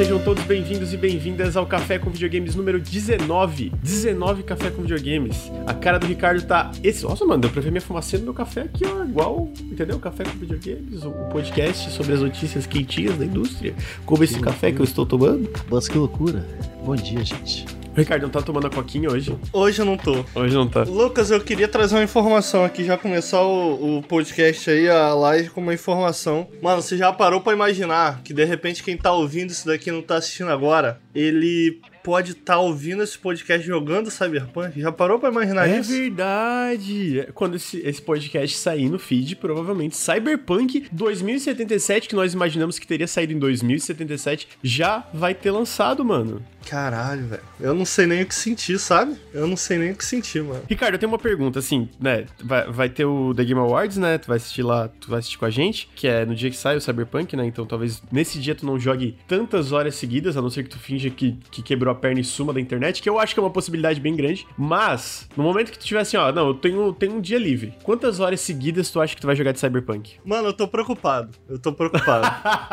sejam todos bem-vindos e bem-vindas ao Café com Videogames número 19. 19 Café com Videogames. A cara do Ricardo tá. Esse... Nossa, mano, deu pra ver minha fumaça no meu café aqui, ó. Igual, entendeu? Café com Videogames, o podcast sobre as notícias quentinhas da indústria. Como esse café que eu estou tomando. Nossa, que loucura. Bom dia, gente. Ricardo, não tá tomando a coquinha hoje? Hoje eu não tô. Hoje não tá. Lucas, eu queria trazer uma informação aqui, já começar o, o podcast aí, a live com uma informação. Mano, você já parou pra imaginar que de repente quem tá ouvindo isso daqui não tá assistindo agora, ele pode estar tá ouvindo esse podcast jogando Cyberpunk? Já parou pra imaginar é isso? É verdade! Quando esse, esse podcast sair no feed, provavelmente Cyberpunk 2077, que nós imaginamos que teria saído em 2077, já vai ter lançado, mano. Caralho, velho. Eu não sei nem o que sentir, sabe? Eu não sei nem o que sentir, mano. Ricardo, eu tenho uma pergunta, assim, né? Vai, vai ter o The Game Awards, né? Tu vai assistir lá, tu vai assistir com a gente, que é no dia que sai o Cyberpunk, né? Então talvez nesse dia tu não jogue tantas horas seguidas, a não ser que tu finja que, que quebrou a perna e suma da internet, que eu acho que é uma possibilidade bem grande. Mas, no momento que tu tiver assim, ó, não, eu tenho, tenho um dia livre. Quantas horas seguidas tu acha que tu vai jogar de Cyberpunk? Mano, eu tô preocupado. Eu tô preocupado.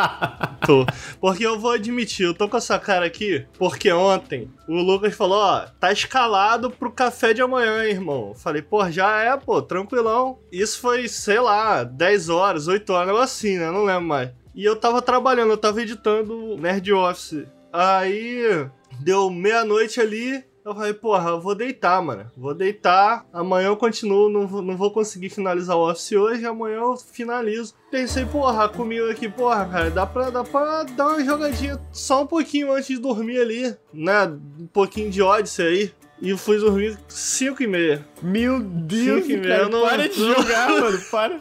tô. Porque eu vou admitir, eu tô com essa cara aqui, porque ontem o Lucas falou, ó, tá escalado pro café de amanhã, irmão. falei, pô, já é, pô, tranquilão. Isso foi, sei lá, 10 horas, 8 horas, assim, né? Não lembro mais. E eu tava trabalhando, eu tava editando Nerd Office. Aí Deu meia-noite ali, eu falei, porra, eu vou deitar, mano. Vou deitar, amanhã eu continuo, não vou, não vou conseguir finalizar o office hoje, amanhã eu finalizo. Pensei, porra, comigo aqui, porra, cara, dá pra, dá pra dar uma jogadinha só um pouquinho antes de dormir ali, né? Um pouquinho de Odyssey aí. E fui dormir 5 e meia. Meu Deus, cara, não... para de jogar, mano, para.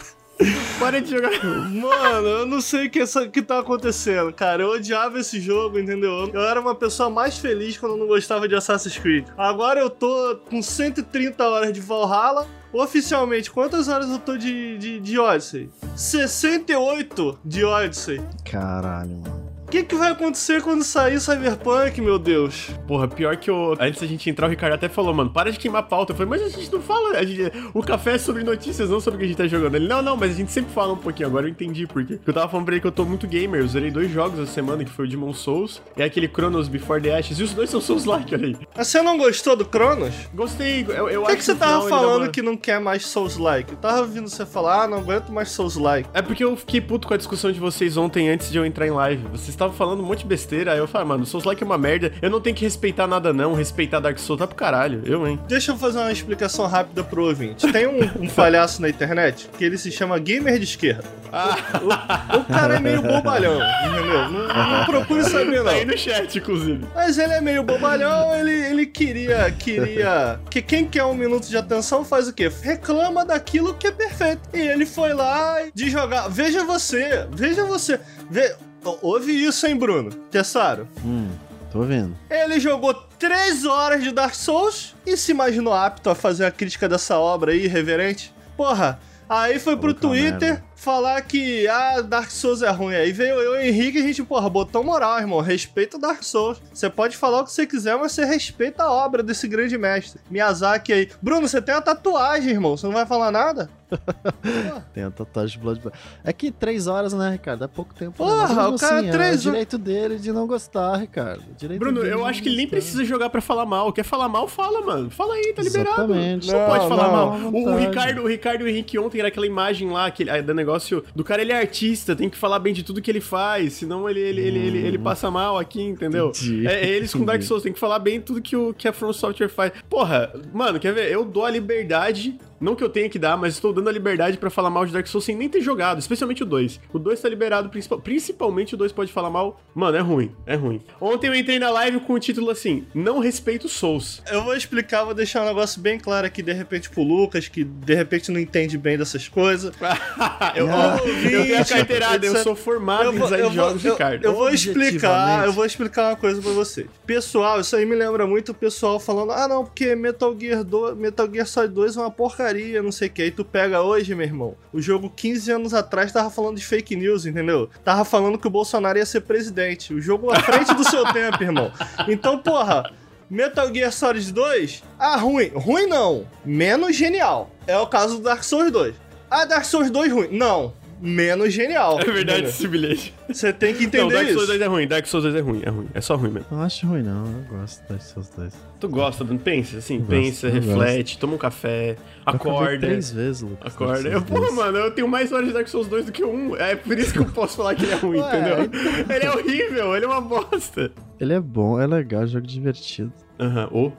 Para de jogar. Mano, eu não sei o que, que tá acontecendo, cara. Eu odiava esse jogo, entendeu? Eu era uma pessoa mais feliz quando eu não gostava de Assassin's Creed. Agora eu tô com 130 horas de Valhalla. Oficialmente, quantas horas eu tô de, de, de Odyssey? 68 de Odyssey. Caralho, mano. O que, que vai acontecer quando sair Cyberpunk, meu Deus? Porra, pior que o. Antes da gente entrar, o Ricardo até falou, mano, para de queimar pauta. Eu falei, mas a gente não fala. Gente... O café é sobre notícias, não sobre o que a gente tá jogando. Ele, não, não, mas a gente sempre fala um pouquinho. Agora eu entendi por quê. Eu tava falando pra ele que eu tô muito gamer. Eu zerei dois jogos essa semana, que foi o Demon Souls e aquele Chronos Before the Ashes. E os dois são Souls-like, olha aí. Mas você não gostou do Chronos? Gostei, eu, eu que acho que você tava falando uma... que não quer mais Souls-like? Eu tava ouvindo você falar, ah, não aguento mais Souls-like. É porque eu fiquei puto com a discussão de vocês ontem antes de eu entrar em live. Vocês estavam falando um monte de besteira. Aí eu falei, mano, Souls Like é uma merda. Eu não tenho que respeitar nada, não. Respeitar Dark Souls tá pro caralho. Eu, hein? Deixa eu fazer uma explicação rápida pro ouvinte. Tem um, um palhaço na internet que ele se chama Gamer de Esquerda. Ah. O, o, cara é meio bobalhão, entendeu? Não, não procure saber, não. Tá aí no chat, inclusive. Mas ele é meio bobalhão, ele, ele queria. queria. Que quem quer um minuto de atenção faz o quê? Reclama daquilo que é perfeito. E ele foi lá de jogar. Veja você, veja você. Ve... Ouve isso, hein, Bruno? Tessaro? Hum, tô vendo. Ele jogou 3 horas de Dark Souls e se imaginou apto a fazer a crítica dessa obra aí, irreverente? Porra, aí foi pro Twitter merda. falar que ah, Dark Souls é ruim. Aí veio eu e o Henrique e a gente, porra, botou moral, irmão. Respeita o Dark Souls. Você pode falar o que você quiser, mas você respeita a obra desse grande mestre. Miyazaki aí. Bruno, você tem uma tatuagem, irmão. Você não vai falar nada? Tem a tatuagem de Bloodborne. É que três horas, né, Ricardo? É pouco tempo. Porra, o cara assim, três é o direito dele de não gostar, Ricardo. Bruno, eu acho que ele nem precisa jogar pra falar mal. Quer falar mal, fala, mano. Fala aí, tá liberado. Exatamente. Não, não pode falar não, mal. O, o, Ricardo, o Ricardo Henrique ontem era aquela imagem lá, aquele, do negócio do cara, ele é artista, tem que falar bem de tudo que ele faz, senão ele, ele, hum. ele, ele, ele, passa mal aqui, entendeu? É, é, eles com Dark Souls, tem que falar bem tudo que, o, que a From Software faz. Porra, mano, quer ver? Eu dou a liberdade não que eu tenha que dar, mas estou dando a liberdade para falar mal de Dark Souls sem nem ter jogado, especialmente o 2. O 2 tá liberado, principal, principalmente o 2 pode falar mal. Mano, é ruim, é ruim. Ontem eu entrei na live com o título assim: Não respeito Souls. Eu vou explicar, vou deixar um negócio bem claro aqui, de repente, pro Lucas, que de repente não entende bem dessas coisas. eu, ah, eu tenho a carteirada, eu sou formado em design de jogos, eu, Ricardo. Eu, eu vou explicar, eu vou explicar uma coisa pra você. Pessoal, isso aí me lembra muito o pessoal falando: ah, não, porque Metal Gear, 2, Metal Gear Solid 2 é uma porcaria, não sei o que. Aí tu pega hoje, meu irmão, o jogo 15 anos atrás tava falando de fake news, entendeu? Tava falando que o Bolsonaro ia ser presidente. O jogo à frente do seu tempo, irmão. Então, porra. Metal Gear Solid 2, ah, ruim. Ruim não. Menos genial. É o caso do Dark Souls 2. Ah, Dark Souls 2 ruim. Não. Menos genial. É verdade entendeu? esse bilhete. Você tem que entender Não, Dark Souls isso. 2 é ruim, Dark Souls 2 é ruim, é ruim. É só ruim mesmo. Não acho ruim, não. Eu gosto de Dark Souls 2. Tu gosta, Dan? Pensa, assim, Eu gosto, pensa, eu reflete, toma um café, Eu acorda. três vezes, Lucas. Acorda. Eu, 2. mano, eu tenho mais horas de Dark Souls 2 do que um. É por isso que eu posso falar que ele é ruim, Ué, entendeu? Ele é horrível, ele é uma bosta. Ele é bom, é legal, é jogo divertido. Aham, ô,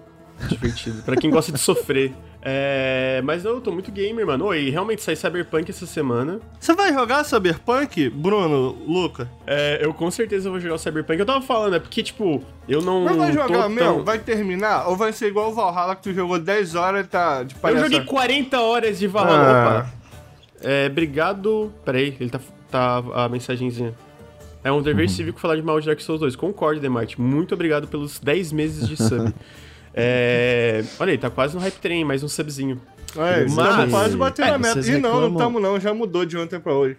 divertido. pra quem gosta de sofrer. É, mas não, eu tô muito gamer, mano. Oi, realmente sai Cyberpunk essa semana. Você vai jogar Cyberpunk, Bruno, Luca? É, eu com certeza vou jogar o Cyberpunk. Eu tava falando, é porque, tipo, eu não. Mas vai jogar tão- mesmo? Vai terminar? Ou vai ser igual o Valhalla que tu jogou 10 horas e tá de Eu palhaçada? joguei 40 horas de Valhalla. Ah. Opa. É, obrigado. Peraí, ele tá, tá a mensagenzinha. É um dever cívico falar de mal de Dark Souls 2. Concordo, Demarte. Muito obrigado pelos 10 meses de sub. é... Olha aí, tá quase no hype train, mais um subzinho. É, Mas- estamos quase batendo É, a meta. E não, não reclamam- estamos não, já mudou de ontem pra hoje.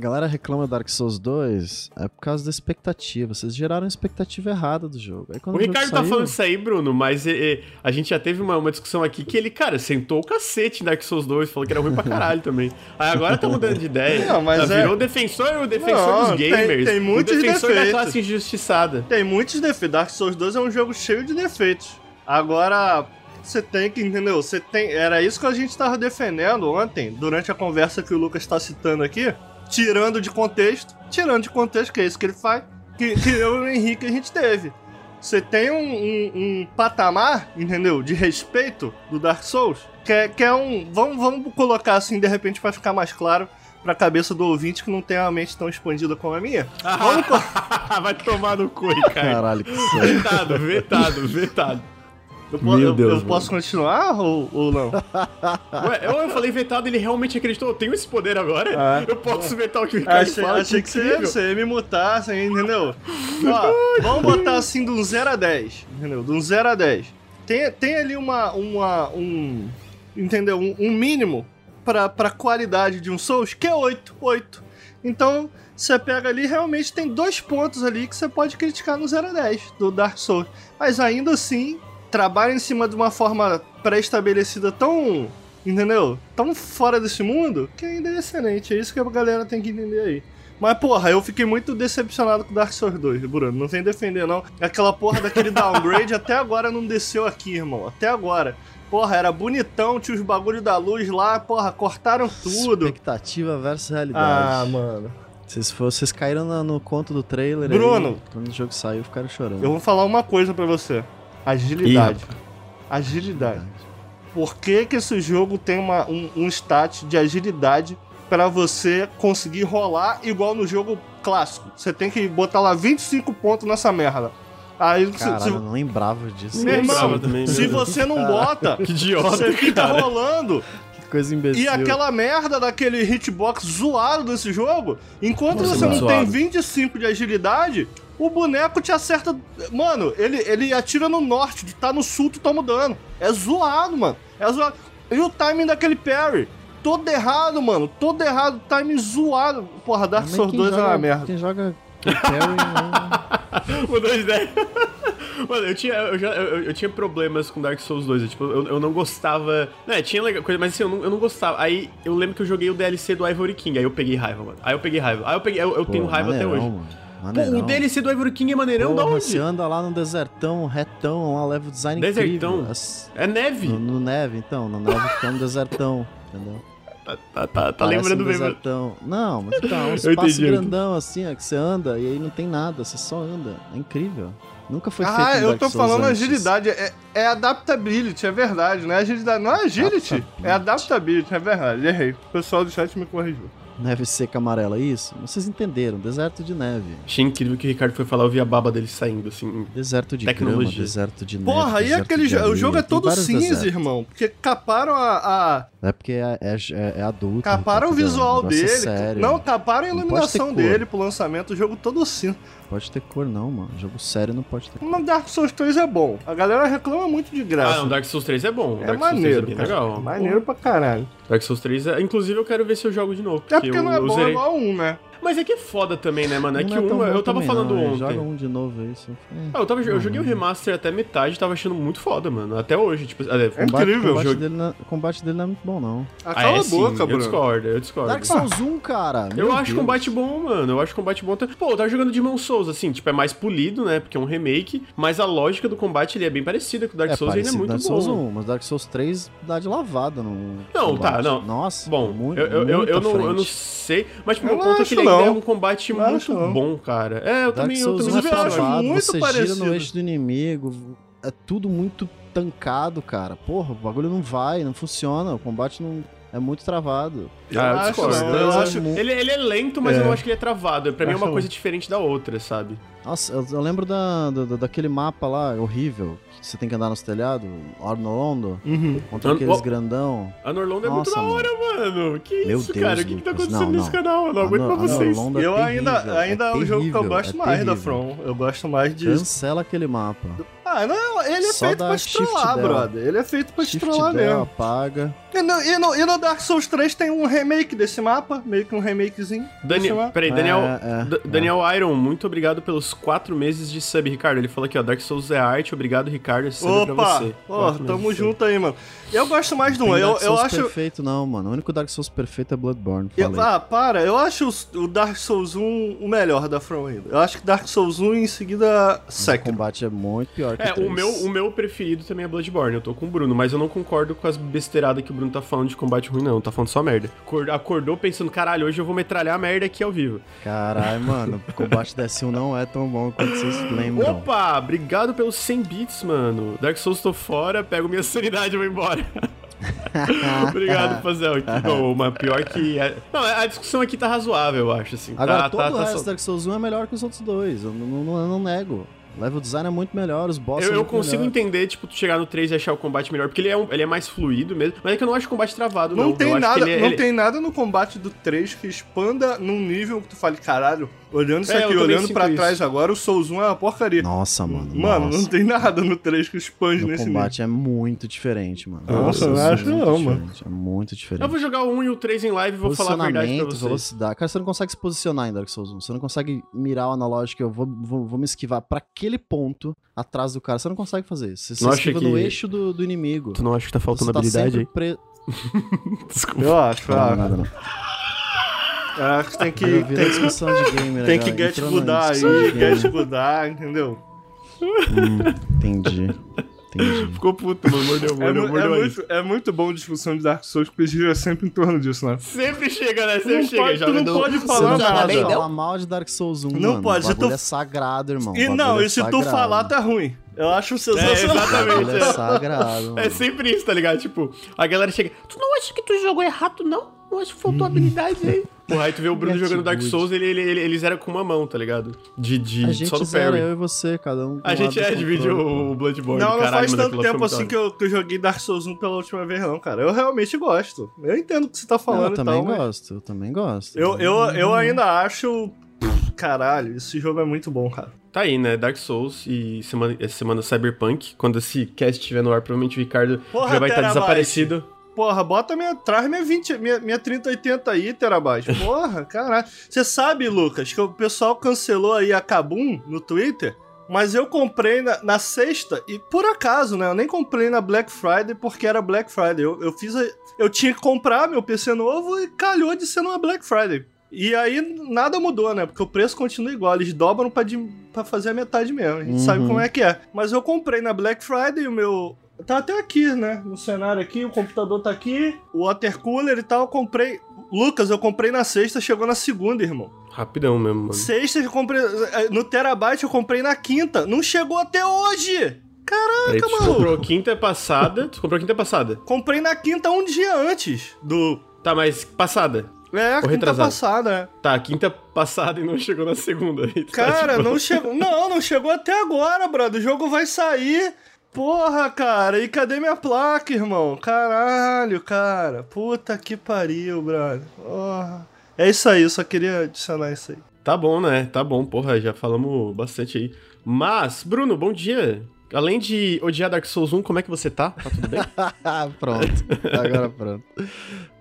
Galera reclama do Dark Souls 2 é por causa da expectativa. Vocês geraram a expectativa errada do jogo. Aí, quando O jogo Ricardo tá saiu, falando isso aí, Bruno, mas é, é, a gente já teve uma, uma discussão aqui que ele, cara, sentou o cacete em Dark Souls 2, falou que era ruim pra caralho também. Aí agora tá mudando de ideia. Não, mas Tá, é- Virou o defensor, o defensor Não, dos tem- gamers. tem muitos o defensor da defeitos. classe injustiçada. Tem muitos defeitos. Dark Souls 2 é um jogo cheio de defeitos. Agora, você tem que, entendeu? Você tem. Era isso que a gente tava defendendo ontem, durante a conversa que o Lucas tá citando aqui. Tirando de contexto. Tirando de contexto, que é isso que ele faz. Que, que eu e o Henrique a gente teve. Você tem um, um- um patamar, entendeu? De respeito do Dark Souls. Que é, que é um. Vamos, vamos colocar assim, de repente, pra ficar mais claro pra cabeça do ouvinte que não tem a mente tão expandida como a minha. Vamos Vai tomar no cu, Ricardo. Caralho, que sério. Vetado, vetado, vetado. Eu, po- Meu eu- Deus, eu posso continuar ou, ou não? Ué, eu, eu falei vetado, ele realmente acreditou. Eu tenho esse poder agora? Ah. Eu posso vetar o que o Ricardo achei fala? achei que você, incrível. você ia me mutar, você ia, entendeu? Ó, vamos botar assim de um 0 a 10, entendeu? De um 0 a 10. Tem, tem ali uma, uma, um, entendeu? Um, um mínimo pra, pra qualidade de um Souls, que é 8, 8. Então, você pega ali, realmente tem dois pontos ali que você pode criticar no 0 a 10 do Dark Souls. Mas ainda assim, trabalha em cima de uma forma pré-estabelecida tão, entendeu? Tão fora desse mundo, que ainda é excelente. É isso que a galera tem que entender aí. Mas, porra, eu fiquei muito decepcionado com Dark Souls 2, Bruno. Não vem defender, não. Aquela porra daquele downgrade até agora não desceu aqui, irmão. Até agora. Porra, era bonitão, tinha os bagulhos da luz lá, porra, cortaram tudo. Expectativa versus Ah, realidade. mano. Vocês, vocês caíram na- no conto do trailer Bruno. aí, quando o jogo saiu, ficaram chorando. Eu vou falar uma coisa pra você. Agilidade. Agilidade. Por que, que esse jogo tem uma, um, um stat de agilidade pra você conseguir rolar igual no jogo clássico? Você tem que botar lá 25 pontos nessa merda. Aí, Caralho, se, eu não lembrava disso. meu irmão, lembrava também, meu se Deus. você não bota, Que idiota, você fica cara. rolando Que coisa imbecil. e aquela merda daquele hitbox zoado desse jogo, enquanto Nossa, você não muito tem zoado. 25 de agilidade, o boneco te acerta. Mano, ele, ele atira no norte, tá no sul, tu toma dano. É zoado, mano. É zoado. E o timing daquele parry? Todo errado, mano. Todo errado. Timing zoado. Porra, Dark Souls quem 2 é joga- uma merda. Quem joga Parry não... Mudou de ideia. Mano, eu tinha, eu, já, eu, eu tinha problemas com Dark Souls 2. Eu, tipo, eu, eu não gostava. Né, tinha legal, coisa, mas assim, eu não, eu não gostava. Aí eu lembro que eu joguei o DLC do Ivory King. Aí eu peguei raiva, mano. Aí eu peguei raiva. Aí eu peguei. Eu, Pô, tenho raiva até hoje. Mano. Pô, Maneirão. o DLC do Ivory King é maneirão da Porra, onde? Você anda lá no desertão, retão, lá leva o design Desertão? incrível. As- É neve. No, no neve, então. No neve fica um desertão, entendeu? Tá, tá, tá, tá lembrando um desertão. Não, mas tá, um espaço entendi, grandão assim, ó, que você anda e aí não tem nada, você só anda. É incrível. Nunca foi feito Ah, eu Dark tô Souls falando antes. agilidade. É, é adaptability, é verdade. Não é agilidade. Não é agility. É adaptability, é verdade. Errei. O pessoal do chat me corrigiu. Neve seca amarela, isso? Vocês entenderam, deserto de neve. Achei incrível que o Ricardo foi falar, eu vi a baba dele saindo, assim. Deserto de Tecnologia. grama, deserto de neve. Porra, e deserto aquele de jogo? O areia, jogo é todo cinza, desertos. irmão. Porque caparam a- a, É porque é, é, é, é adulto. Caparam o visual é dele. sério. Não, caparam a iluminação dele pro lançamento. O jogo todo cinza. Pode ter cor não, mano. Jogo sério não pode ter cor. Mas Dark Souls 3 é bom. A galera reclama muito de Ah, graça. não, Dark Souls 3 é bom. é Dark Souls 3 maneiro, é bem cara. legal. Maneiro pra caralho. Dark Souls 3 é... Inclusive, eu quero ver se eu jogo de novo. É porque eu, não é bom zerei. igual um, né? Mas é que é foda também, né, mano? É que é um, eu tava falando não, ontem. Joga um de novo isso. Ah, eu, tava, eu joguei o remaster até metade tava achando muito foda, mano. Até hoje. Tipo, é, é incrível. O combate, dele não, combate dele não é muito bom, não. Ah, cala ah, é, a boca, sim, Eu discordo, eu discordo. Dark Souls 1, cara. eu acho Deus. combate bom, mano. Eu acho combate bom. Pô, eu tava jogando Demon Souls, assim, tipo, é mais polido, né? Porque é um remake. Mas a lógica do combate ele é bem parecida com o Dark Souls e ele é muito Dark bom. Souls 1, mas Dark Souls 3 dá de lavada no. Não, tá, combate. tá, não. Nossa, bom, muito, eu, eu, eu, eu não, eu não sei. Mas, tipo, meu ponto é que ele ainda é um combate muito bom, cara. É, eu também, eu também é acho muito você parecido. gira no eixo do inimigo, é tudo muito tancado, cara. Porra, o bagulho não vai, não funciona, o combate não é muito travado. Eu, ah, eu discordo. Não, eu acho... Ele, ele é lento, mas é. eu não acho que ele é travado. Pra mim é uma coisa diferente da outra, sabe? Nossa, eu, eu lembro da, da, daquele mapa lá, horrível, que você tem que andar nos telhados, Arnolondo, uhum. contra aqueles oh, grandão. Anorlondo é muito da hora, mano. Que Meu isso, Deus, cara? O que, que tá acontecendo não, nesse canal? Eu não aguento pra vocês. É eu terrível, ainda, ainda é, é um jogo que eu gosto é mais da From. Eu gosto mais de... Cancela aquele mapa. Ah, não, ele é Só feito pra te trollar, brother. Ele é feito pra te trollar mesmo. apaga. E no, e, no, e no Dark Souls 3 tem um remake desse mapa, meio que um remakezinho. Daniel, peraí, Daniel, é, é, Daniel é. Iron, muito obrigado pelos quatro meses de sub, Ricardo. Ele falou aqui, ó, Dark Souls é arte, obrigado, Ricardo, esse sub Opa, pra você. Ó, tamo junto aí, mano. Eu gosto mais do 1, eu, Dark Souls eu acho... perfeito não, mano. O único Dark Souls perfeito é Bloodborne, eu, Ah, para, eu acho o Dark Souls 1 o melhor da From ainda. Eu acho que Dark Souls 1 em seguida Sekiro. O combate é muito pior que É, o, o meu, o meu preferido também é Bloodborne, eu tô com o Bruno, mas eu não concordo com as besteiradas que o Bruno tá falando de combate ruim, não. Tá falando só merda. Acordou pensando, caralho, hoje eu vou metralhar a merda aqui ao vivo. Caralho, mano, o combate DS1 não é tão bom quanto vocês lembram. Opa, obrigado pelos 100 bits, mano. Dark Souls tô fora, pego minha sanidade e vou embora. Obrigado, Fazel. Bom, mas pior que. É... Não, a discussão aqui tá razoável, eu acho, assim. Agora, tá, todo tá, o resto tá... Dark Souls 1 é melhor que os outros dois. Eu não, não, eu não nego. Level design é muito melhor, os bosses Eu, eu consigo melhor. entender, tipo, tu chegar no 3 e achar o combate melhor, porque ele é, um, ele é mais fluido mesmo. Mas é que eu não acho o combate travado, não. Não tem, nada, é, não ele... tem nada no combate do 3 que expanda num nível que tu fale, caralho, Olhando isso é, aqui, olhando pra trás isso. agora, o Souls 1 é uma porcaria. Nossa, mano. Mano, nossa. não tem nada no 3 que expande nesse nível. O combate é muito diferente, mano. Nossa, nossa eu acho não, mano. É muito diferente. Eu vou jogar o 1 e o 3 em live e vou falar a verdade pra vocês. velocidade. Cara, você não consegue se posicionar em Dark Souls 1. Você não consegue mirar o analógico, eu vou, vou, vou me esquivar pra aquele ponto atrás do cara. Você não consegue fazer isso. Você, você esquiva que... no eixo do, do inimigo. Tu não acha que tá faltando você habilidade tá aí? Pre... Desculpa. Eu acho, eu acho. Não, nada, não. Acho que tem que. Tem, discussão de gamer, tem que get mudar aí, get mudar, entendeu? Hum, entendi. Entendi. Ficou puto, mano. Mordeu, mordeu, é, mordeu é, muito, é muito bom discussão de Dark Souls, porque gira sempre em torno disso, né? Sempre chega, né? Sempre chega. Pode, tu não do... pode falar você não nada. Pode falar mal de Dark Souls 1, Não mano. pode. O tu... é sagrado, irmão. E não, é e se tu falar, tá ruim. Eu acho sensacional. É, exatamente. É sagrado. É sempre isso, tá ligado? Tipo, a galera chega. Tu não acha que tu jogou errado, não? Eu acho que faltou habilidade aí. Porra, aí tu vê o Bruno jogando Dark Souls, ele, ele, ele, eles eram com uma mão, tá ligado? De, de a gente só do zera, parry. eu e você, cada um. A gente é, divide o, o Bloodborne. Não, não faz tanto tempo assim que eu, que eu joguei Dark Souls 1 pela última vez, não, cara. Eu realmente gosto. Eu entendo o que você tá falando. Eu também tal, gosto, eu também gosto. Eu, eu, eu ainda acho. Caralho, esse jogo é muito bom, cara. Tá aí, né? Dark Souls e semana, essa semana Cyberpunk. Quando esse cast estiver no ar, provavelmente o Ricardo Porra, já vai estar tá desaparecido porra, bota minha, traz minha 20, minha, minha 3080 aí, terabyte. Porra, caralho. Você sabe, Lucas, que o pessoal cancelou aí a Kabum no Twitter, mas eu comprei na, na, sexta, e por acaso, né? Eu nem comprei na Black Friday porque era Black Friday. Eu, eu fiz a, Eu tinha que comprar meu PC novo e calhou de ser numa Black Friday. E aí nada mudou, né? Porque o preço continua igual. Eles dobram pra, de, pra fazer a metade mesmo. A gente uhum. sabe como é que é. Mas eu comprei na Black Friday o meu Tá até aqui, né? No cenário aqui, o computador tá aqui, o water cooler e tal. Eu comprei. Lucas, eu comprei na sexta, chegou na segunda, irmão. Rapidão mesmo, mano. Sexta eu comprei. Eh, no Terabyte eu comprei na quinta. Não chegou até hoje! Caraca, Peraí, mano. Tu comprou quinta passada. Tu comprou quinta passada? Comprei na quinta um dia antes do. Tá, mas passada. É, a quinta passada, é. Tá, quinta passada e não chegou na segunda. Tá, Cara, tipo... não chegou. Não, não chegou até agora, brother. O jogo vai sair. Porra, cara, e cadê minha placa, irmão? Caralho, cara. Puta que pariu, brother. Porra. É isso aí, eu só queria adicionar isso aí. Tá bom, né? Tá bom, porra, já falamos bastante aí. Mas, Bruno, bom dia. Além de odiar Dark Souls 1, como é que você tá? Tá tudo bem? pronto. Agora pronto.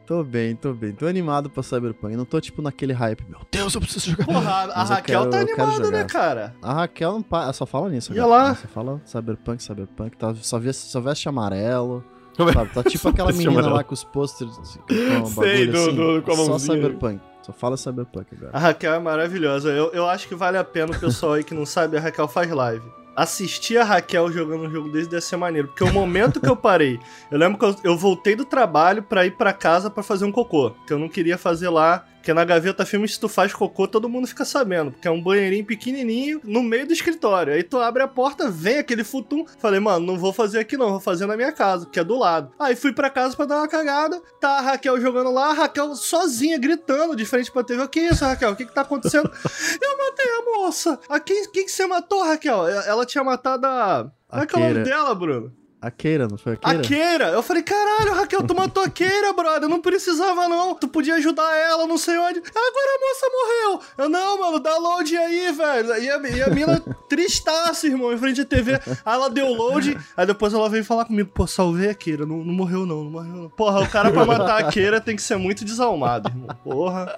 Tô bem, tô bem. Tô animado pra Cyberpunk. Não tô, tipo, naquele hype. Meu Deus, eu preciso jogar. Porra, a, Raquel quero, tá animada, né, cara? A Raquel não pa... só fala nisso. E lá? Só fala Cyberpunk, Cyberpunk. Tá, só, veste, só veste amarelo. Sabe? Tá tipo aquela menina amarelo. lá com os posters. Com Sei, do, assim, do, com a Só Cyberpunk. Só fala Cyberpunk agora. A Raquel é maravilhosa. Eu, eu acho que vale a pena o pessoal aí que não sabe, a Raquel faz live assistir a Raquel jogando um jogo desse deve ser maneiro. Porque o momento que eu parei, eu lembro que eu, eu voltei do trabalho para ir para casa para fazer um cocô. Que eu não queria fazer lá porque na Gaveta Filmes, se tu faz cocô, todo mundo fica sabendo. Porque é um banheirinho pequenininho no meio do escritório. Aí tu abre a porta, vem aquele futum. Falei, mano, não vou fazer aqui não, vou fazer na minha casa, que é do lado. Aí fui pra casa pra dar uma cagada. Tá a Raquel jogando lá, a Raquel sozinha, gritando de frente pra TV. O que é isso, Raquel? O que que tá acontecendo? eu matei a moça. A quem, quem que você matou, Raquel? Ela tinha matado a... Como é que é o nome dela, Bruno? A Keira, não foi a Keira? A Keira! Eu falei, caralho, Raquel, tu matou a Keira, brother. Não precisava, não. Tu podia ajudar ela, não sei onde. Agora a moça morreu. Eu, não, mano, dá load aí, velho. E a, e a mina tristaça, irmão, em frente à TV. Aí ela deu load. Aí depois ela veio falar comigo, pô, salvei a Keira. Não, não morreu, não, não morreu, não. Porra, o cara pra matar a Keira tem que ser muito desalmado, irmão. Porra.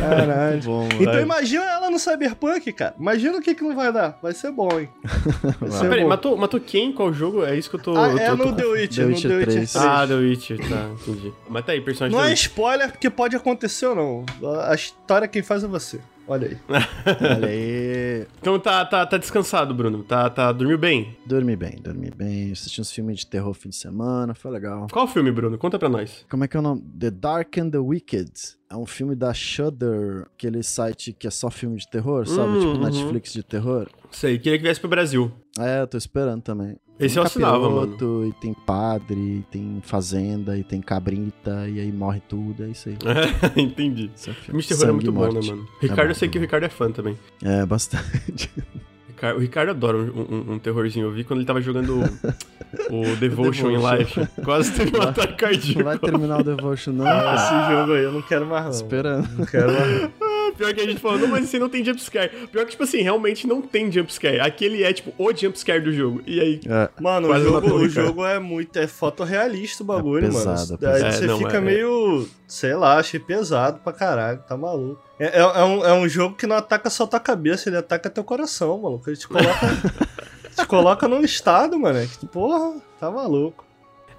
Caralho. Bom, então imagina ela no Cyberpunk, cara. Imagina o que que não vai dar. Vai ser bom, hein? Vai ser Peraí, matou, matou quem? Qual jogo? É isso que eu tô... Ah, eu é tô, no tô... The Witcher, The Witcher no The Witcher 3. 3. Ah, The Witcher, tá, entendi. Mas tá aí, personagem Não é spoiler, porque pode acontecer ou não. A história quem faz é você. Olha aí. Olha aí. Então tá, tá, tá descansado, Bruno. Tá, tá, dormiu bem? Dormi bem, dormi bem. Assisti uns filmes de terror fim de semana, foi legal. Qual filme, Bruno? Conta pra nós. Como é que é o nome? The Dark and the Wicked. É um filme da Shudder, aquele site que é só filme de terror, sabe? Hum, tipo uhum. Netflix de terror. Sei, queria que viesse pro Brasil. É, eu tô esperando também. Esse tem eu assinava, mano. E tem padre, e tem fazenda, e tem cabrita, e aí morre tudo, é isso aí. Entendi. Esse é Filme de terror é muito bom, né, mano? Ricardo, bom, eu sei é que o. Ricardo é fã também. É, bastante. Ricar- O Ricardo adora um, um- um terrorzinho. Eu vi quando ele tava jogando o, o Devotion em live. Quase teve um ataque cardíaco. Não vai terminar o Devotion, não. Ah. Esse jogo aí eu não quero mais, não. Esperando. Não quero mais. não. Pior que a gente falou, não, mas esse não tem jumpscare. Pior que, tipo assim, realmente não tem jumpscare. Aquele é, tipo, o jumpscare do jogo. E aí, É, Mano, o jogo, o jogo é muito. É fotorrealista o bagulho, É mano. pesado, é Daí pesado. você É, não, fica é- meio. Sei lá, achei pesado pra caralho, tá maluco. É, é, é um, é um jogo que não ataca só tua cabeça, ele ataca teu coração, maluco. Ele te coloca. te coloca num estado, mano. Que, porra, tá maluco.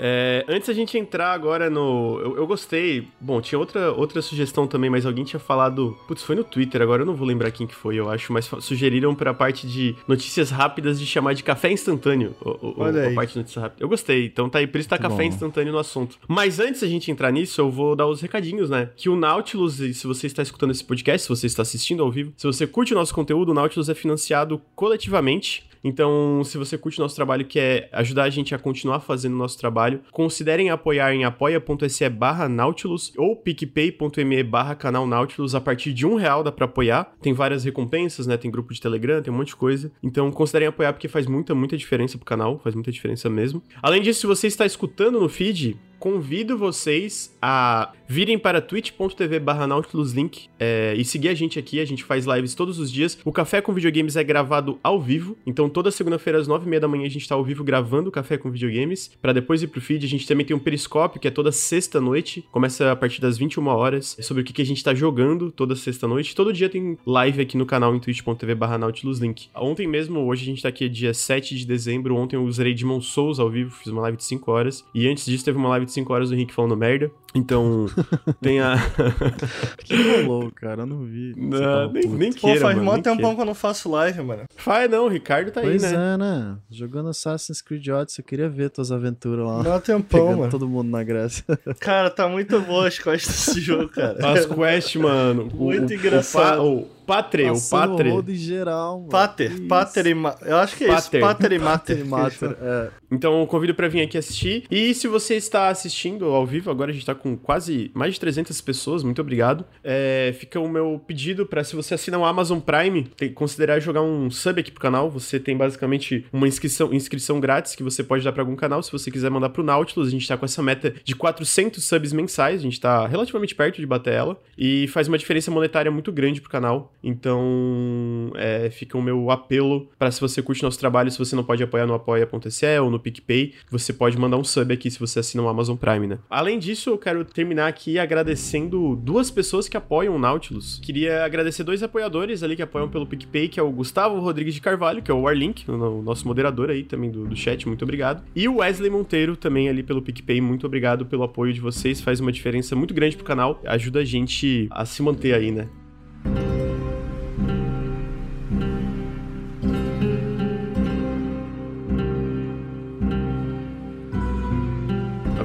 É, antes a gente entrar agora no. Eu, eu gostei. Bom, tinha outra, outra sugestão também, mas alguém tinha falado. Putz, foi no Twitter, agora eu não vou lembrar quem que foi, eu acho, mas sugeriram pra parte de notícias rápidas de chamar de café instantâneo. O, o- o- Olha a aí. parte de notícias rápidas. Eu gostei, então tá aí, por isso tá Que café bom. instantâneo no assunto. Mas antes da gente entrar nisso, eu vou dar os recadinhos, né? Que o Nautilus, se você está escutando esse podcast, se você está assistindo ao vivo, se você curte o nosso conteúdo, o Nautilus é financiado coletivamente. Então, se você curte o nosso trabalho, que é ajudar a gente a continuar fazendo o nosso trabalho, considerem apoiar em apoia.se barra Nautilus ou picpay.me barra canal Nautilus. A partir de um real dá pra apoiar. Tem várias recompensas, né? Tem grupo de Telegram, tem um monte de coisa. Então, considerem apoiar porque faz muita, muita diferença pro canal. Faz muita diferença mesmo. Além disso, se você está escutando no feed, convido vocês a virem para twitch.tv barra nautiluslink é, e seguir a gente aqui, a gente faz lives todos os dias. O Café com Videogames é gravado ao vivo, então toda segunda-feira às nove e meia da manhã a gente tá ao vivo gravando o Café com Videogames, para depois ir pro feed. A gente também tem um periscópio, que é toda sexta-noite, começa a partir das 21 horas, sobre o que, que a gente tá jogando toda sexta-noite. Todo dia tem live aqui no canal em twitch.tv barra nautiluslink. Ontem mesmo, hoje a gente tá aqui dia 7 de dezembro, ontem eu usei Demon Souls ao vivo, fiz uma live de 5 horas, e antes disso teve uma live de 5 horas do Henrique falando merda. Então, tem a. que rolou, cara? Eu não vi. Não, nem, nem Pô, queira, faz mano, mó tempão queira. que eu não faço live, mano. Faz não, o Ricardo tá Pois aí, né? é, né? Jogando Assassin's Creed Odyssey, eu queria ver tuas aventuras lá. Mó tempão, mano. todo mundo na Grécia. Cara, tá muito boa as quests desse jogo, cara. As quests, mano. Muito o- engraçado. O, o Patre, o Patre. em geral, mano. Pater, Pater e Ma... Eu acho que é isso. Pater. Pater e Mater. Mater, é. Então, eu convido pra vir aqui assistir. E se você está assistindo ao vivo, agora a gente tá com quase mais de 300 pessoas, muito obrigado. É, fica o meu pedido pra se você assina o Amazon Prime, tem, considerar jogar um sub aqui pro canal. Você tem basicamente uma inscrição, inscrição grátis que você pode dar pra algum canal. Se você quiser mandar pro Nautilus, a gente tá com essa meta de 400 subs mensais. A gente tá relativamente perto de bater ela. E faz uma diferença monetária muito grande pro canal. Então, é, fica o meu apelo para se você curte nosso trabalho, se você não pode apoiar no apoia.se ou no PicPay, você pode mandar um sub aqui se você assina o Amazon Prime, né? Além disso, eu quero terminar aqui agradecendo duas pessoas que apoiam o Nautilus. Queria agradecer dois apoiadores ali que apoiam pelo PicPay, que é o Gustavo Rodrigues de Carvalho, que é o Warlink, o nosso moderador aí também do, do chat, muito obrigado. E o Wesley Monteiro também ali pelo PicPay, muito obrigado pelo apoio de vocês, faz uma diferença muito grande pro canal, ajuda a gente a se manter aí, né?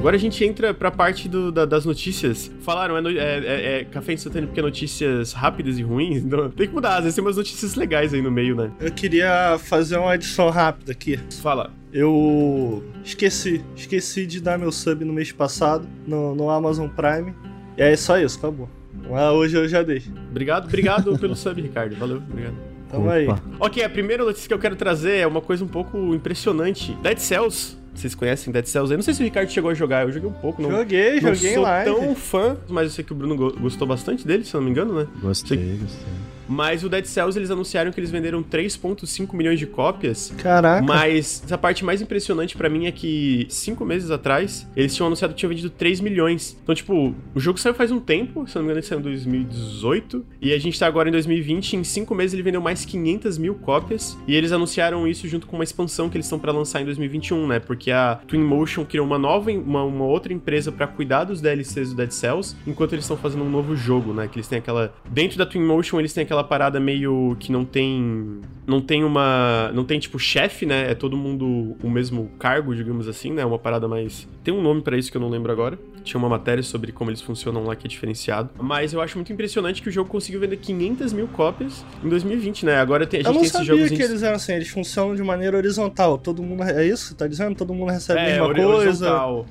Agora a gente entra pra parte do, da, das notícias. Falaram, é, é, é, é, café instantâneo porque é notícias rápidas e ruins. Então tem que mudar, às vezes tem umas notícias legais aí no meio, né? Eu queria fazer uma edição rápida aqui. Fala. Eu esqueci, esqueci de dar meu sub no mês passado no, no Amazon Prime. E é só isso, acabou. Mas hoje eu já dei. Obrigado, obrigado pelo sub, Ricardo. Valeu, obrigado. Tamo Opa. aí. Ok, a primeira notícia que eu quero trazer é uma coisa um pouco impressionante. Dead Cells vocês conhecem Dead Cells aí? Não sei se o Ricardo chegou a jogar, eu joguei um pouco. Não, joguei, não joguei sou live. tão fã, mas eu sei que o Bruno gostou bastante dele, se eu não me engano, né? Gostei, sei... gostei. Mas o Dead Cells, eles anunciaram que eles venderam 3.5 milhões de cópias. Caraca. Mas a parte mais impressionante para mim é que cinco meses atrás, eles tinham anunciado que tinham vendido 3 milhões. Então, tipo, o jogo saiu faz um tempo, se não me engano, ele saiu em 2018. E a gente tá agora em 2020. Em cinco meses ele vendeu mais 500 mil cópias. E eles anunciaram isso junto com uma expansão que eles estão para lançar em 2021, né? Porque a Twinmotion criou uma nova, uma, uma outra empresa para cuidar dos DLCs do Dead Cells, enquanto eles estão fazendo um novo jogo, né? Que eles têm aquela. Dentro da Twinmotion, eles têm aquela aquela parada meio que não tem. Não tem uma. Não tem tipo chefe, né? É todo mundo o mesmo cargo, digamos assim, né? Uma parada mais. Tem um nome para isso que eu não lembro agora. Tinha uma matéria sobre como eles funcionam lá que é diferenciado. Mas eu acho muito impressionante que o jogo conseguiu vender 500 mil cópias em 2020, né? Agora tem, a gente eu não tem esses jogos. que eles eram assim, eles funcionam de maneira horizontal. Todo mundo. É isso tá dizendo? Todo mundo recebe é, a mesma coisa. Uhum,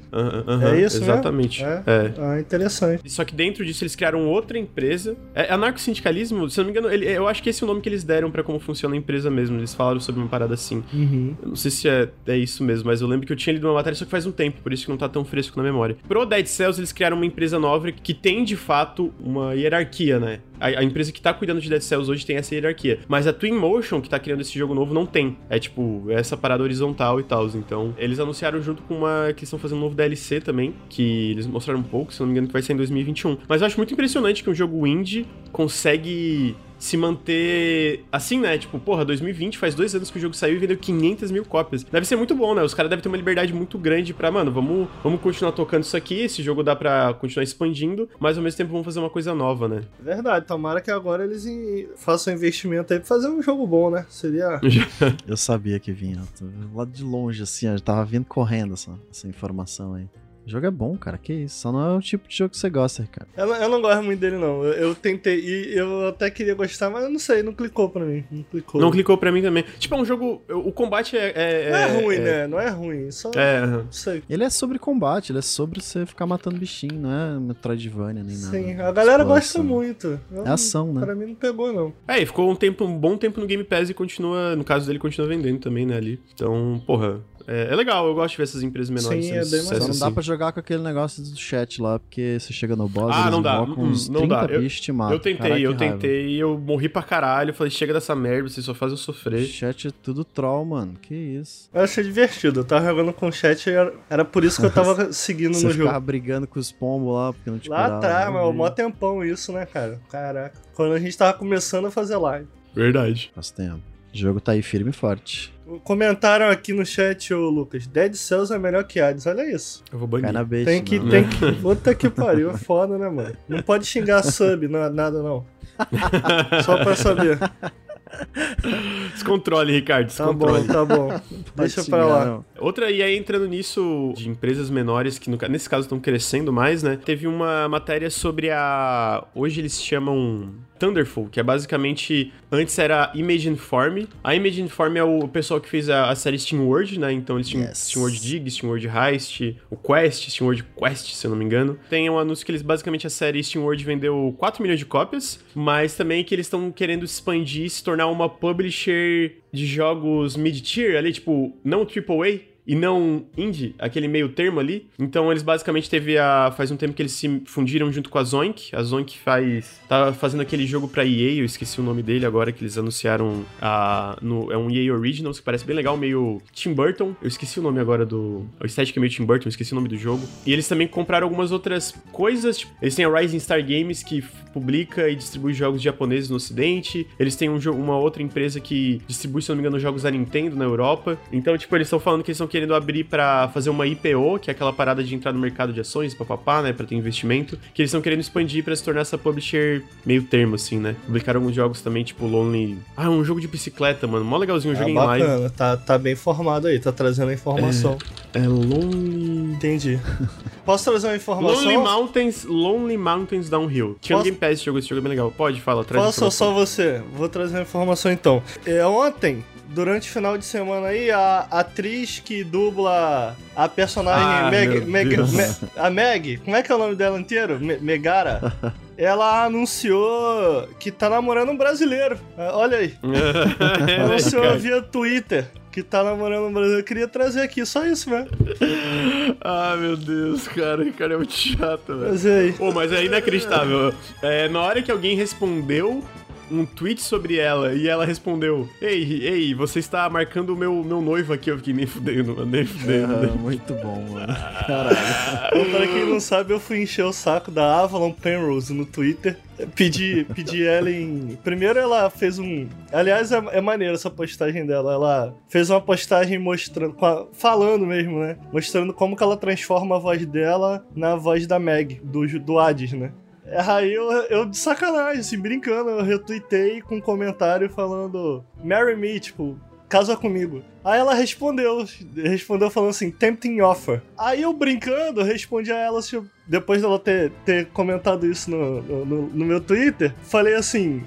uhum, é isso, Exatamente. Né? É. é. Ah, interessante. Só que dentro disso eles criaram outra empresa. É, anarco-sindicalismo, se não me engano, ele, eu acho que esse é o nome que eles deram para como funciona a empresa mesmo. Eles falaram sobre uma parada assim. Uhum. Eu não sei se é, é isso mesmo, mas eu lembro que eu tinha lido uma matéria só que faz um tempo, por isso que não tá tão fresco na memória. Pro Dead Cells, eles criaram uma empresa nova que tem de fato uma hierarquia, né? A, a, empresa que tá cuidando de Dead Cells hoje tem essa hierarquia. Mas a Twinmotion, que tá criando esse jogo novo, não tem. É tipo, essa parada horizontal e tal. Então, eles anunciaram junto com uma. que estão fazendo um novo DLC também. Que eles mostraram um pouco, se não me engano, que vai ser em 2021. Mas eu acho muito impressionante que um jogo indie consegue se manter assim, né? Tipo, porra, 2020 faz dois anos que o jogo saiu e vendeu 500 mil cópias. Deve ser muito bom, né? Os caras devem ter uma liberdade muito grande pra, mano, vamos, vamos continuar tocando isso aqui. Esse jogo dá pra continuar expandindo, mas ao mesmo tempo vamos fazer uma coisa nova, né? Verdade, tomara que agora eles façam investimento aí pra fazer um jogo bom, né? Seria. eu sabia que vinha. Lá de longe, assim, eu tava vindo correndo essa, essa informação aí. O jogo é bom, cara. Que isso. Só não é o tipo de jogo que você gosta, cara. Eu, eu não gosto muito dele, não. Eu, eu, tentei. E eu até queria gostar, mas eu não sei. Não clicou pra mim. Não clicou. Não clicou pra mim também. Tipo, é um jogo. O combate é. é não é, ruim, é... né? Não é ruim. Só. É. Não sei. Ele é sobre combate. Ele é sobre você ficar matando bichinho. Não é Metroidvania nem nada. Sim, a galera gosta muito. Eu, é ação, né? Pra mim não pegou, não. É, e ficou um tempo, um bom tempo no Game Pass e continua. No caso dele, continua vendendo também, né? Ali. Então, porra. É, é, legal, eu gosto de ver essas empresas menores. Sim, é bem mais Só não dá assim. pra jogar com aquele negócio do chat lá, porque você chega no boss, ah, não dá. com uns não 30 dá. te Eu tentei, Caraca, eu tentei, e eu morri pra caralho. Falei, chega dessa merda, vocês só fazem eu sofrer. Chat é tudo troll, mano. Que isso. Eu achei divertido. Eu tava jogando com chat e era por isso que eu tava seguindo você no jogo. Você brigando com os pombos lá, porque não te Lá atrás, mas mó tempão isso, né, cara? Caraca. Quando a gente tava começando a fazer live. Verdade. Faz tempo. O jogo tá aí firme e forte. Comentaram aqui no chat, ô Lucas, Dead Cells é melhor que Hades, olha isso. Eu vou banir. Cai na bait, tem que, não. tem que. Puta que pariu, é foda, né, mano? Não pode xingar sub, não, nada não. Só pra saber. Descontrole, Ricardo, descontrole. Tá bom, tá bom. Deixa pra lá. Não. Outra, e aí entrando nisso, de empresas menores, que no, nesse caso estão crescendo mais, né? Teve uma matéria sobre a. Hoje eles chamam Thunderful, que é basicamente. Antes era Image Inform. A Image Inform é o pessoal que fez a, a série Steam World, né? Então eles tinham yes. Steam World Dig, Steam World Heist, o Quest, Steam World Quest, se eu não me engano. Tem um anúncio que eles basicamente a série Steam World vendeu 4 milhões de cópias, mas também que eles estão querendo expandir e se tornar uma publisher de jogos mid-tier ali, tipo, não AAA, e não indie, aquele meio termo ali. Então eles basicamente teve a. Faz um tempo que eles se fundiram junto com a Zonk. A Zonk faz. tá fazendo aquele jogo pra EA, eu esqueci o nome dele agora, que eles anunciaram. A, no, é um EA Originals, que parece bem legal, meio Tim Burton. Eu esqueci o nome agora do. O estética é meio Tim Burton, eu esqueci o nome do jogo. E eles também compraram algumas outras coisas. Tipo, eles têm a Rising Star Games, que publica e distribui jogos japoneses no ocidente. Eles têm um, uma outra empresa que distribui, se não me engano, jogos da Nintendo na Europa. Então, tipo, eles estão falando que eles estão querendo abrir para fazer uma IPO, que é aquela parada de entrar no mercado de ações, papapá, né, para ter investimento, que eles estão querendo expandir para se tornar essa publisher meio termo assim, né? Publicaram alguns jogos também, tipo Lonely, ah, um jogo de bicicleta, mano, mó legalzinho, um ah, jogo bacana. em live. Tá, tá bem formado aí, tá trazendo a informação. É, é Lonely, entendi. Posso trazer uma informação? Lonely Mountains, Lonely Mountains Downhill. Tinha Posso... um Game Pass esse jogo, esse jogo é bem legal. Pode, fala, traz Posso só você? Vou trazer uma informação então. É, ontem durante o final de semana aí, a atriz que dubla a personagem ah, Meg, Meg, Meg, a Meg, como é que é o nome dela inteiro? Me, Megara. ela anunciou que tá namorando um brasileiro. É, olha aí. anunciou via Twitter que tá namorando um brasileiro. Eu queria trazer aqui, só isso, né? ah, meu Deus, cara. O cara é muito chato, velho. Mas aí. Pô, mas é inacreditável. É, na hora que alguém respondeu um tweet sobre ela e ela respondeu: Ei, ei, você está marcando o meu, meu noivo aqui. Eu fiquei nem fudendo, mano, nem fudendo. Ah, muito bom, mano. Caralho. pra quem não sabe, eu fui encher o saco da Avalon Penrose no Twitter. Pedi, pedi ela em. Primeiro ela fez um. Aliás, é, é maneiro essa postagem dela. Ela fez uma postagem mostrando. Falando mesmo, né? Mostrando como que ela transforma a voz dela na voz da Meg, do, do Hades, né? Aí eu, eu de sacanagem, assim, brincando, eu retuitei com um comentário falando Marry me, tipo, casa comigo. Aí ela respondeu, respondeu falando assim, tempting offer. Aí eu brincando, respondi a ela, assim, depois dela ter, ter comentado isso no, no, no meu Twitter, falei assim,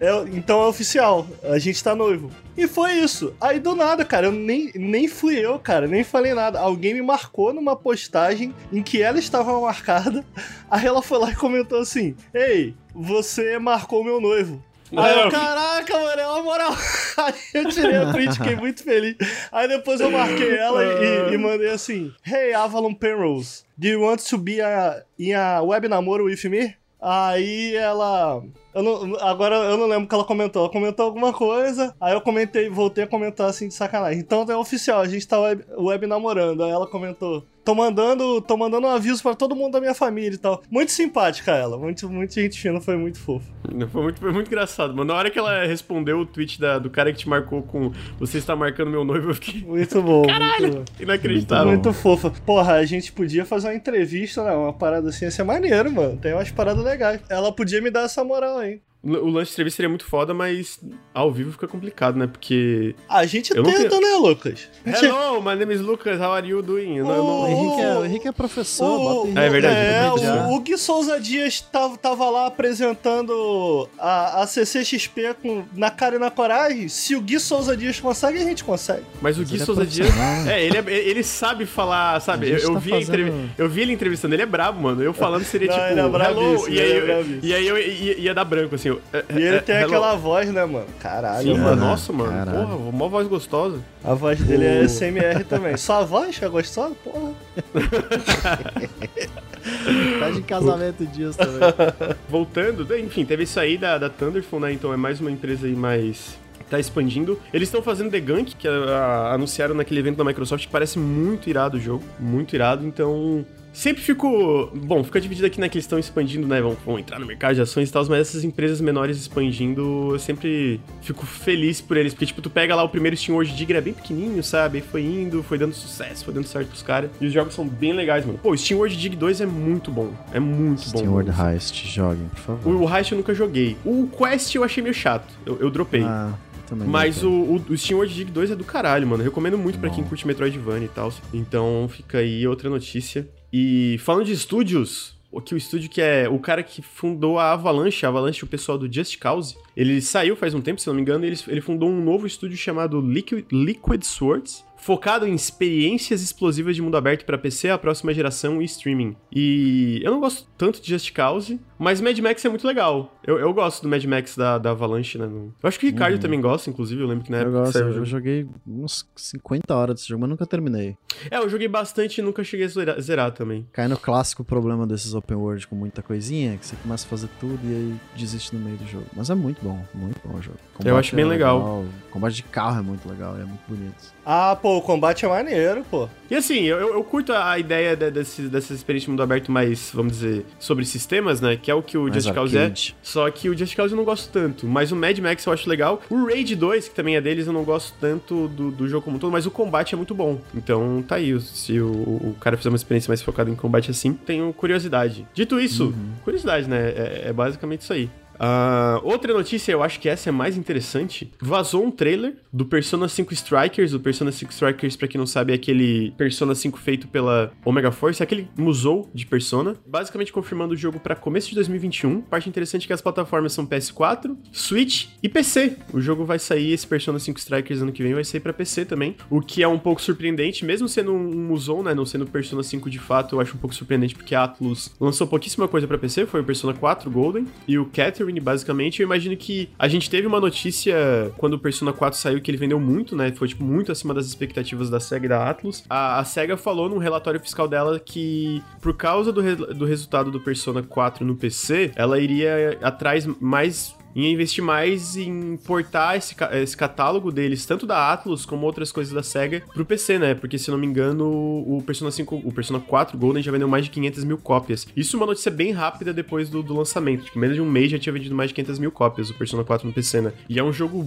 é, então é oficial, a gente tá noivo. E foi isso. Aí do nada, cara, eu nem, nem fui eu, cara, nem falei nada. Alguém me marcou numa postagem em que ela estava marcada. Aí ela foi lá e comentou assim: Ei, você marcou meu noivo. Aí eu, caraca, mano, é uma moral. Aí eu tirei a print, fiquei muito feliz. Aí depois eu marquei ela e, e mandei assim: Hey, Avalon Penrose, do you want to be a, in a web namoro with me? Aí ela. Eu não, agora eu não lembro o que ela comentou. Ela comentou alguma coisa, aí eu comentei, voltei a comentar assim de sacanagem. Então é oficial, a gente tá web, web namorando. Aí ela comentou: tô mandando, tô mandando um aviso para todo mundo da minha família e tal. Muito simpática ela, muito, muito gente fina, foi muito fofo. Foi muito, foi muito engraçado, mano. Na hora que ela respondeu o tweet da, do cara que te marcou com você está marcando meu noivo, eu fiquei. Muito bom. Caralho! Muito bom. Inacreditável. Muito, muito fofa. Porra, a gente podia fazer uma entrevista, né? Uma parada assim, ia ser maneiro, mano. Tem umas paradas legais. Ela podia me dar essa moral aí. O lance de entrevista seria muito foda, mas ao vivo fica complicado, né? Porque. A gente tenta, tenho... né, Lucas? Hello, my name is Lucas, how are you doing? O, não, O, Henrique é, o Henrique é professor, o... É verdade. É, o, o Gui Souza Dias tava, tava lá apresentando a, a CCXP com, na cara e na coragem. Se o Gui Souza Dias consegue, a gente consegue. Mas o Gui ele é Souza é Dias. É, ele, é, ele sabe falar, sabe? Eu, eu, tá vi fazendo... eu vi ele entrevistando, ele é brabo, mano. Eu falando seria não, tipo. Ele é hello, e aí, é e aí eu ia, ia dar branco, assim. É, e ele é, tem hello. aquela voz, né, mano? Caralho, Sim, mano. Nossa, mano. Caralho. Porra, uma voz gostosa. A voz dele é SMR também. Só a voz é gostosa? Porra. tá de casamento dias também. Voltando, enfim, teve isso aí da, da Thunderful, né? Então é mais uma empresa aí mais tá expandindo. Eles estão fazendo The Gunk, que a, a, anunciaram naquele evento da Microsoft, que parece muito irado o jogo, muito irado, então Sempre fico. Bom, fica dividido aqui na questão expandindo, né? Vão, vão entrar no mercado de ações e tal, mas essas empresas menores expandindo, eu sempre fico feliz por eles. Porque, tipo, tu pega lá o primeiro Steam World Digger, é bem pequenininho, sabe? Aí foi indo, foi dando sucesso, foi dando certo pros caras. E os jogos são bem legais, mano. Pô, o Steam World Dig 2 é muito bom. É muito Steam bom. Steam World Heist, joguem, por favor. O, o Heist eu nunca joguei. O Quest eu achei meio chato. Eu, eu dropei. Ah. Também Mas o, o, o Steam World Dig 2 é do caralho, mano. Eu recomendo muito para quem curte Metroidvania e tal. Então fica aí outra notícia. E falando de estúdios, que o estúdio que é o cara que fundou a Avalanche, a Avalanche, o pessoal do Just Cause, ele saiu faz um tempo, se não me engano, e ele, ele fundou um novo estúdio chamado Liquid, Liquid Swords. Focado em experiências explosivas de mundo aberto para PC, a próxima geração e streaming. E eu não gosto tanto de Just Cause, mas Mad Max é muito legal. Eu, eu gosto do Mad Max da, da Avalanche, né? Eu acho que o Ricardo uhum. também gosta, inclusive. Eu lembro que na época. Eu, gosto, eu, eu joguei uns 50 horas desse jogo, mas nunca terminei. É, eu joguei bastante e nunca cheguei a zerar, zerar, também. Cai no clássico problema desses open world com muita coisinha, que você começa a fazer tudo e aí desiste no meio do jogo. Mas é muito bom, muito bom o jogo. Combate eu acho bem é legal. legal. Combate de carro é muito legal, é muito bonito. Ah, pô, o combate é maneiro, pô. E assim, eu, eu curto a ideia de, desse, dessa experiência de mundo aberto mais, vamos dizer, sobre sistemas, né? Que é o que o mais Just Cause é. Só que o Just Cause eu não gosto tanto. Mas o Mad Max eu acho legal. O Raid 2, que também é deles, eu não gosto tanto do, do jogo como um todo, mas o combate é muito bom. Então tá aí. Se o, o cara fizer uma experiência mais focada em combate assim, tenho curiosidade. Dito isso, uhum. curiosidade, né? É, é basicamente isso aí. Uh, outra notícia, eu acho que essa é mais interessante. Vazou um trailer do Persona 5 Strikers. O Persona 5 Strikers, pra quem não sabe, é aquele Persona 5 feito pela Omega Force, é aquele musou de Persona. Basicamente confirmando o jogo para começo de 2021. Parte interessante é que as plataformas são PS4, Switch e PC. O jogo vai sair, esse Persona 5 Strikers ano que vem vai sair para PC também. O que é um pouco surpreendente, mesmo sendo um musou, né? Não sendo Persona 5 de fato, eu acho um pouco surpreendente porque a Atlus lançou pouquíssima coisa para PC. Foi o Persona 4 Golden e o Catherine basicamente. Eu imagino que a gente teve uma notícia quando o Persona 4 saiu que ele vendeu muito, né? Foi, tipo, muito acima das expectativas da SEGA e da Atlus. A, a SEGA falou no relatório fiscal dela que, por causa do, re, do resultado do Persona 4 no PC, ela iria atrás mais ia investir mais em portar esse, esse catálogo deles, tanto da Atlus como outras coisas da SEGA, pro PC, né? Porque, se não me engano, o Persona 5, o Persona 4 Golden já vendeu mais de 500 mil cópias. Isso é uma notícia bem rápida depois do, do lançamento. Tipo, menos de um mês já tinha vendido mais de 500 mil cópias o Persona 4 no PC, né? E é um jogo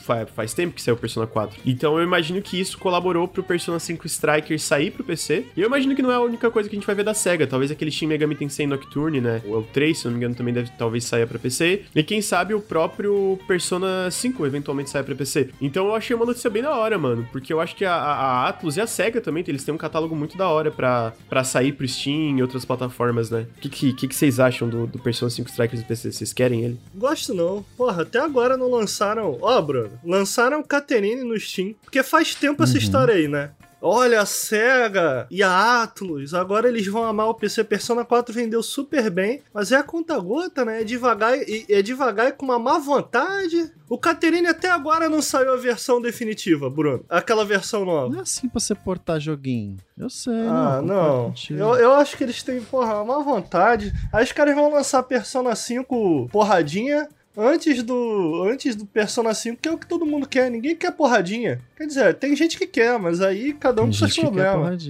faz, faz tempo que saiu o Persona 4. Então eu imagino que isso colaborou pro Persona 5 Striker sair pro PC. E eu imagino que não é a única coisa que a gente vai ver da SEGA. Talvez aquele Shin Megami Tensei Nocturne, né? Ou o 3, se não me engano, também deve talvez saia pra PC. E quem sabe o próprio Persona 5 eventualmente sai pra PC. Então eu achei uma notícia bem da hora, mano. Porque eu acho que a, a Atlus e a SEGA também, eles têm um catálogo muito da hora pra, pra sair pro Steam e outras plataformas, né? O que, que, que, que vocês acham do, do Persona 5 Strikers no PC? Vocês querem ele? Gosto não. Porra, até agora não lançaram. Ó, oh, Bruno, lançaram Caterine no Steam. Porque faz tempo essa uhum. história aí, né? Olha, a SEGA e a Atlus, agora eles vão amar o PC. Persona 4 vendeu super bem, mas é a conta gota, né? É devagar e é devagar e com uma má vontade. O Caterine até agora não saiu a versão definitiva, Bruno. Aquela versão nova. Não é assim pra você portar joguinho. Eu sei, Ah, não. Eu, eu acho que eles têm, porra, uma vontade. Aí os caras vão lançar Persona 5 porradinha antes do antes do Persona 5, que é o que todo mundo quer. Ninguém quer porradinha. Quer dizer, tem gente que quer, mas aí cada um tem com seus problemas.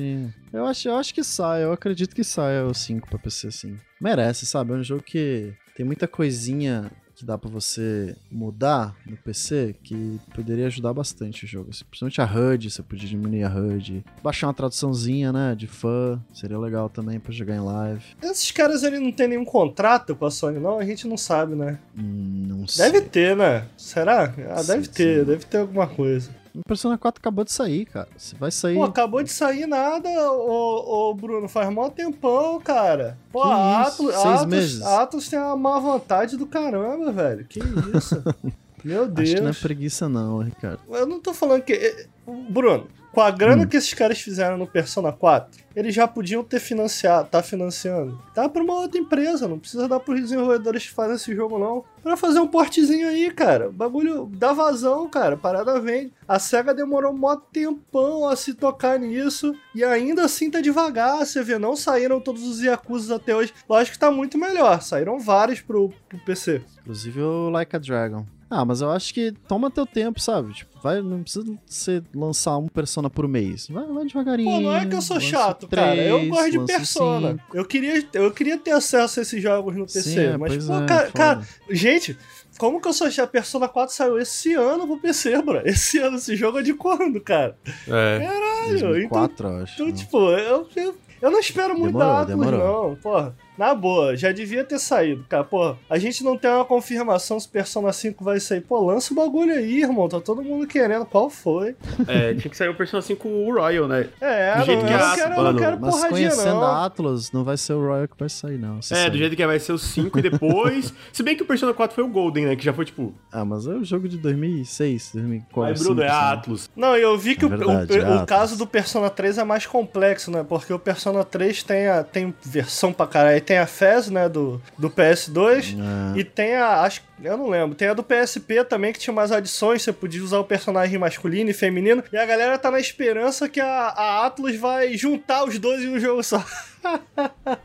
Eu acho, eu acho que sai, eu acredito que saia o 5 pra PC, sim. Merece, sabe? É um jogo que tem muita coisinha que dá para você mudar no PC que poderia ajudar bastante o jogo. Principalmente a HUD, você podia diminuir a HUD. Baixar uma traduçãozinha, né, de fã, seria legal também para jogar em live. Esses caras ali não tem nenhum contrato com a Sony, não? A gente não sabe, né? Hum, não sei. Deve ter, né? Será? Ah, deve sim, ter, sim. deve ter alguma coisa. Persona 4 acabou de sair, cara. Você vai sair. Pô, acabou de sair nada, ô, ô Bruno. Faz mó tempão, cara. Pô, que a Atlas, Seis Atlas, meses. Atlas tem uma má vontade do caramba, velho. Que isso? Meu Deus. Acho que não é preguiça, não, Ricardo. Eu não tô falando que. Eh, Bruno, com a grana hum. que esses caras fizeram no Persona 4, eles já podiam ter financiado, tá financiando. Dá pra uma outra empresa, não precisa dar pros desenvolvedores que fazem esse jogo, não. Pra fazer um portezinho aí, cara. O bagulho dá vazão, cara. Parada vende. A SEGA demorou um tempão a se tocar nisso. E ainda assim tá devagar. Você vê, não saíram todos os Yakuza até hoje. Lógico que tá muito melhor. Saíram vários pro, pro PC. Inclusive o Like a Dragon. Ah, mas eu acho que toma teu tempo, sabe? Tipo, vai, não precisa você lançar um Persona por mês. Vai, vai devagarinho. Pô, não é que eu sou chato, três, cara. Eu gosto de Persona. Eu queria, eu queria ter acesso a esses jogos no PC. Sim, é, mas, pô, é, cara, cara, gente, como que eu sou chato? Persona 4 saiu esse ano pro PC, bro. Esse ano, esse jogo é de quando, cara? É. Caralho. 2004, então, acho. Então, tipo, eu, eu, eu não espero muito demorou, da Atlas, não. Porra. Na boa, já devia ter saído, cara. Pô, a gente não tem uma confirmação se Persona 5 vai sair. Pô, lança o bagulho aí, irmão. Tá todo mundo querendo. Qual foi? É, tinha que sair o Persona 5 Royal, né? É, do jeito não, que eu, não quero, eu não quero Mas conhecendo não. a Atlas, não vai ser o Royal que vai sair, não. É, do jeito que vai ser o 5 e depois... se bem que o Persona 4 foi o Golden, né? Que já foi tipo. Ah, mas é um jogo de 2006, 2004. Aí, Bruno, é a Atlus. Não, eu vi que É o- verdade, o, é o caso do Persona 3 é mais complexo, né? Porque o Persona 3 tem, a, tem versão pra caralho. Tem a FES, né? Do, do PS2. Ah. E tem a. Acho, eu não lembro. Tem a do PSP também, que tinha umas adições. Você podia usar o personagem masculino e feminino. E a galera tá na esperança que a, a Atlus vai juntar os dois em um jogo só.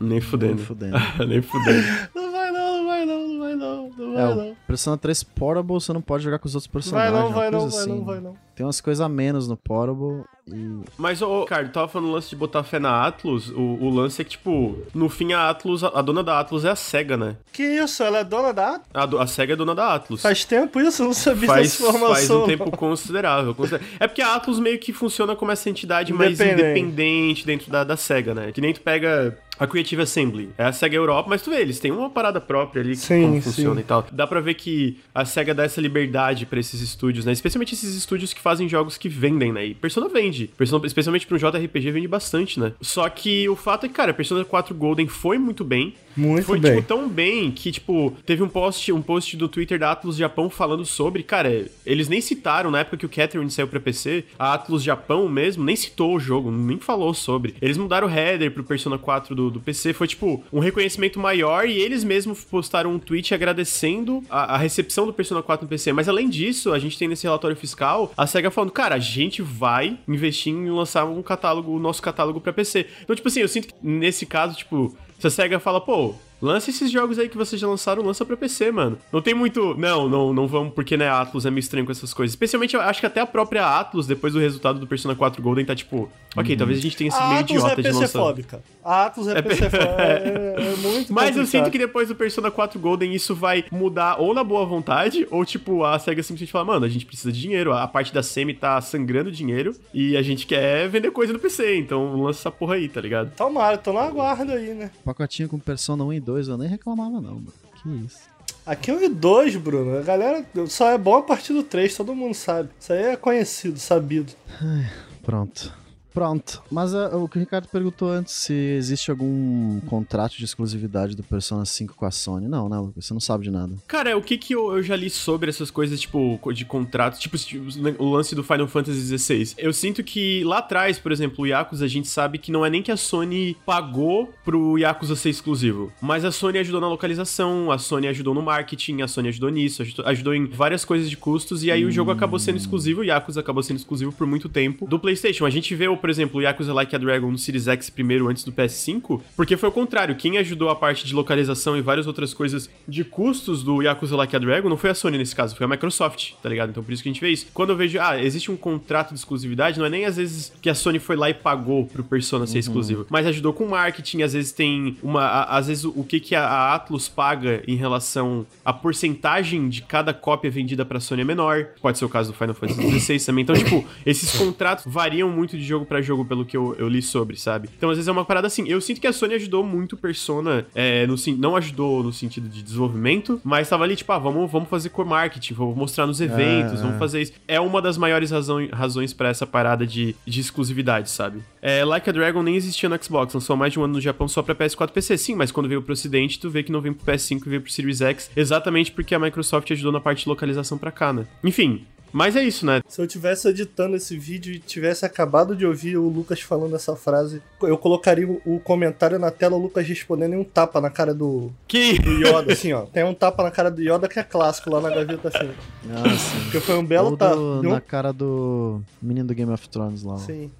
Nem Nem fudendo. fudendo. Nem fudendo. Não vai não vai não, não vai não, não É, vai o não. Persona 3 Portable você não pode jogar com os outros Vai personagens. não, vai não, vai não, assim. vai não. Tem umas coisas a menos no Portable e. Mas, ô, Ricardo, tava falando o lance de botar fé na Atlus. O, o lance é que, tipo, no fim a Atlus, a, a dona da Atlus é a SEGA, né? Que isso? Ela é dona da Atlus? A, do- a SEGA é dona da Atlus. Faz tempo isso? Eu não sabia faz, dessa informação. faz um não. tempo considerável, consider- É porque a Atlus meio que funciona como essa entidade mais Independente. independente dentro da, da SEGA, né? Que nem tu pega a Creative Assembly. É a SEGA Europa, mas tu vê, eles têm uma parada própria ali que Sim, como sim. funciona e tal. Dá pra ver que a SEGA dá essa liberdade pra esses estúdios, né? Especialmente esses estúdios que fazem jogos que vendem, né? E Persona vende. Persona, especialmente pra um JRPG, vende bastante, né? Só que o fato é que, cara, Persona 4 Golden foi muito bem. Muito Foi, bem. tipo, tão bem que, tipo, teve um post, um post do Twitter da Atlus Japão falando sobre, cara, eles nem citaram na época que o Catherine saiu pra PC, a Atlus Japão mesmo nem citou o jogo, nem falou sobre. Eles mudaram o header pro Persona 4 do, do PC, foi, tipo, um reconhecimento maior e eles mesmos postaram um tweet agradecendo a, a recepção do Persona 4 no PC. Mas além disso, a gente tem nesse relatório fiscal a SEGA falando, cara, a gente vai investir em lançar um catálogo, o nosso catálogo pra PC. Então, tipo assim, eu sinto que nesse caso, tipo, se a SEGA fala, pô, lança esses jogos aí que vocês já lançaram, lança pra PC, mano. Não tem muito. Não, não, não vamos, porque, né, a Atlus é meio estranho com essas coisas. Especialmente, eu acho que até a própria Atlus, depois do resultado do Persona 4 Golden, tá tipo, ok, talvez a gente tenha esse A meio Atlus é idiota de lançar. PC-fóbica. A Atlus é, PC-fóbica. É, é muito Mas eu complicado. sinto que depois do Persona 4 Golden isso vai mudar ou na boa vontade, ou tipo, a SEGA simplesmente fala, mano, a gente precisa de dinheiro, a parte da Semi tá sangrando dinheiro e a gente quer vender coisa no PC, então lança essa porra aí, tá ligado? Tomara, tô na aguardo aí, né? Pacotinho com Persona 1 e 2 eu nem reclamava, não, mano. Que isso. Aqui é o I2, Bruno. A galera só é bom a partir do 3, todo mundo sabe. Isso aí é conhecido, sabido. Pronto. Pronto. Mas ah, o que o Ricardo perguntou antes, se existe algum contrato de exclusividade do Persona 5 com a Sony. Não, né? Você não sabe de nada. Cara, o que que eu, eu já li sobre essas coisas, tipo, de contratos, tipo, o lance do Final Fantasy XVI? Eu sinto que lá atrás, por exemplo, o Yakuza, a gente sabe que não é nem que a Sony pagou pro Yakuza ser exclusivo, mas a Sony ajudou na localização, a Sony ajudou no marketing, a Sony ajudou nisso, ajudou, em várias coisas de custos, e aí o jogo acabou sendo exclusivo, o Yakuza acabou sendo exclusivo por muito tempo do PlayStation. A gente vê, o, por exemplo, o Yakuza Like a Dragon no Series X primeiro antes do PS5, porque foi o contrário. Quem ajudou a parte de localização e várias outras coisas de custos do Yakuza Like a Dragon não foi a Sony nesse caso, foi a Microsoft, tá ligado? Então por isso que a gente vê isso. Quando eu vejo, ah, existe um contrato de exclusividade, não é nem às vezes que a Sony foi lá e pagou pro Persona ser exclusivo, mas ajudou com marketing, às vezes tem uma. a- às vezes o, que, que a, a Atlus paga em relação à porcentagem de cada cópia vendida pra Sony é menor. Pode ser o caso do Final Fantasy XVI também. Então, tipo, esses contratos variam muito de jogo pra jogo, pelo que eu, eu li sobre, sabe? Então, às vezes é uma parada assim. Eu sinto que a Sony ajudou muito Persona, é, no, não ajudou no sentido de desenvolvimento, mas tava ali, tipo, ah, vamos, vamos fazer core marketing, vamos mostrar nos eventos, vamos fazer isso. É uma das maiores razão, razões pra essa parada de, de exclusividade, sabe? É, like a Dragon nem existia no Xbox, lançou mais de um ano no Japão só pra PS4 e PC. Sim, mas quando veio pro ocidente, tu vê que não vem pro PS5 e veio pro Series X, exatamente porque a Microsoft ajudou na parte de localização pra cá, né? Enfim, mas é isso, né? Se eu tivesse editando esse vídeo e tivesse acabado de ouvir o Lucas falando essa frase, eu colocaria o, comentário na tela, o Lucas respondendo e um tapa na cara do, Que. do Yoda, assim, ó. Tem um tapa na cara do Yoda que é clássico lá na gaveta assim. Ah, sim. Porque foi um belo tapa. um- na cara do menino do Game of Thrones lá. Sim.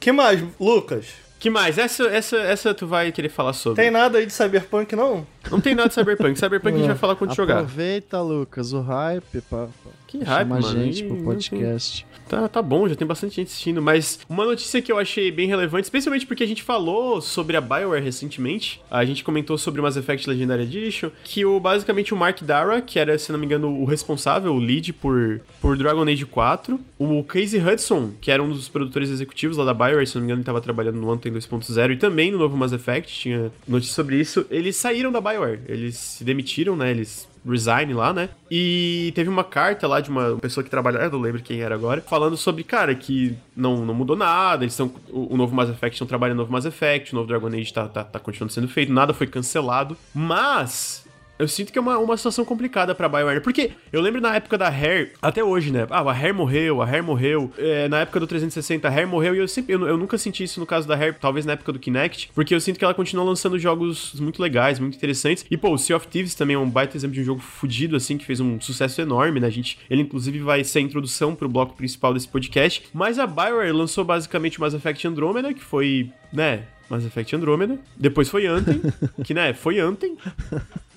que mais, Lucas? Que mais? Essa, essa, essa tu vai querer falar sobre. Tem nada aí de Cyberpunk, não? Não tem nada de Cyberpunk. Cyberpunk a gente vai falar quando jogar. Aproveita, Lucas, o hype pra, pra Que hype, chamar mano. gente pro podcast. Tá, tá bom, já tem bastante gente assistindo, mas uma notícia que eu achei bem relevante, especialmente porque a gente falou sobre a BioWare recentemente, a gente comentou sobre o Mass Effect Legendary Edition, que o, basicamente o Mark Dara, que era, se não me engano, o responsável, o lead por, por Dragon Age 4, o Casey Hudson, que era um dos produtores executivos lá da BioWare, se não me engano, ele tava trabalhando no Anthem 2.0 e também no novo Mass Effect, tinha notícia sobre isso, eles saíram da BioWare, eles se demitiram, né, eles resign lá, né? E teve uma carta lá de uma pessoa que trabalha, eu não lembro quem era agora, falando sobre, cara, que não, não mudou nada, eles estão. O, o novo Mass Effect estão trabalhando no novo Mass Effect, o novo Dragon Age tá, tá, tá continuando sendo feito, nada foi cancelado, mas. Eu sinto que é uma, uma situação complicada pra BioWare. Porque eu lembro na época da Rare, até hoje, né? Ah, a Rare morreu, a Rare morreu. É, na época do 360, a Rare morreu. E eu sempre. Eu, eu, nunca senti isso no caso da Rare, talvez na época do Kinect. Porque eu sinto que ela continua lançando jogos muito legais, muito interessantes. E, pô, o Sea of Thieves também é um baita exemplo de um jogo fudido, assim, que fez um sucesso enorme, né? A gente, ele, inclusive, vai ser a introdução pro bloco principal desse podcast. Mas a BioWare lançou basicamente o Mass Effect Andromeda, que foi, né? Mass Effect Andromeda. Depois foi Anthem, que, né, foi Anthem.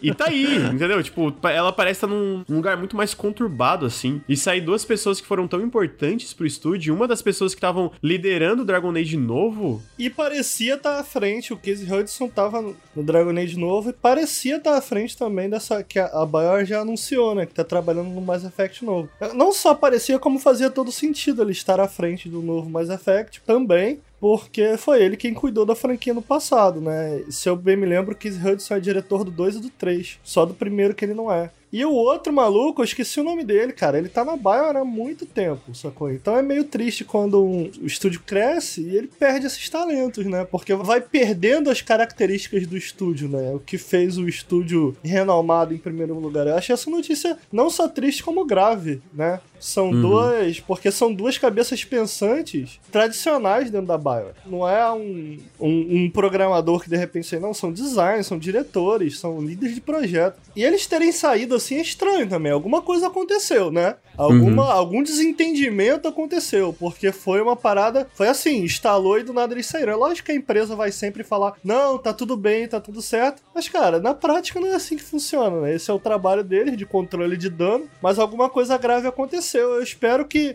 E tá aí, entendeu? Tipo, ela parece estar num lugar muito mais conturbado, assim. E sair duas pessoas que foram tão importantes pro estúdio, uma das pessoas que estavam liderando o Dragon Age novo. E parecia estar tá à frente, o Casey Hudson tava no Dragon Age novo, e parecia estar tá à frente também dessa que a BioWare já anunciou, né? Que tá trabalhando no Mass Effect novo. Não só parecia, como fazia todo sentido ele estar à frente do novo Mass Effect também porque foi ele quem cuidou da franquia no passado, né? Se eu bem me lembro, Keith Hudson é diretor do 2 e do 3. Só do primeiro que ele não é. E o outro maluco, eu esqueci o nome dele, cara. Ele tá na Bioware há muito tempo, sacou? Então é meio triste quando um, o estúdio cresce e ele perde esses talentos, né? Porque vai perdendo as características do estúdio, né? O que fez o estúdio renomado em primeiro lugar. Eu achei essa notícia não só triste como grave, né? São uhum. duas. Porque são duas cabeças pensantes tradicionais dentro da Bioware. Não é um, um, um programador que de repente não, são designers, são diretores, são líderes de projeto. E eles terem saído assim é estranho também. Alguma coisa aconteceu, né? Alguma, uhum. Algum desentendimento aconteceu, porque foi uma parada. Foi assim, instalou e do nada eles saíram. É lógico que a empresa vai sempre falar: não, tá tudo bem, tá tudo certo. Mas, cara, na prática não é assim que funciona, né? Esse é o trabalho deles de controle de dano, mas alguma coisa grave aconteceu. Eu espero que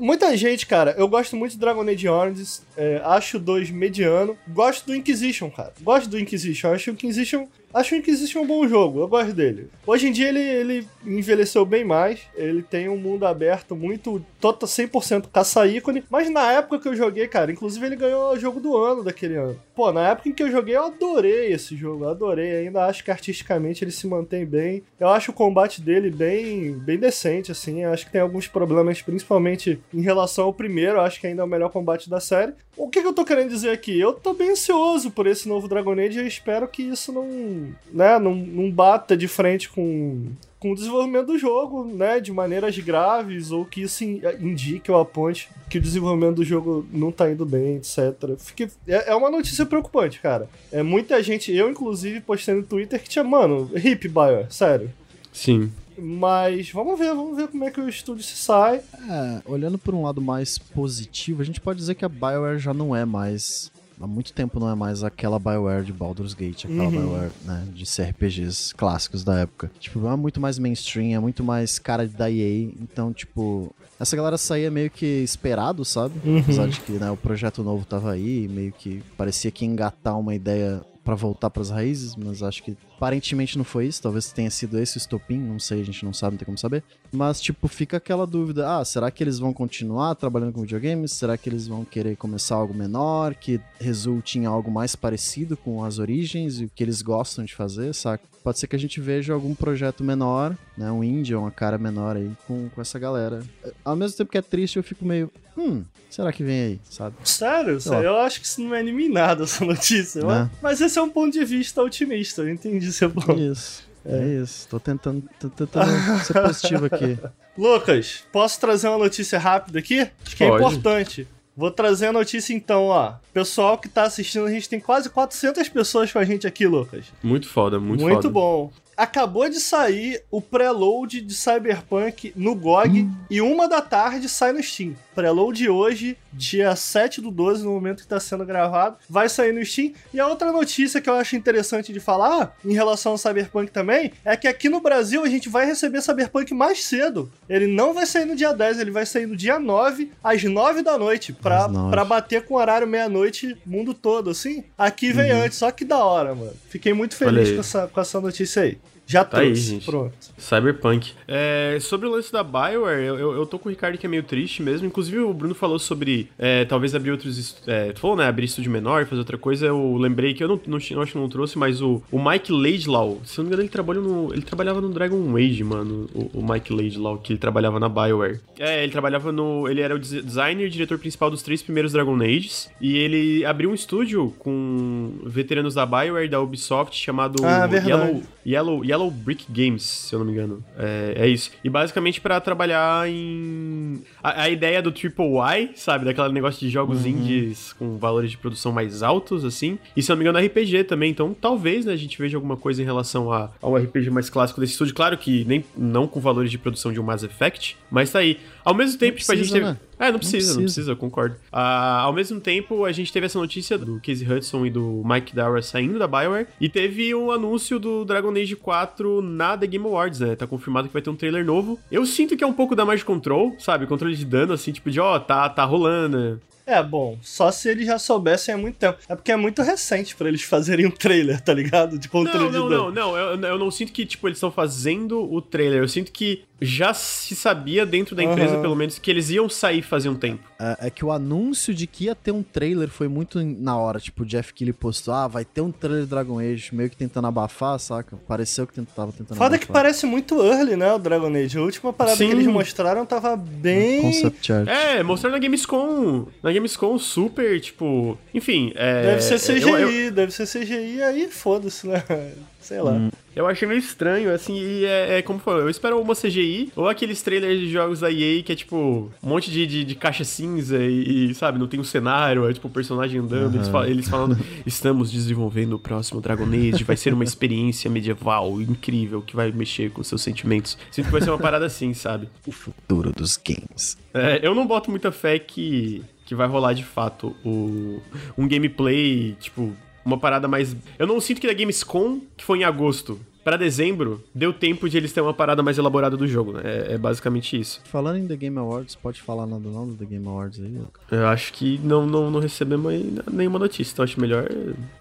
Muita gente, cara, eu gosto muito de Dragon Age Origins, é, acho o 2 mediano. Gosto do Inquisition, cara. Gosto do Inquisition. Acho o Inquisition Acho o Inquisition um bom jogo, eu gosto dele. Hoje em dia ele, ele envelheceu bem mais, ele tem um mundo aberto muito, total 100% caça-ícone, mas na época que eu joguei, cara, inclusive ele ganhou o jogo do ano daquele ano. Pô, na época em que eu joguei eu adorei esse jogo, eu adorei, ainda acho que artisticamente ele se mantém bem. Eu acho o combate dele bem, bem decente, assim, eu acho que tem alguns problemas, principalmente em relação ao primeiro, eu acho que ainda é o melhor combate da série. O que, que eu tô querendo dizer aqui? Eu tô bem ansioso por esse novo Dragon Age e espero que isso não né, não, não bata de frente com, com o desenvolvimento do jogo, né, de maneiras graves, ou que isso indique ou aponte que o desenvolvimento do jogo não tá indo bem, etc. Fique, é, é uma notícia preocupante, cara. É muita gente, eu inclusive, postei no Twitter que tinha, mano, hip Bio, sério. Sim. Mas vamos ver, vamos ver como é que o estúdio se sai. É, olhando por um lado mais positivo, a gente pode dizer que a BioWare já não é mais há muito tempo não é mais aquela BioWare de Baldur's Gate, aquela uhum. BioWare, né, de CRPGs clássicos da época. Tipo, é muito mais mainstream, é muito mais cara da EA, então, tipo, essa galera saía meio que esperado, sabe? Uhum. Apesar de que, né, o projeto novo tava aí, meio que parecia que engatar uma ideia para voltar para as raízes, mas acho que aparentemente não foi isso. Talvez tenha sido esse o estopim, não sei, a gente não sabe, não tem como saber. Mas, tipo, fica aquela dúvida: ah, será que eles vão continuar trabalhando com videogames? Será que eles vão querer começar algo menor, que resulte em algo mais parecido com as origens e o que eles gostam de fazer, saca? Pode ser que a gente veja algum projeto menor, né? Um indie, uma cara menor aí com, com essa galera. Ao mesmo tempo que é triste, eu fico meio. Hum, será que vem aí, sabe? Sério? Eu acho que isso não é eliminado, essa notícia. Né? Mas esse é um ponto de vista otimista, eu entendi seu ponto. Isso. É, é isso. Tô tentando, tô tentando ser positivo aqui. Lucas, posso trazer uma notícia rápida aqui? Acho que é Pode. é importante. Vou trazer a notícia então, ó. Pessoal que tá assistindo, a gente tem quase 400 pessoas com a gente aqui, Lucas. Muito foda, muito, muito foda. Muito bom acabou de sair o preload de Cyberpunk no GOG hum. e uma da tarde sai no Steam. Preload hoje, dia 7 do 12, no momento que está sendo gravado, vai sair no Steam. E a outra notícia que eu acho interessante de falar, em relação ao Cyberpunk também, é que aqui no Brasil a gente vai receber Cyberpunk mais cedo. Ele não vai sair no dia 10, ele vai sair no dia 9, às 9 da noite, pra, pra bater com o horário meia-noite mundo todo, assim. Aqui vem uhum. antes, só que da hora, mano. Fiquei muito feliz com essa, com essa notícia aí. Já tá trouxe. aí, gente. Pronto. Cyberpunk. É, sobre o lance da Bioware, eu, eu, eu, tô com o Ricardo que é meio triste mesmo. Inclusive, o Bruno falou sobre é, talvez abrir outros. É, tu falou, né? Abrir estúdio menor, fazer outra coisa. Eu lembrei que eu não, não, não acho que não trouxe, mas o, o Mike Laidlaw, se não me engano, ele, trabalhou no, ele trabalhava no Dragon Age, mano. O, o Mike Laidlaw, que ele trabalhava na Bioware. É, ele trabalhava no. Ele era o designer e diretor principal dos três primeiros Dragon Ages. E ele abriu um estúdio com veteranos da Bioware, da Ubisoft, chamado ah, Yellow, Yellow, Yellow Yellow Brick Games, se eu não me engano. É, é isso. E basicamente para trabalhar em. A, a, ideia do Triple Y, sabe? Daquele negócio de jogos uhum. indies com valores de produção mais altos, assim. E se eu não me engano, RPG também. Então talvez né, a gente veja alguma coisa em relação a, ao RPG mais clássico desse estúdio. Claro que nem, não com valores de produção de um Mass Effect, mas tá aí. Ao mesmo tempo, tipo, a gente teve. Né? É, não precisa, não precisa, não precisa eu concordo. Uh, ao mesmo tempo, a gente teve essa notícia do Casey Hudson e do Mike Dara saindo da Bioware. E teve o um anúncio do Dragon Age 4 na The Game Awards, né? Tá confirmado que vai ter um trailer novo. Eu sinto que é um pouco da mais control, sabe? Controle de dano, assim, tipo de, ó, oh, tá, tá rolando. É, bom, só se eles já soubessem há muito tempo. É porque é muito recente para eles fazerem um trailer, tá ligado? De controle não, não, de dano. Não, não, eu, eu não sinto que, tipo, eles estão fazendo o trailer. Eu sinto que já se sabia dentro da empresa, uhum. pelo menos, que eles iam sair fazer um tempo. É, é, que o anúncio de que ia ter um trailer foi muito na hora. Tipo, o Jeff Keighley postou, ah, vai ter um trailer Dragon Age, meio que tentando abafar, saca? Pareceu que tava tentando Foda abafar. que parece muito early, né, o Dragon Age. A última parada Sim. que eles mostraram tava bem... Concept art. É, mostraram na Gamescom, na Gamescom super, tipo... Enfim, é... Deve ser CGI, eu, eu... deve ser CGI, aí foda-se, né? Sei lá. Hum. Eu achei meio estranho, assim, e é, é como falou, eu espero uma CGI ou aqueles trailers de jogos da EA que é tipo um monte de, de, de caixa cinza e, e, sabe, não tem um cenário, é tipo o um personagem andando, uhum. eles, falam, eles falando, estamos desenvolvendo o próximo Dragon Age, vai ser uma experiência medieval incrível que vai mexer com seus sentimentos. Sinto que vai ser uma parada assim, sabe? O futuro dos games. É, eu não boto muita fé que, que vai rolar de fato o, um gameplay, tipo, uma parada mais. Eu não sinto que da Gamescom, que foi em agosto, para dezembro, deu tempo de eles terem uma parada mais elaborada do jogo, né? É, é, basicamente isso. Falando em The Game Awards, pode falar nada não do The Game Awards aí, Luca? Eu acho que não, não, não recebemos nenhuma notícia, então acho melhor.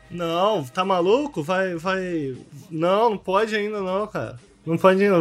Não, tá maluco? Vai, vai. Não, não pode ainda não, cara. Não pode ainda.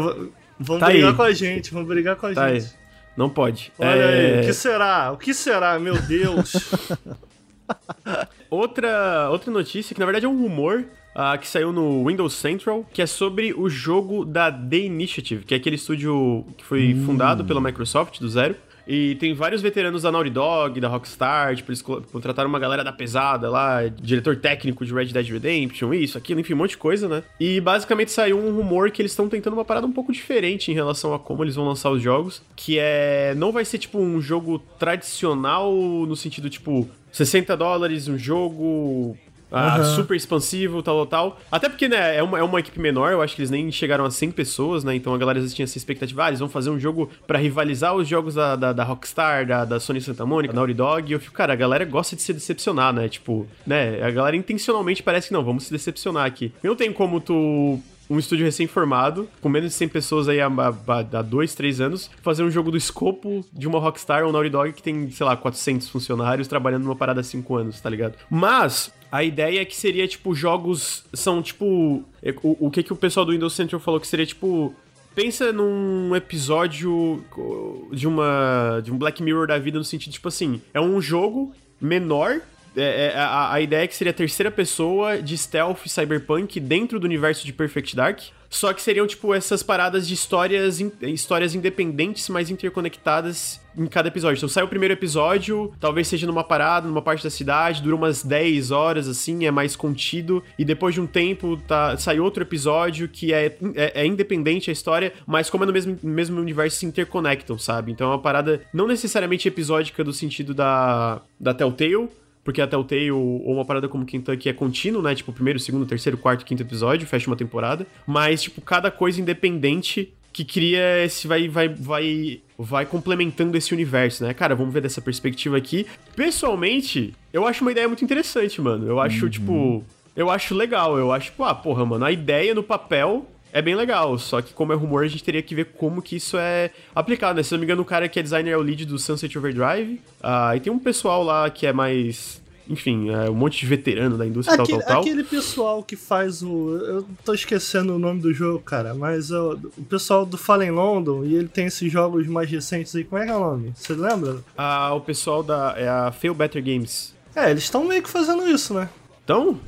Vão tá brigar aí. com a gente, vão brigar com a tá gente. Aí. Não pode. Olha é... aí, o que será? O que será, meu Deus? outra, outra notícia, que na verdade é um rumor, uh, que saiu no Windows Central, que é sobre o jogo da The Initiative, que é aquele estúdio que foi hum. fundado pela Microsoft do zero. E tem vários veteranos da Naughty Dog, da Rockstar, tipo, eles contrataram uma galera da pesada lá, diretor técnico de Red Dead Redemption, isso, aquilo, enfim, um monte de coisa, né? E basicamente saiu um rumor que eles estão tentando uma parada um pouco diferente em relação a como eles vão lançar os jogos, que é... não vai ser, tipo, um jogo tradicional no sentido, tipo, 60 dólares um jogo ah, uhum. super expansivo, tal, tal, tal. Até porque, né, é uma, é uma equipe menor, eu acho que eles nem chegaram a 100 pessoas, né? Então a galera tinha essa expectativa, ah, eles vão fazer um jogo para rivalizar os jogos da, da, da, Rockstar, da, da Sony Santa Mônica, da Naughty Dog. E eu fico, cara, a galera gosta de se decepcionar, né? Tipo, né, a galera intencionalmente parece que não, vamos se decepcionar aqui. Não tem como tu um estúdio recém-formado, com menos de 100 pessoas aí há, há, há dois, três anos, fazer um jogo do escopo de uma Rockstar ou Naughty Dog que tem, sei lá, 400 funcionários trabalhando numa parada há 5 anos, tá ligado? Mas, a ideia é que seria, tipo, jogos são, tipo... É, o, o que que o pessoal do Windows Central falou que seria, tipo... Pensa num episódio de uma de um Black Mirror da vida no sentido tipo assim, é um jogo menor é, é, a, a, ideia é que seria a terceira pessoa de stealth cyberpunk dentro do universo de Perfect Dark. Só que seriam, tipo, essas paradas de histórias, in, histórias independentes, mas interconectadas em cada episódio. Então sai o primeiro episódio, talvez seja numa parada, numa parte da cidade, dura umas 10 horas, assim, é mais contido. E depois de um tempo, tá, sai outro episódio que é, é, é independente a história, mas como é no mesmo, mesmo universo, se interconectam, sabe? Então é uma parada não necessariamente episódica do sentido da, da Telltale, porque a Telltale ou uma parada como Kentucky é contínuo, né? Tipo, primeiro, segundo, terceiro, quarto, quinto episódio, fecha uma temporada. Mas, tipo, cada coisa independente que cria esse. vai, vai, vai, vai complementando esse universo, né? Cara, vamos ver dessa perspectiva aqui. Pessoalmente, eu acho uma ideia muito interessante, mano. Eu acho, uhum. tipo. Eu acho legal. Eu acho, tipo, ah, porra, mano, a ideia no papel é bem legal, só que como é rumor, a gente teria que ver como que isso é aplicado, né? Se não me engano, o cara que é designer é o lead do Sunset Overdrive. Uh, e tem um pessoal lá que é mais enfim, é um monte de veterano da indústria aquele, tal, tal, tal. Aquele pessoal que faz o. Eu tô esquecendo o nome do jogo, cara, mas o, o pessoal do Fallen London e ele tem esses jogos mais recentes aí. Como é que é o nome? Você lembra? Ah, o pessoal da. É a Fail Better Games. É, eles estão meio que fazendo isso, né? Então?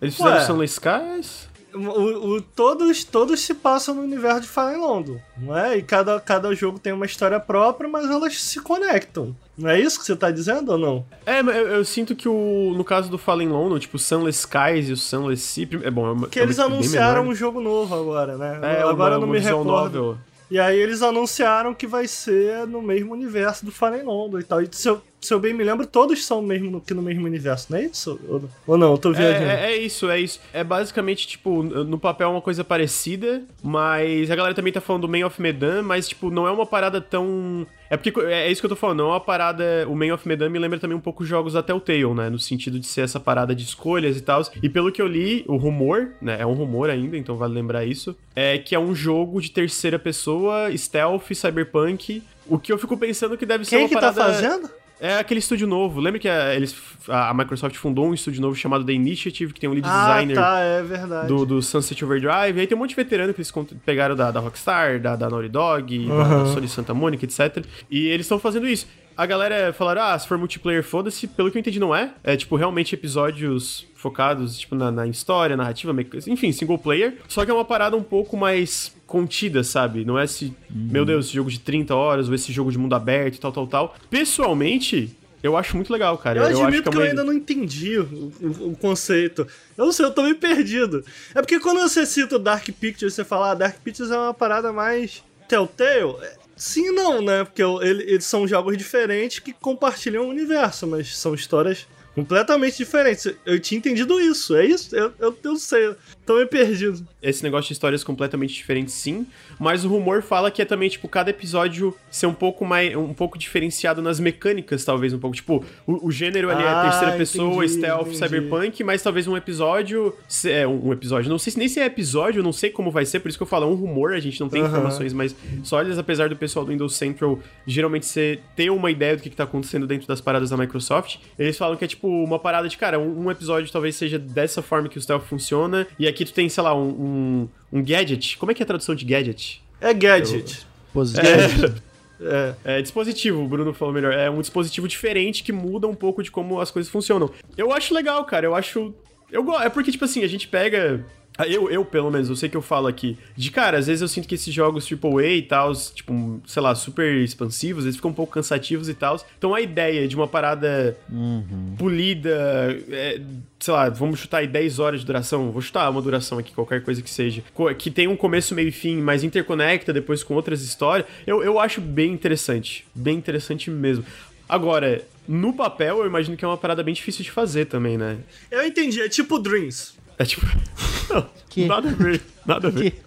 Eles fizeram Ué. Sunless Skies? O, o, todos, todos se passam no universo de Fallen London, não é? E cada, cada jogo tem uma história própria, mas elas se conectam. Não é isso que você tá dizendo ou não? É, eu, eu sinto que o, no caso do Fallen London, tipo, o Sunless Skies e o Sunless Sea, é bom, é Que é eles anunciaram um jogo novo agora, né? É, agora uma, eu não me recordo. Novel. E aí eles anunciaram que vai ser no mesmo universo do Fallen London e tal. E se eu, se eu bem me lembro, todos são mesmo no, que no mesmo universo, não é isso? Ou, ou não? Eu tô viajando. É, é, é, isso, é isso. É basicamente, tipo, no papel é uma coisa parecida, mas a galera também tá falando do Man of Medan, mas, tipo, não é uma parada tão. É porque é, é isso que eu tô falando, não é uma parada. O Man of Medan me lembra também um pouco jogos da Telltale, né? No sentido de ser essa parada de escolhas e tal. E pelo que eu li, o rumor, né? É um rumor ainda, então vale lembrar isso. É que é um jogo de terceira pessoa, stealth, cyberpunk. O que eu fico pensando que deve Quem ser uma que parada. Quem tá fazendo? É aquele estúdio novo. Lembra que a, eles, a Microsoft fundou um estúdio novo chamado The Initiative, que tem um lead ah, designer tá, é verdade. Do, do Sunset Overdrive. E aí tem um monte de veterano que eles pegaram da, da Rockstar, da, da Naughty Dog, uhum. da, da Sony Santa Mônica, etc. E eles estão fazendo isso. A galera falaram, ah, se for multiplayer, foda-se. Pelo que eu entendi, não é. É, tipo, realmente episódios focados, tipo, na, na história, narrativa, enfim, single player. Só que é uma parada um pouco mais contida, sabe? Não é esse, uhum. meu Deus, esse jogo de 30 horas, ou esse jogo de mundo aberto e tal, tal, tal. Pessoalmente, eu acho muito legal, cara. Eu, eu admito que, que eu ainda não entendi o, o, o, conceito. Eu não sei, eu tô meio perdido. É porque quando você cita o Dark Pictures, você fala, ah, Dark Pictures é uma parada mais Telltale. Sim não, né? Porque ele, eles são jogos diferentes que compartilham o universo, mas são histórias completamente diferentes. Eu tinha entendido isso, é isso? Eu, eu, eu sei, tô meio perdido. Esse negócio de histórias completamente diferentes, sim, mas o rumor fala que é também, tipo, cada episódio ser um pouco mais, um pouco diferenciado nas mecânicas, talvez, um pouco. Tipo, o, o gênero ali é ah, é terceira pessoa, entendi, stealth, entendi. cyberpunk, mas talvez um episódio, é, um episódio, não sei se nem se é episódio, não sei como vai ser, por isso que eu falo, é um rumor, a gente não tem informações, mas sólidas, apesar do pessoal do Windows Central geralmente ser, ter uma ideia do que, que tá acontecendo dentro das paradas da Microsoft, eles falam que é, tipo, uma parada de, cara, um, um episódio talvez seja dessa forma que o stealth funciona, e aqui tu tem, sei lá, um, um um gadget. Como é que é a tradução de gadget? É gadget. Positivo. É, é, é, dispositivo, o Bruno falou melhor. É um dispositivo diferente que muda um pouco de como as coisas funcionam. Eu acho legal, cara. Eu acho. Eu gosto. É porque, tipo assim, a gente pega eu, eu, pelo menos, eu sei que eu falo aqui. De cara, às vezes eu sinto que esses jogos AAA e tal, tipo, sei lá, super expansivos, eles ficam um pouco cansativos e tal. Então a ideia de uma parada uhum. polida, é, sei lá, vamos chutar aí 10 horas de duração, vou chutar uma duração aqui, qualquer coisa que seja, que tem um começo, meio e fim, mas interconecta depois com outras histórias, eu, eu acho bem interessante. Bem interessante mesmo. Agora, no papel, eu imagino que é uma parada bem difícil de fazer também, né? Eu entendi, é tipo Dreams. É tipo. Não, que? nada a ver. Nada a ver.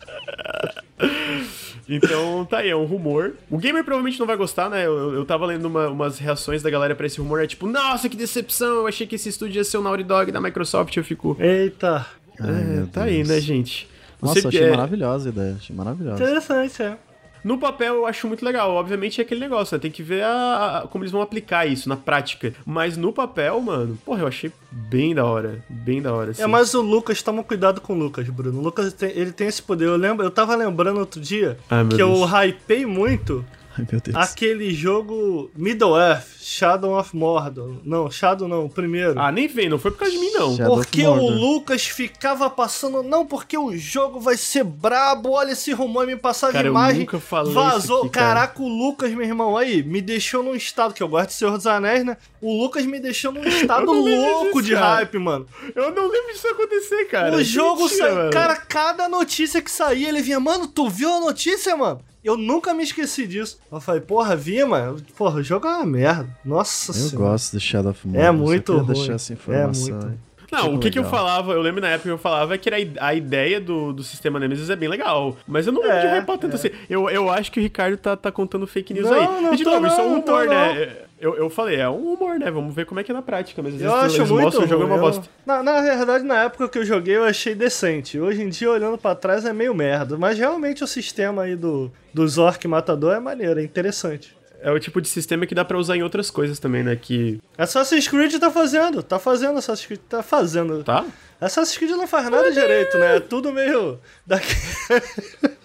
Então, tá aí, é um rumor. O gamer provavelmente não vai gostar, né? Eu, eu tava lendo uma, umas reações da galera pra esse rumor. É tipo, nossa, que decepção! Eu achei que esse estúdio ia ser o Naughty Dog da Microsoft. Eu fico. Eita! É, tá aí, né, gente? Nossa, Você, achei é... maravilhosa a ideia. Achei maravilhosa. Interessante, é. No papel eu acho muito legal. Obviamente é aquele negócio, né? Tem que ver a, a, como eles vão aplicar isso na prática. Mas no papel, mano, porra, eu achei bem da hora. Bem da hora. Assim. É, mas o Lucas, toma cuidado com o Lucas, Bruno. O Lucas tem, ele tem esse poder. Eu lembro, eu tava lembrando outro dia Ai, que Deus. eu hypei muito Ai, meu Deus. Aquele jogo Middle Earth, Shadow of Mordor. Não, Shadow não, o primeiro. Ah, nem vem, não foi por causa de mim, não. Shadow porque o Lucas ficava passando. Não, porque o jogo vai ser brabo. Olha esse rumor, me passava cara, imagem. Eu nunca falei vazou. Aqui, Caraca, o Lucas, meu irmão, aí, me deixou num estado, que eu gosto de Senhor dos Anéis, né? O Lucas me deixou num estado louco disso, de cara. hype, mano. Eu não lembro disso acontecer, cara. O jogo saiu. Cara, cada notícia que saía, ele vinha, mano, tu viu a notícia, mano? Eu nunca me esqueci disso. Eu falei, porra, vi, mano. Porra, o jogo é uma merda. Nossa Eu senhora. gosto do Shadow of Mordor. É muito ruim. deixar essa informação. É muito. Não, tipo o que, que eu falava, eu lembro na época que eu falava que era a ideia do, do sistema Nemesis é bem legal. Mas eu não lembro é, de hypar tanto é. assim. Eu, eu acho que o Ricardo tá, tá contando fake news não, aí. Não, e de novo, isso é um rumor, né? Eu, eu falei, é um humor, né? Vamos ver como é que é na prática. Mas às eu vezes acho muito o jogo é uma bosta. Na, na verdade, na época que eu joguei, eu achei decente. Hoje em dia, olhando para trás, é meio merda. Mas realmente o sistema aí do, do Zork Matador é maneiro, é interessante. É o tipo de sistema que dá para usar em outras coisas também, né? Que. Assassin's Creed tá fazendo, tá fazendo, Assassin's Creed tá fazendo. Tá? Assassin's Creed não faz nada direito, né? É tudo meio. Daqui...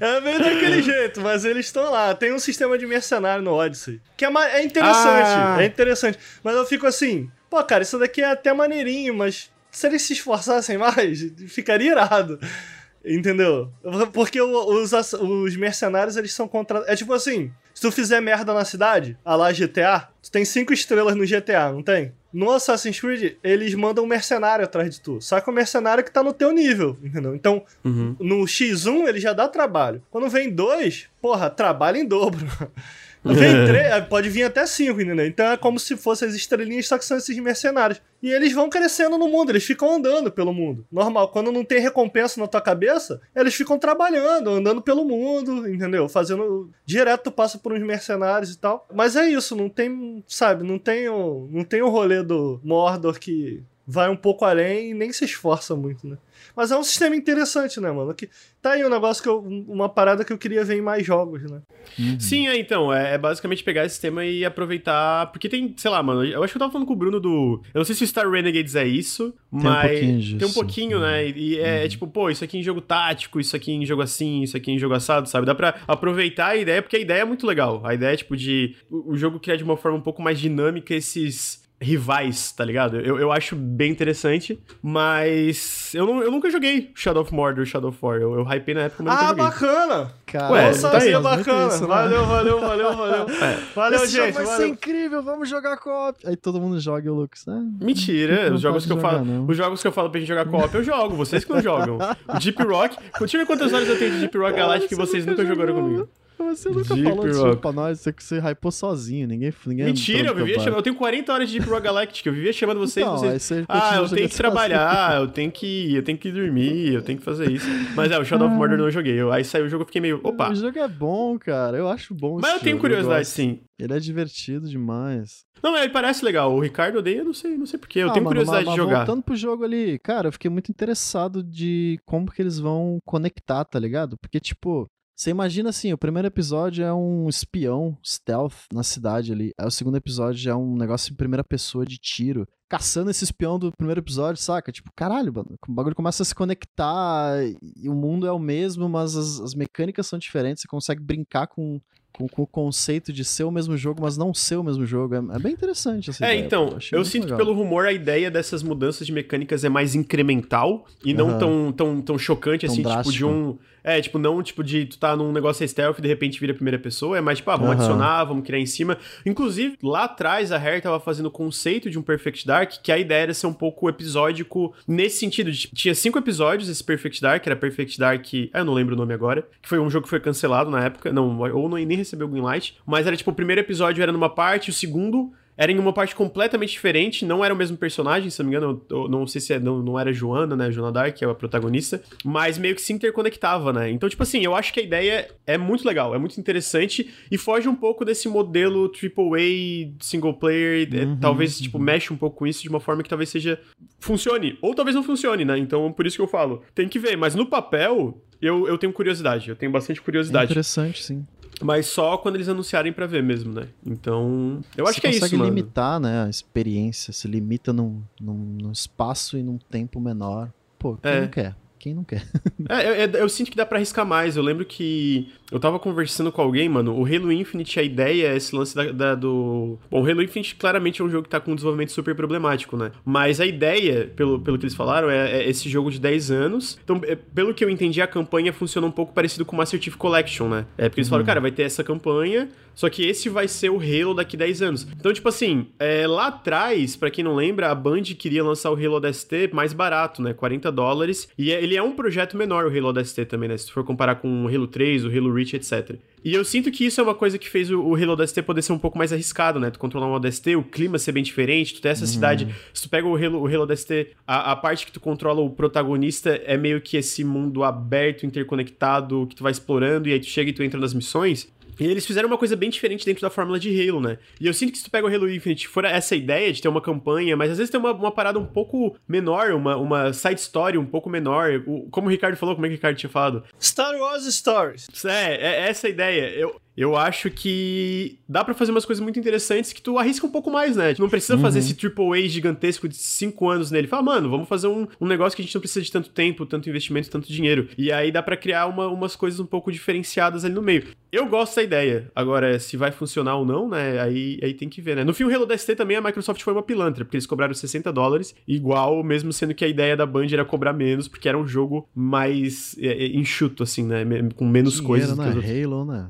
É meio daquele jeito, mas eles estão lá. Tem um sistema de mercenário no Odyssey. Que é, é interessante, ah. é interessante. Mas eu fico assim, pô, cara, isso daqui é até maneirinho, mas se eles se esforçassem mais, ficaria irado. Entendeu? Porque os, os mercenários, eles são contra. É tipo assim: se tu fizer merda na cidade, a lá GTA, tu tem cinco estrelas no GTA, não tem? No Assassin's Creed, eles mandam um mercenário atrás de tu. Só que o mercenário que tá no teu nível, entendeu? Então, uhum. no X1 ele já dá trabalho. Quando vem dois, porra, trabalho em dobro. Vem três, pode vir até cinco, entendeu? Então é como se fossem as estrelinhas, só que são esses mercenários. E eles vão crescendo no mundo, eles ficam andando pelo mundo. Normal, quando não tem recompensa na tua cabeça, eles ficam trabalhando, andando pelo mundo, entendeu? Fazendo. Direto tu passa por uns mercenários e tal. Mas é isso, não tem, sabe, não tem o, não tem o rolê do Mordor que vai um pouco além e nem se esforça muito, né? Mas é um sistema interessante, né, mano? Que tá aí um negócio que eu, uma parada que eu queria ver em mais jogos, né? Uhum. Sim, é, então, é, é, basicamente pegar esse sistema e aproveitar, porque tem, sei lá, mano, eu acho que eu tava falando com o Bruno do, eu não sei se o Star Renegades é isso, tem mas um tem um pouquinho, né? E é, uhum. é, tipo, pô, isso aqui em jogo tático, isso aqui em jogo assim, isso aqui em jogo assado, sabe? Dá pra aproveitar a ideia, porque a ideia é muito legal. A ideia é, tipo, de o, o jogo criar de uma forma um pouco mais dinâmica esses rivais, tá ligado? Eu, eu acho bem interessante, mas eu, não, eu nunca joguei Shadow of Mordor, Shadow of War. Eu, eu hypei na época, mas ah, nunca joguei. bacana! Cara, Ué, Nossa, tá aí. bacana. Isso, né? valeu, valeu, valeu, valeu. É. Valeu, Esse gente. vai valeu. ser incrível, vamos jogar co-op. Aí todo mundo joga e o Lucas, né? Mentira, os jogos que eu falo, não. os jogos que eu falo pra gente jogar co-op, eu jogo, vocês que não jogam. Deep Rock, deixa eu ver quantas horas eu tenho de Deep Rock Galactic que vocês nunca jogaram comigo. Você nunca Deep falou disso pra nós, você, você hypou sozinho, ninguém, ninguém Mentira, eu vivia chamando, eu tenho 40 horas de Deep Rock Galactic, eu vivia chamando vocês, então, vocês você ah, eu tenho que trabalhar, eu tenho que, eu tenho que dormir, eu tenho que fazer isso. Mas é, o Shadow of Mordor não joguei, eu, aí saiu o jogo, eu fiquei meio, opa. O jogo é bom, cara, eu acho bom Mas eu tenho curiosidade, eu sim. Ele é divertido demais. Não, ele parece legal. O Ricardo odeia, não sei, não sei porquê. Eu ah, tenho mano, curiosidade mas, mas de jogar. Voltando pro jogo ali, cara, eu fiquei muito interessado de como que eles vão conectar, tá ligado? Porque, tipo, você imagina assim, o primeiro episódio é um espião stealth na cidade ali. Aí o segundo episódio é um negócio em primeira pessoa de tiro. Caçando esse espião do primeiro episódio, saca? Tipo, caralho, mano. O bagulho começa a se conectar e o mundo é o mesmo, mas as, as mecânicas são diferentes. Você consegue brincar com, com, com, o conceito de ser o mesmo jogo, mas não ser o mesmo jogo. É, é bem interessante essa É, ideia, então, eu sinto legal. que pelo rumor a ideia dessas mudanças de mecânicas é mais incremental e não uhum. tão, tão, tão chocante, tão assim, tipo, de um é, tipo, não tipo de tu tá num negócio stealth e de repente vira a primeira pessoa, é mais tipo, ah, vamos uhum. adicionar, vamos criar em cima. Inclusive, lá atrás a Rare tava fazendo o conceito de um Perfect Dark, que a ideia era ser um pouco episódico nesse sentido. De, tinha cinco episódios esse Perfect Dark, era Perfect Dark, ah, eu não lembro o nome agora, que foi um jogo que foi cancelado na época, não, ou não, nem recebeu o Greenlight, mas era tipo, o primeiro episódio era numa parte, o segundo era em uma parte completamente diferente, não era o mesmo personagem, se não me engano, eu, eu não sei se é, não, não era Joana, né, Joana Dark, que é a protagonista, mas meio que se interconectava, né? Então, tipo assim, eu acho que a ideia é muito legal, é muito interessante e foge um pouco desse modelo AAA single player, é, uhum, talvez, tipo, uhum. mexe um pouco com isso de uma forma que talvez seja funcione, ou talvez não funcione, né? Então, por isso que eu falo, tem que ver, mas no papel, eu, eu tenho curiosidade, eu tenho bastante curiosidade. É interessante, sim. Mas só quando eles anunciarem para ver mesmo, né? Então, eu acho que é isso, consegue limitar, né, a experiência, se limita num, num, num espaço e num tempo menor. Pô, quem é. não quer? Quem não quer? é, eu, eu, sinto que dá para arriscar mais. Eu lembro que eu tava conversando com alguém, mano. O Halo Infinite, a ideia é esse lance da, da, do. Bom, o Halo Infinite claramente é um jogo que tá com um desenvolvimento super problemático, né? Mas a ideia, pelo, pelo que eles falaram, é, é esse jogo de 10 anos. Então, é, pelo que eu entendi, a campanha funciona um pouco parecido com Master Chief Collection, né? É porque eles uhum. falaram, cara, vai ter essa campanha, só que esse vai ser o Halo daqui 10 anos. Então, tipo assim, é, lá atrás, para quem não lembra, a Band queria lançar o Halo DST mais barato, né? 40 dólares. E é, ele é um projeto menor, o Halo DST também, né? Se tu for comparar com o Halo 3, o Halo Reach, etc. E eu sinto que isso é uma coisa que fez o, o Halo DST poder ser um pouco mais arriscado, né? Tu controlar um DST, o clima ser bem diferente, tu ter essa uhum. cidade. Se tu pega o Halo, o Halo DST, a, a parte que tu controla o protagonista é meio que esse mundo aberto, interconectado, que tu vai explorando, e aí tu chega e tu entra nas missões. E eles fizeram uma coisa bem diferente dentro da fórmula de Halo, né? E eu sinto que se tu pega o Halo Infinite, for essa ideia de ter uma campanha, mas às vezes tem uma, uma parada um pouco menor, uma, uma side story um pouco menor. O, como o Ricardo falou, como é que o Ricardo tinha falado? Star Wars Stories. É, é essa ideia. Eu, eu acho que dá para fazer umas coisas muito interessantes que tu arrisca um pouco mais, né? Tu não precisa uhum. fazer esse AAA gigantesco de 5 anos nele. Fala, mano, vamos fazer um, um, negócio que a gente não precisa de tanto tempo, tanto investimento, tanto dinheiro. E aí dá para criar uma, umas coisas um pouco diferenciadas ali no meio. Eu gosto da ideia. Agora, se vai funcionar ou não, né? Aí, aí tem que ver, né? No fim, o Halo DST também a Microsoft foi uma pilantra, porque eles cobraram 60 dólares, igual, mesmo sendo que a ideia da Band era cobrar menos, porque era um jogo mais é, é enxuto, assim, né? Com menos Dinheiro coisas. Na Halo, né?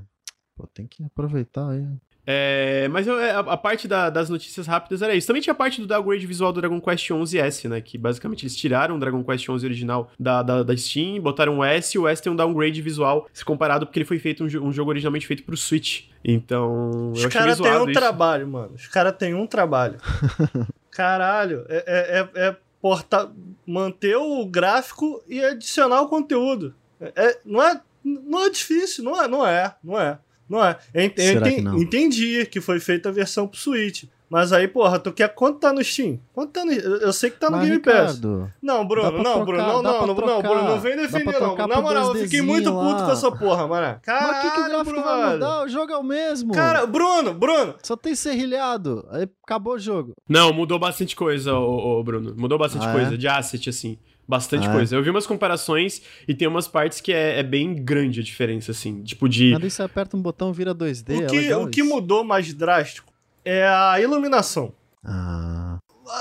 Pô, tem que aproveitar aí. É, mas eu, a, a, parte da, das notícias rápidas era isso. Também tinha a parte do downgrade visual do Dragon Quest 11S, né? Que basicamente eles tiraram o Dragon Quest 11 original da, da, da Steam, botaram o S e o S tem um downgrade visual se comparado porque ele foi feito um, um jogo originalmente feito pro Switch. Então, Os caras têm um isso. trabalho, mano. Os caras têm um trabalho. Caralho, é, é, é, é portar, manter o gráfico e adicionar o conteúdo. É, não, é, não é difícil, não é, não é, não é. Não é. Eu ent que não? entendi que foi feita a versão pro Switch. Mas aí, porra, tu quer quanto tá no Steam? Quanto tá no... Eu sei que tá no Mas, Game Ricardo, Pass. Não, Bruno, não, trocar, Bruno, não, não, não, não, Bruno, não vem defender, não. Na moral, eu fiquei muito puto lá. com essa porra, mano. Caralho, Mas que, que o gráfico Bruno. vai mudar? O jogo é o mesmo. Cara, Bruno, Bruno. Só tem serrilhado. Aí acabou o jogo. Não, mudou bastante coisa, ô, ô Bruno. Mudou bastante ah, coisa é? de asset, assim. Bastante ah, coisa. Eu vi umas comparações e tem umas partes que é, é, bem grande a diferença, assim. Tipo de. Quando você aperta um botão, vira 2D. O é que, é o que mudou mais drástico é a iluminação. Ah.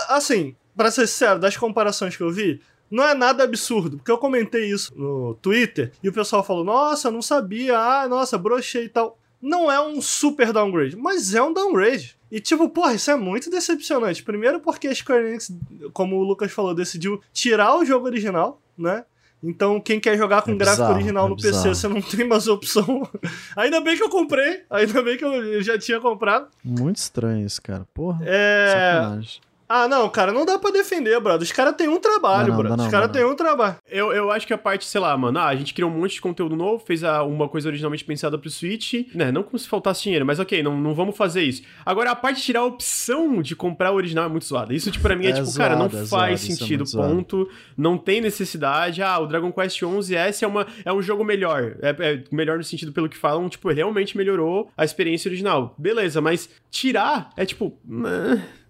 Assim, pra ser sincero, das comparações que eu vi, não é nada absurdo, porque eu comentei isso no Twitter e o pessoal falou: Nossa, não sabia, ah, nossa, brochei e tal. Não é um super downgrade, mas é um downgrade. E tipo, porra, isso é muito decepcionante. Primeiro porque a Square Enix, como o Lucas falou, decidiu tirar o jogo original, né? Então, quem quer jogar com é gráfico bizarro, original é no bizarro. PC, você não tem mais opção. ainda bem que eu comprei, ainda bem que eu já tinha comprado. Muito estranho isso, cara. Porra. É. Sacanagem. Ah, não, cara, não dá pra defender, brother. Os caras têm um trabalho, brother. Os caras têm um trabalho. Eu, eu acho que a parte, sei lá, mano, ah, a gente criou um monte de conteúdo novo, fez a, uma coisa originalmente pensada pro Switch, né? Não como se faltasse dinheiro, mas ok, não, não vamos fazer isso. Agora, a parte de tirar a opção de comprar o original é muito zoada. Isso, tipo, pra mim é, é tipo, zoado, cara, não é faz zoado, é sentido, é ponto. Não tem necessidade. Ah, o Dragon Quest XI S é, uma, é um jogo melhor. É, é melhor no sentido pelo que falam, tipo, realmente melhorou a experiência original. Beleza, mas tirar é tipo.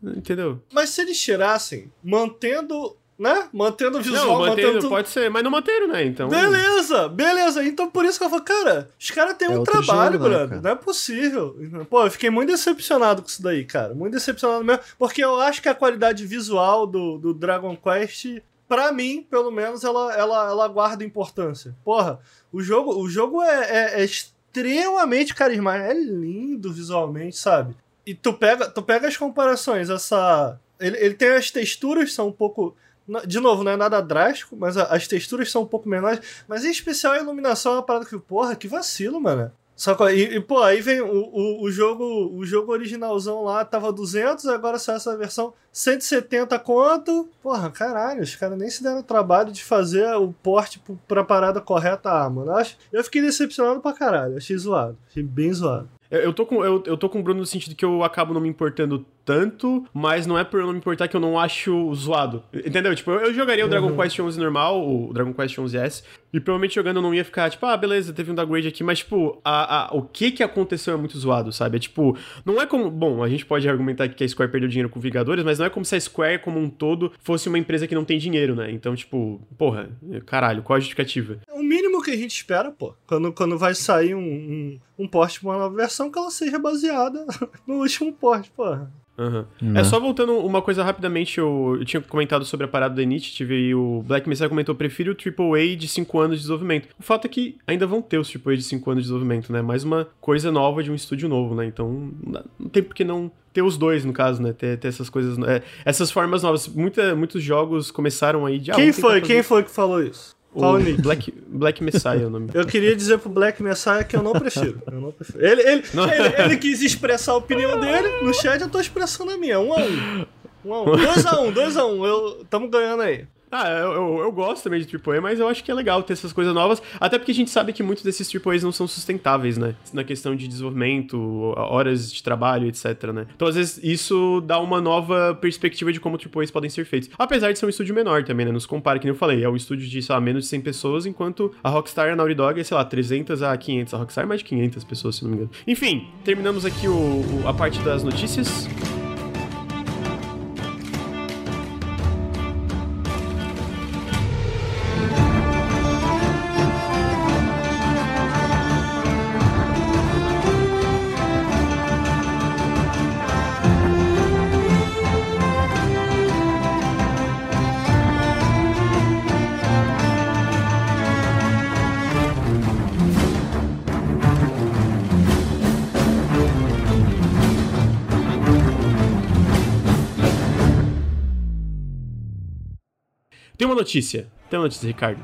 Entendeu? Mas se eles tirassem, mantendo né? Mantendo o visual, não, mantendo, tudo... pode ser, mas não manteram, né? Então. Beleza, beleza. Então por isso que eu falo, cara, os caras têm é um trabalho, jogo, né, brother. Né, não é possível. Pô, eu fiquei muito decepcionado com isso daí, cara. Muito decepcionado mesmo. Porque eu acho que a qualidade visual do, do Dragon Quest, pra mim, pelo menos, ela, ela, ela guarda importância. Porra, o jogo, o jogo é, é, é extremamente carismático. É lindo visualmente, sabe? E tu pega, tu pega as comparações, essa. Ele, ele tem as texturas são um pouco. De novo, não é nada drástico, mas as texturas são um pouco menores. Mas em especial a iluminação é uma parada que, porra, que vacilo, mano. Só que, e, e, pô, aí vem o, o, o, jogo o jogo originalzão lá, tava 200, agora só essa versão 170 conto. Porra, caralho, os caras nem se deram o trabalho de fazer o porte pra parada correta. Ah, mano, eu, acho, eu fiquei decepcionado pra caralho, achei zoado, achei bem zoado. Eu, tô com, eu, eu tô com o Bruno no sentido que eu acabo não me importando tanto, mas não é por eu não me importar que eu não acho zoado. Entendeu? Tipo, eu, eu jogaria o Dragon uhum. Quest 11 normal, o Dragon Quest 11S, e provavelmente jogando eu não ia ficar, tipo, ah, beleza, teve um downgrade aqui, mas, tipo, a, a, o que que aconteceu é muito zoado, sabe? É tipo, não é como. Bom, a gente pode argumentar que a Square perdeu dinheiro com Vingadores, mas não é como se a Square, como um todo, fosse uma empresa que não tem dinheiro, né? Então, tipo, porra, caralho, qual a justificativa? É o mínimo que a gente espera, pô. Quando, quando vai sair um, um, um porte uma nova versão, que ela seja baseada no último porte, porra. Uhum. É só voltando uma coisa rapidamente, eu, eu, tinha comentado sobre a parada da Initiative e o Black Messiah comentou, prefiro o AAA de 5 anos de desenvolvimento. O fato é que ainda vão ter os AAA de 5 anos de desenvolvimento, né? Mais uma coisa nova de um estúdio novo, né? Então não tem por que não ter os dois, no caso, né? Ter, ter essas coisas, é, essas formas novas. Muita, muitos jogos começaram aí de... Ah, Quem foi? Quem foi que falou isso? Qual o Black, Black Messiah é o nome. Eu queria dizer pro Black Messiah que eu não prefiro. Eu não prefiro. Ele, ele, ele, ele, quis expressar a opinião dele, no chat eu tô expressando a minha. Um a um. Um a um. Dois a um, dois a um. Eu, tamo ganhando aí. Ah, eu, eu, eu, gosto também de AAA, mas eu acho que é legal ter essas coisas novas, até porque a gente sabe que muitos desses AAAs não são sustentáveis, né? Na questão de desenvolvimento, horas de trabalho, etc, né? Então, às vezes, isso dá uma nova perspectiva de como AAAs podem ser feitos. Apesar de ser um estúdio menor também, né? Nos compara, que nem eu falei, é um estúdio de, sei lá, menos de 100 pessoas, enquanto a Rockstar e a Naughty Dog é, sei lá, 300 a 500. A Rockstar é mais de 500 pessoas, se não me engano. Enfim, terminamos aqui o, o a parte das notícias. Notícia. Tem uma notícia, Ricardo.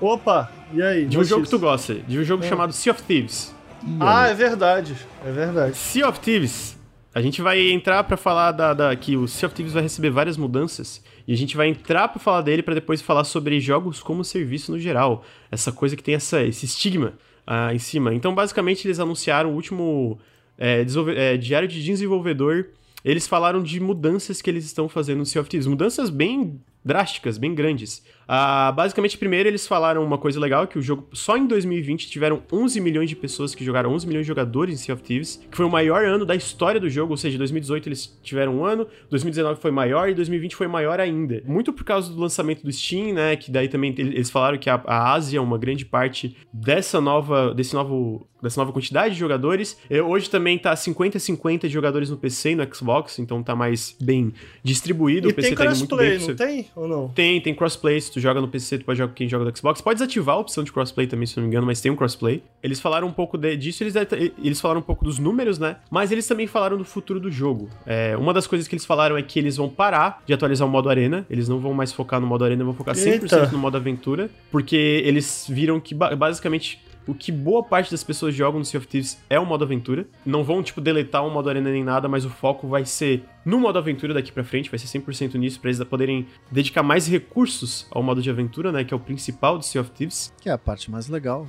Opa, e aí? De um jogo que tu gosta. De um jogo é. chamado Sea of Thieves. Ah, é verdade. É verdade. Sea of Thieves. A gente vai entrar para falar da, da, que o Sea of Thieves vai receber várias mudanças e a gente vai entrar para falar dele para depois falar sobre jogos como serviço no geral, essa coisa que tem essa, esse estigma uh, em cima. Então, basicamente, eles anunciaram o último é, é, diário de desenvolvedor. Eles falaram de mudanças que eles estão fazendo no Sea of Thieves, mudanças bem drásticas, bem grandes. Ah, basicamente, primeiro eles falaram uma coisa legal, que o jogo, só em 2020 tiveram 11 milhões de pessoas que jogaram, 11 milhões de jogadores em Sea of Thieves, que foi o maior ano da história do jogo, ou seja, 2018 eles tiveram um ano, 2019 foi maior e 2020 foi maior ainda. Muito por causa do lançamento do Steam, né, que daí também eles falaram que a, a Ásia é uma grande parte dessa nova, desse novo dessa nova quantidade de jogadores. Hoje também tá 50-50 de jogadores no PC e no Xbox, então tá mais bem distribuído. E o PC tem tá muito bem. Não tem ou não? Tem, tem crossplay. Se tu joga no PC, tu pode jogar com quem joga no Xbox. Pode desativar a opção de crossplay também, se não me engano, mas tem um crossplay. Eles falaram um pouco de, disso, eles, eles falaram um pouco dos números, né? Mas eles também falaram do futuro do jogo. É, uma das coisas que eles falaram é que eles vão parar de atualizar o modo arena. Eles não vão mais focar no modo arena, vão focar 100% Eita. no modo aventura. Porque eles viram que basicamente o que boa parte das pessoas jogam no Sea of Thieves é o modo aventura. Não vão, tipo, deletar o modo arena nem nada, mas o foco vai ser no modo aventura daqui pra frente, vai ser 100% nisso, pra eles poderem dedicar mais recursos ao modo de aventura, né, que é o principal do Sea of Thieves. Que é a parte mais legal,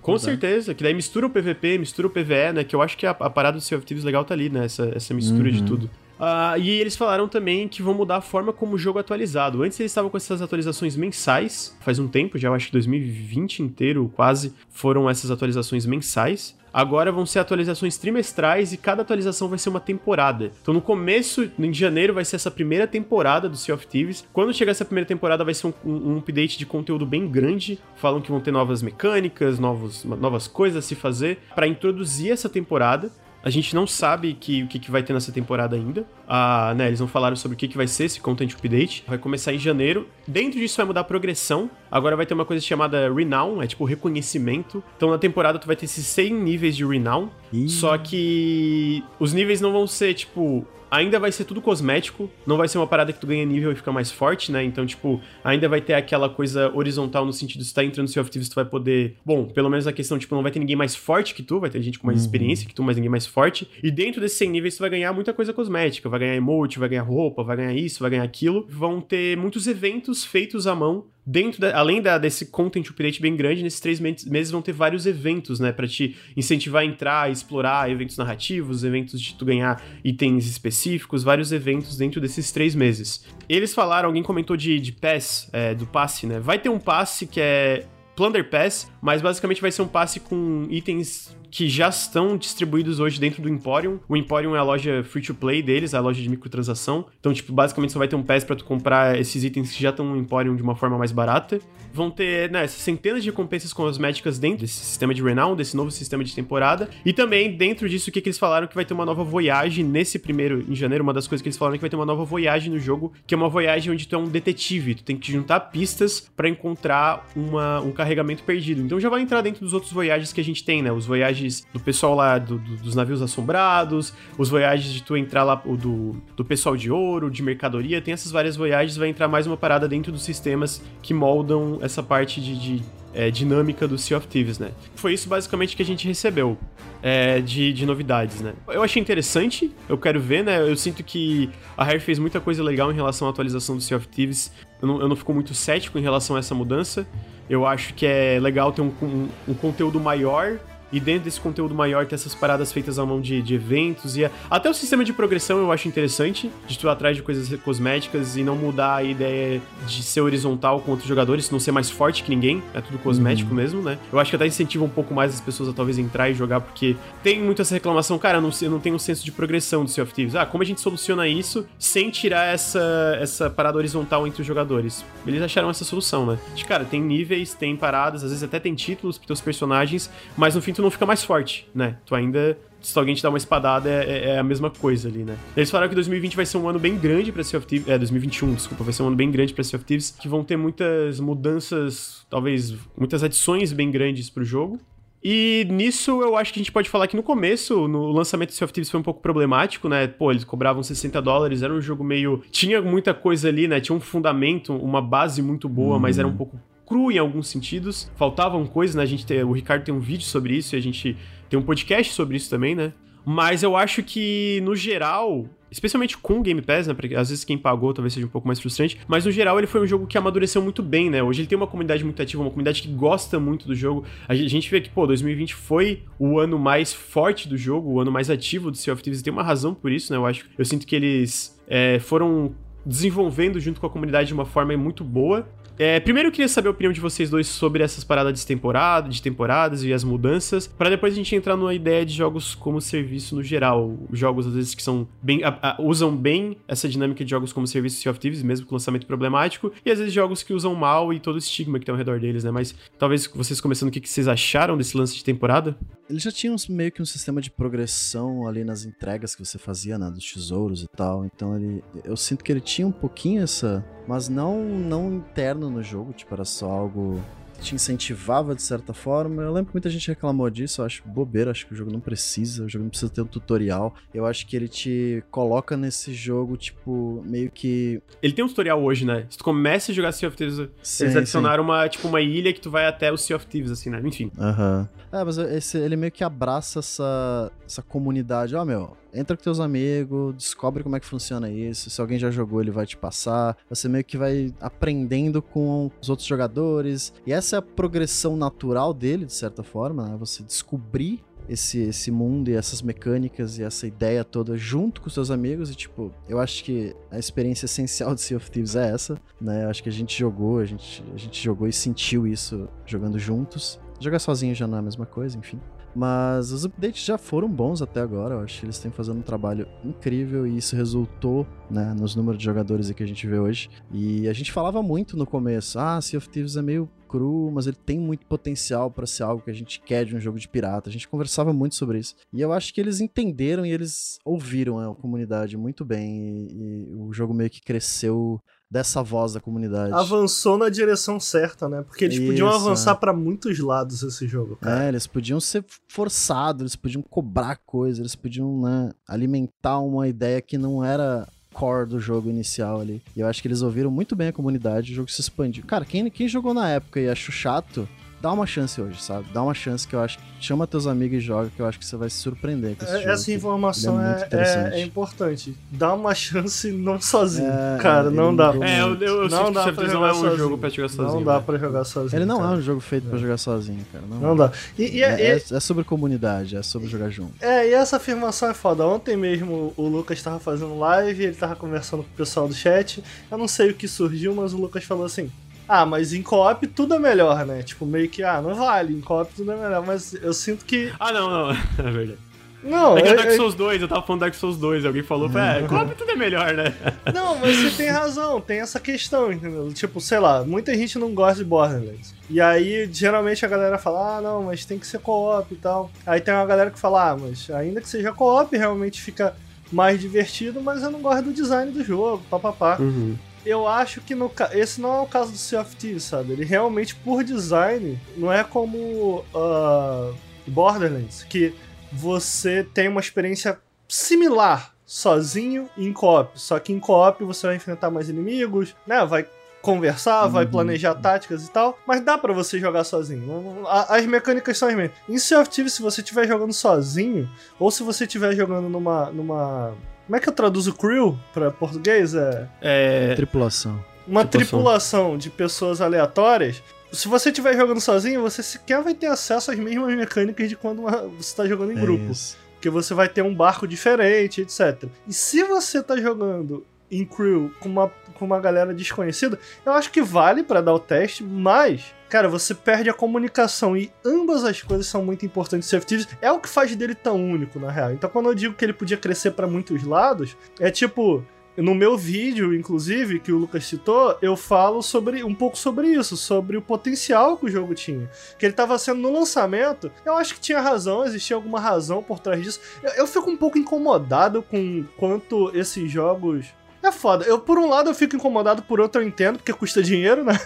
Com certeza, que daí mistura o PVP, mistura o PVE, né, que eu acho que a, a parada do Sea of Thieves legal tá ali, né, essa, essa mistura uhum. de tudo. Uh, e eles falaram também que vão mudar a forma como o jogo é atualizado. Antes eles estavam com essas atualizações mensais, faz um tempo, já acho que 2020 inteiro quase foram essas atualizações mensais. Agora vão ser atualizações trimestrais e cada atualização vai ser uma temporada. Então no começo, em janeiro, vai ser essa primeira temporada do Sea of Thieves. Quando chegar essa primeira temporada, vai ser um, um, um update de conteúdo bem grande. Falam que vão ter novas mecânicas, novos, novas coisas a se fazer para introduzir essa temporada. A gente não sabe que, o que, que vai ter nessa temporada ainda. Ah, né, eles não falaram sobre o que, que vai ser esse Content Update. Vai começar em janeiro. Dentro disso vai mudar a progressão. Agora vai ter uma coisa chamada Renown, é tipo reconhecimento. Então na temporada tu vai ter esses 100 níveis de Renown. Ih. Só que os níveis não vão ser, tipo, ainda vai ser tudo cosmético, não vai ser uma parada que tu ganha nível e fica mais forte, né? Então, tipo, ainda vai ter aquela coisa horizontal no sentido de se tá entrando no Sea of Thieves, tu vai poder. Bom, pelo menos a questão, tipo, não vai ter ninguém mais forte que tu, vai ter gente com mais uhum. experiência que tu, mas ninguém mais forte. E dentro desses 100 níveis tu vai ganhar muita coisa cosmética, vai ganhar emote, vai ganhar roupa, vai ganhar isso, vai ganhar aquilo. Vão ter muitos eventos feitos à mão dentro da, além da, desse content update bem grande, nesses três meses vão ter vários eventos, né, para te incentivar a entrar, explorar eventos narrativos, eventos de tu ganhar itens específicos, vários eventos dentro desses três meses. Eles falaram, alguém comentou de, de pass, é, do passe, né? Vai ter um passe que é Plunder Pass, mas basicamente vai ser um passe com itens que já estão distribuídos hoje dentro do Emporium. O Emporium é a loja free to play deles, a loja de microtransação. Então, tipo, basicamente você vai ter um pass para tu comprar esses itens que já estão no Emporium de uma forma mais barata. Vão ter, né, centenas de recompensas cosméticas dentro desse sistema de Renown, desse novo sistema de temporada. E também, dentro disso, o que, que eles falaram que vai ter uma nova voyage nesse primeiro, em janeiro, uma das coisas que eles falaram é que vai ter uma nova voyage no jogo, que é uma voyage onde tu é um detetive, tu tem que juntar pistas para encontrar uma, um carregamento perdido. Então já vai entrar dentro dos outros voyages que a gente tem, né? Os voyages voyages do pessoal lá do, do, dos navios assombrados, os voyages de tu entrar lá, do, do pessoal de ouro, de mercadoria, tem essas várias voyages, vai entrar mais uma parada dentro dos sistemas que moldam essa parte de, de é, dinâmica do Sea of Thieves, né? Foi isso basicamente que a gente recebeu é, de, de novidades, né? Eu achei interessante, eu quero ver, né? Eu sinto que a Rare fez muita coisa legal em relação à atualização do Sea of Thieves. Eu não, eu não fico muito cético em relação a essa mudança. Eu acho que é legal ter um, um, um conteúdo maior e dentro desse conteúdo maior ter essas paradas feitas à mão de, de eventos e a, até o sistema de progressão eu acho interessante, de tu atrás de coisas cosméticas e não mudar a ideia de ser horizontal com outros jogadores, não ser mais forte que ninguém, é tudo cosmético uhum. mesmo, né? Eu acho que até incentiva um pouco mais as pessoas a talvez entrar e jogar, porque tem muito essa reclamação, cara, eu não, não tenho um senso de progressão do Sea of Thieves. Ah, como a gente soluciona isso sem tirar essa, essa parada horizontal entre os jogadores? Eles acharam essa solução, né? De, cara, tem níveis, tem paradas, às vezes até tem títulos pros teus personagens, mas no fim tu não fica mais forte, né? Tu ainda se alguém te dá uma espadada, é, é, é, a mesma coisa ali, né? Eles falaram que 2020 vai ser um ano bem grande pra Sea of Thieves. É, 2021, desculpa, vai ser um ano bem grande pra Sea of Thieves, que vão ter muitas mudanças, talvez muitas adições bem grandes pro jogo. E nisso eu acho que a gente pode falar que no começo, no lançamento do Sea of Thieves foi um pouco problemático, né? Pô, eles cobravam 60 dólares, era um jogo meio. Tinha muita coisa ali, né? Tinha um fundamento, uma base muito boa, mas era um pouco cru em alguns sentidos. Faltavam coisas, né? A gente tem, o Ricardo tem um vídeo sobre isso e a gente tem um podcast sobre isso também, né? Mas eu acho que, no geral, especialmente com o Game Pass, né? Porque às vezes quem pagou talvez seja um pouco mais frustrante, mas no geral ele foi um jogo que amadureceu muito bem, né? Hoje ele tem uma comunidade muito ativa, uma comunidade que gosta muito do jogo. A gente vê que, pô, 2020 foi o ano mais forte do jogo, o ano mais ativo do Sea of Thieves, e tem uma razão por isso, né? Eu acho, eu sinto que eles é, foram desenvolvendo junto com a comunidade de uma forma muito boa. É, primeiro eu queria saber a opinião de vocês dois sobre essas paradas de temporada, de temporadas e as mudanças, para depois a gente entrar numa ideia de jogos como serviço no geral. Jogos, às vezes, que são bem. A, a, usam bem essa dinâmica de jogos como serviço Sea of Thieves, mesmo com lançamento problemático, e às vezes jogos que usam mal e todo o estigma que tem ao redor deles, né? Mas talvez vocês começando, o que, que vocês acharam desse lance de temporada? Eles já tinham meio que um sistema de progressão ali nas entregas que você fazia, né? Dos tesouros e tal. Então ele. Eu sinto que ele tinha um pouquinho essa mas não não interno no jogo, tipo, era só algo te incentivava de certa forma. Eu lembro que muita gente reclamou disso, eu acho bobeira, acho que o jogo não precisa, o jogo não precisa ter um tutorial. Eu acho que ele te coloca nesse jogo, tipo, meio que. Ele tem um tutorial hoje, né? Se tu começa a jogar Sea of Thieves, sim, eles adicionaram sim. uma, tipo, uma ilha que tu vai até o Sea of Thieves, assim, né? Enfim. Aham. Uhum. É, mas esse, ele meio que abraça essa, essa comunidade. Ó, oh, meu, entra com teus amigos, descobre como é que funciona isso. Se alguém já jogou, ele vai te passar. Você meio que vai aprendendo com os outros jogadores. E essa é a progressão natural dele, de certa forma, né? Você descobrir esse, esse mundo e essas mecânicas e essa ideia toda junto com seus amigos e tipo, eu acho que a experiência essencial de Sea of Thieves é essa, né? Eu acho que a gente jogou, a gente, a gente jogou e sentiu isso jogando juntos. Jogar sozinho já não é a mesma coisa, enfim. Mas os updates já foram bons até agora. Eu acho que eles têm fazendo um trabalho incrível e isso resultou né, nos números de jogadores que a gente vê hoje. E a gente falava muito no começo: ah, Sea of Thieves é meio cru, mas ele tem muito potencial para ser algo que a gente quer de um jogo de pirata. A gente conversava muito sobre isso. E eu acho que eles entenderam e eles ouviram a comunidade muito bem. E, e o jogo meio que cresceu dessa voz da comunidade. Avançou na direção certa, né? Porque eles Isso, podiam avançar é. para muitos lados esse jogo, cara. É, eles podiam ser forçados, eles podiam cobrar coisas, eles podiam né, alimentar uma ideia que não era core do jogo inicial ali. E eu acho que eles ouviram muito bem a comunidade, o jogo se expandiu. Cara, quem, quem jogou na época e achou chato, dá uma chance hoje, sabe? Dá uma chance que eu acho que chama teus amigos e joga, que eu acho que você vai se surpreender com esse é, jogo. Essa informação é, é, é, importante. Dá uma chance não sozinho. É, cara, não dá. É, eu, eu, eu não dá pra não é um sozinho. jogo pra jogar sozinho. Não dá né? pra jogar sozinho. Ele não cara. é um jogo feito pra jogar sozinho, cara. Não, não dá. E, e, é, é, sobre comunidade, é sobre jogar junto. É, e essa afirmação é foda. Ontem mesmo o Lucas tava fazendo live, ele tava conversando com o pessoal do chat. Eu não sei o que surgiu, mas o Lucas falou assim: ah, mas em co-op tudo é melhor, né? Tipo, meio que, ah, não vale, em co-op tudo é melhor, mas eu sinto que. Ah, não, não, é verdade. Não, é que é Dark Souls 2, eu tava falando Dark Souls 2, alguém falou, é, co-op tudo é melhor, né? Não, mas você tem razão, tem essa questão, entendeu? Tipo, sei lá, muita gente não gosta de Borderlands. E aí, geralmente a galera fala, ah, não, mas tem que ser co-op e tal. Aí tem uma galera que fala, ah, mas ainda que seja co-op, realmente fica mais divertido, mas eu não gosto do design do jogo, papapá. Uhum eu acho que no, esse não é o caso do Sea of Thieves, sabe? Ele realmente, por design, não é como uh, Borderlands, que você tem uma experiência similar sozinho e em co-op. Só que em co-op você vai enfrentar mais inimigos, né? Vai conversar, uhum. vai planejar táticas e tal, mas dá para você jogar sozinho. As mecânicas são as mesmas. Em Sea of Thieves, se você estiver jogando sozinho, ou se você estiver jogando numa, numa... Como é que eu traduzo crew para português? É... é... Tripulação. Uma tripulação. tripulação de pessoas aleatórias, se você estiver jogando sozinho, você sequer vai ter acesso às mesmas mecânicas de quando uma, você está jogando em é grupo. Isso. Porque você vai ter um barco diferente, etc. E se você está jogando em crew com uma, com uma galera desconhecida, eu acho que vale para dar o teste, mas, cara, você perde a comunicação e ambas as coisas são muito importantes. Safety é o que faz dele tão único, na real. Então, quando eu digo que ele podia crescer para muitos lados, é tipo, no meu vídeo, inclusive, que o Lucas citou, eu falo sobre um pouco sobre isso, sobre o potencial que o jogo tinha. Que ele estava sendo no lançamento, eu acho que tinha razão, existia alguma razão por trás disso. Eu, eu fico um pouco incomodado com quanto esses jogos é foda. Eu, por um lado, eu fico incomodado, por outro eu entendo, porque custa dinheiro, né?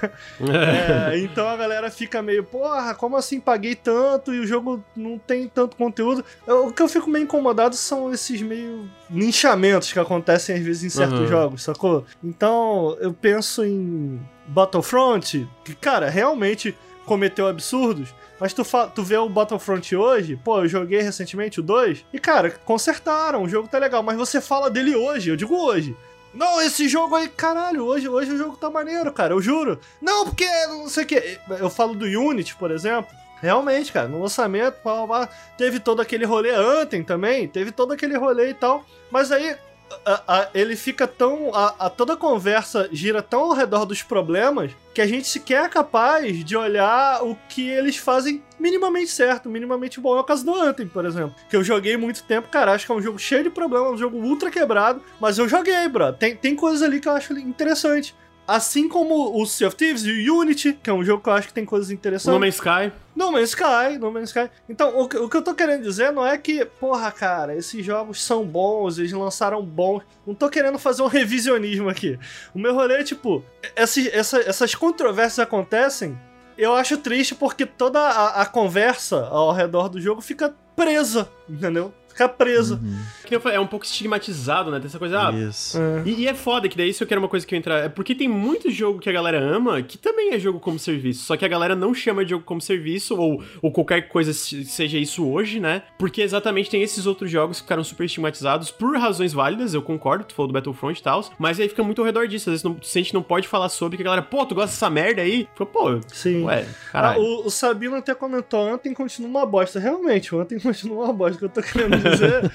é, então a galera fica meio, porra, como assim paguei tanto e o jogo não tem tanto conteúdo? Eu, o que eu fico meio incomodado são esses meio linchamentos que acontecem às vezes em certos uhum. jogos, sacou? Então eu penso em Battlefront, que, cara, realmente cometeu absurdos, mas tu, tu vê o Battlefront hoje, pô, eu joguei recentemente o 2, e cara, consertaram, o jogo tá legal, mas você fala dele hoje, eu digo hoje. Não, esse jogo aí, caralho, hoje, hoje o jogo tá maneiro, cara, eu juro. Não, porque não sei o que. Eu falo do Unity, por exemplo. Realmente, cara, no lançamento, teve todo aquele rolê Anthem também, teve todo aquele rolê e tal. Mas aí a, a, ele fica tão. A, toda a conversa gira tão ao redor dos problemas que a gente sequer é capaz de olhar o que eles fazem minimamente certo, minimamente bom. É o caso do Anthem, por exemplo. Que eu joguei muito tempo, cara. Acho que é um jogo cheio de problemas, um jogo ultra quebrado. Mas eu joguei, bro. Tem, tem coisas ali que eu acho interessante. Assim como o Sea of Thieves e o Unity, que é um jogo que eu acho que tem coisas interessantes. No Man's Sky. No Man's Sky, No Man's Sky. Então, o, o que eu tô querendo dizer não é que, porra, cara, esses jogos são bons, eles lançaram bons. Não tô querendo fazer um revisionismo aqui. O meu rolê é, tipo, essa, essas controvérsias acontecem eu acho triste porque toda a, a, conversa ao redor do jogo fica presa, entendeu? Ficar preso. Uhum. É um pouco estigmatizado, né? Tem essa coisa. Ah, isso. É. E, e, é foda, que daí isso eu quero uma coisa que eu entrar. É porque tem muito jogo que a galera ama que também é jogo como serviço. Só que a galera não chama de jogo como serviço, ou, ou qualquer coisa seja isso hoje, né? Porque exatamente tem esses outros jogos que ficaram super estigmatizados por razões válidas, eu concordo, tu falou do Battlefront e tal. Mas aí fica muito ao redor disso. Às vezes não, a gente não pode falar sobre que a galera, pô, tu gosta dessa merda aí? Fala, pô, Sim. ué, caralho. Ah, o, o Sabino até comentou ontem continua uma bosta. Realmente, ontem continua uma bosta. Que eu tô querendo dizer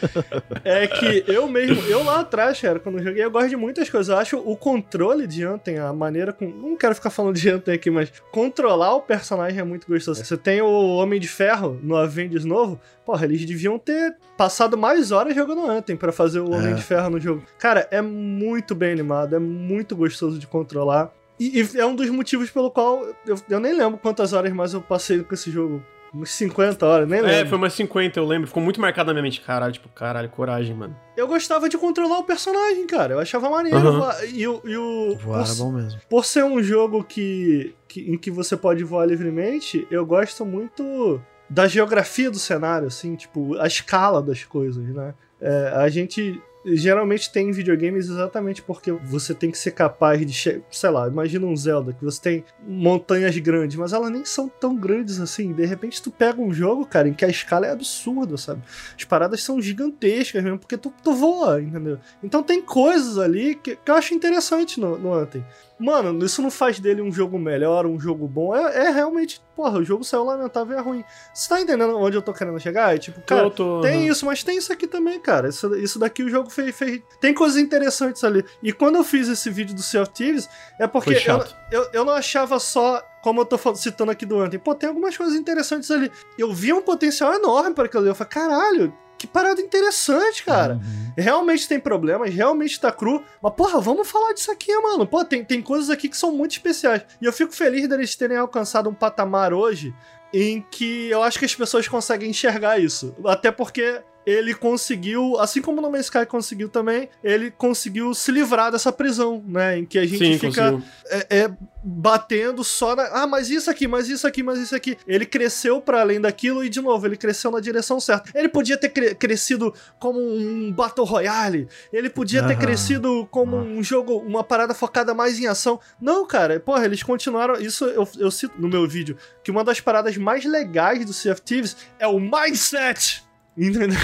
é que eu mesmo, eu lá atrás, cara, quando eu joguei, eu gosto de muitas coisas. Eu acho o controle de Anthem, a maneira com. Não quero ficar falando de Anthem aqui, mas controlar o personagem é muito gostoso. Você tem o Homem de Ferro no Avengers novo, porra, eles deviam ter passado mais horas jogando Anthem para fazer o Homem é. de Ferro no jogo. Cara, é muito bem animado, é muito gostoso de controlar. E, e, é um dos motivos pelo qual eu, eu nem lembro quantas horas mais eu passei com esse jogo. Uns 50 horas, nem é, lembro. É, foi umas 50, eu lembro. Ficou muito marcado na minha mente. Caralho, tipo, caralho, coragem, mano. Eu gostava de controlar o personagem, cara. Eu achava maneiro. Uhum. E, o, e o. Voar por, bom mesmo. Por ser um jogo que, que, em que você pode voar livremente, eu gosto muito da geografia do cenário, assim, tipo, a escala das coisas, né? É, a gente geralmente tem videogames exatamente porque você tem que ser capaz de, sei lá, imagina um Zelda que você tem montanhas grandes, mas elas nem são tão grandes assim. De repente tu pega um jogo, cara, em que a escala é absurda, sabe? As paradas são gigantescas mesmo, porque tu, tu voa, entendeu? Então tem coisas ali que, que eu acho interessante no, no Anthem. Mano, isso não faz dele um jogo melhor, um jogo bom. É, é realmente, porra, o jogo saiu lamentável e é ruim. Você tá entendendo onde eu tô querendo chegar? É tipo, cara, tô, tô, tem isso, mas tem isso aqui também, cara. Isso, isso daqui o jogo fez, fez. Tem coisas interessantes ali. E quando eu fiz esse vídeo do Sea of Thieves, é porque eu, eu, eu não achava só como eu tô citando aqui do Anthem, pô, tem algumas coisas interessantes ali. Eu vi um potencial enorme para aquilo ali. Eu falei, caralho, que parada interessante, cara. Uhum. Realmente tem problemas, realmente tá cru. Mas, porra, vamos falar disso aqui, mano. Pô, tem, tem coisas aqui que são muito especiais. E eu fico feliz deles terem alcançado um patamar hoje em que eu acho que as pessoas conseguem enxergar isso. Até porque ele conseguiu, assim como No Man's Sky conseguiu também, ele conseguiu se livrar dessa prisão, né? Em que a gente Sim, fica é, é, batendo só na. Ah, mas isso aqui, mas isso aqui, mas isso aqui. Ele cresceu para além daquilo e, de novo, ele cresceu na direção certa. Ele podia ter cre crescido como um Battle Royale, ele podia ter crescido como um jogo, uma parada focada mais em ação. Não, cara, porra, eles continuaram. Isso eu, eu cito no meu vídeo, que uma das paradas mais legais do Sea of Thieves é o mindset Entendeu?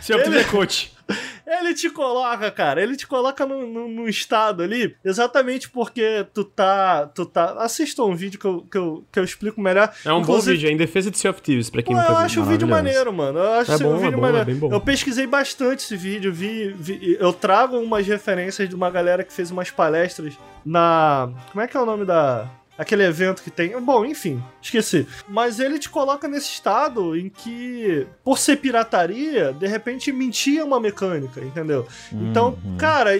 Seu ele, coach. Ele te coloca, cara, ele te coloca num, no estado ali, exatamente porque tu tá. Tu tá. Assista um vídeo que eu, que eu, que eu explico melhor. É um Inclusive, bom vídeo, é em defesa de Sea of Thieves, pra quem Pô, viu. Eu acho o vídeo maneiro, mano. Eu acho é bom, o vídeo é bom, maneiro. É bom. Eu pesquisei bastante esse vídeo, vi, vi. Eu trago umas referências de uma galera que fez umas palestras na. Como é que é o nome da aquele evento que tem. Bom, enfim, esqueci. Mas ele te coloca nesse estado em que, por ser pirataria, de repente mentia uma mecânica, entendeu? Então, uhum. cara,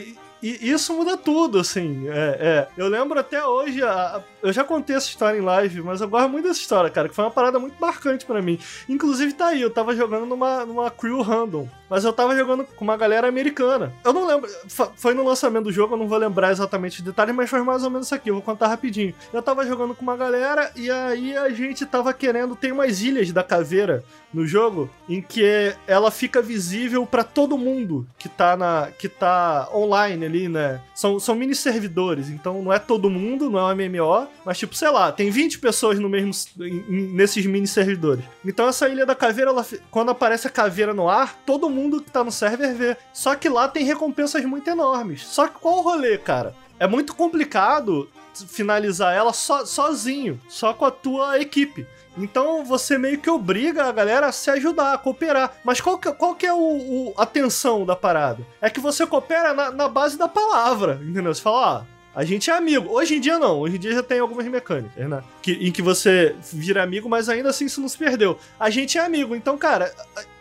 e isso muda tudo, assim. É, é. Eu lembro até hoje, a, a, eu já contei essa história em live, mas eu gosto muito dessa história, cara, que foi uma parada muito marcante para mim. Inclusive tá aí, eu tava jogando numa, numa crew random, mas eu tava jogando com uma galera americana. Eu não lembro, foi no lançamento do jogo, eu não vou lembrar exatamente os detalhes, mas foi mais ou menos isso aqui, eu vou contar rapidinho. Eu tava jogando com uma galera e aí a gente tava querendo, tem umas ilhas da caveira no jogo em que ela fica visível para todo mundo que tá na que tá online ali, né? São, são mini servidores, então não é todo mundo, não é um MMO, mas tipo, sei lá, tem 20 pessoas no mesmo nesses mini servidores. Então essa ilha da caveira, ela, quando aparece a caveira no ar, todo mundo que tá no server vê. Só que lá tem recompensas muito enormes. Só que qual o rolê, cara? É muito complicado finalizar ela so, sozinho, só com a tua equipe. Então você meio que obriga a galera a se ajudar, a cooperar. Mas qual que, qual que é o, o a tensão da parada? É que você coopera na, na base da palavra, entendeu? Você fala, ó, a gente é amigo. Hoje em dia não, hoje em dia já tem algumas mecânicas, né? Que, em que você vira amigo, mas ainda assim isso não se perdeu. A gente é amigo, então, cara,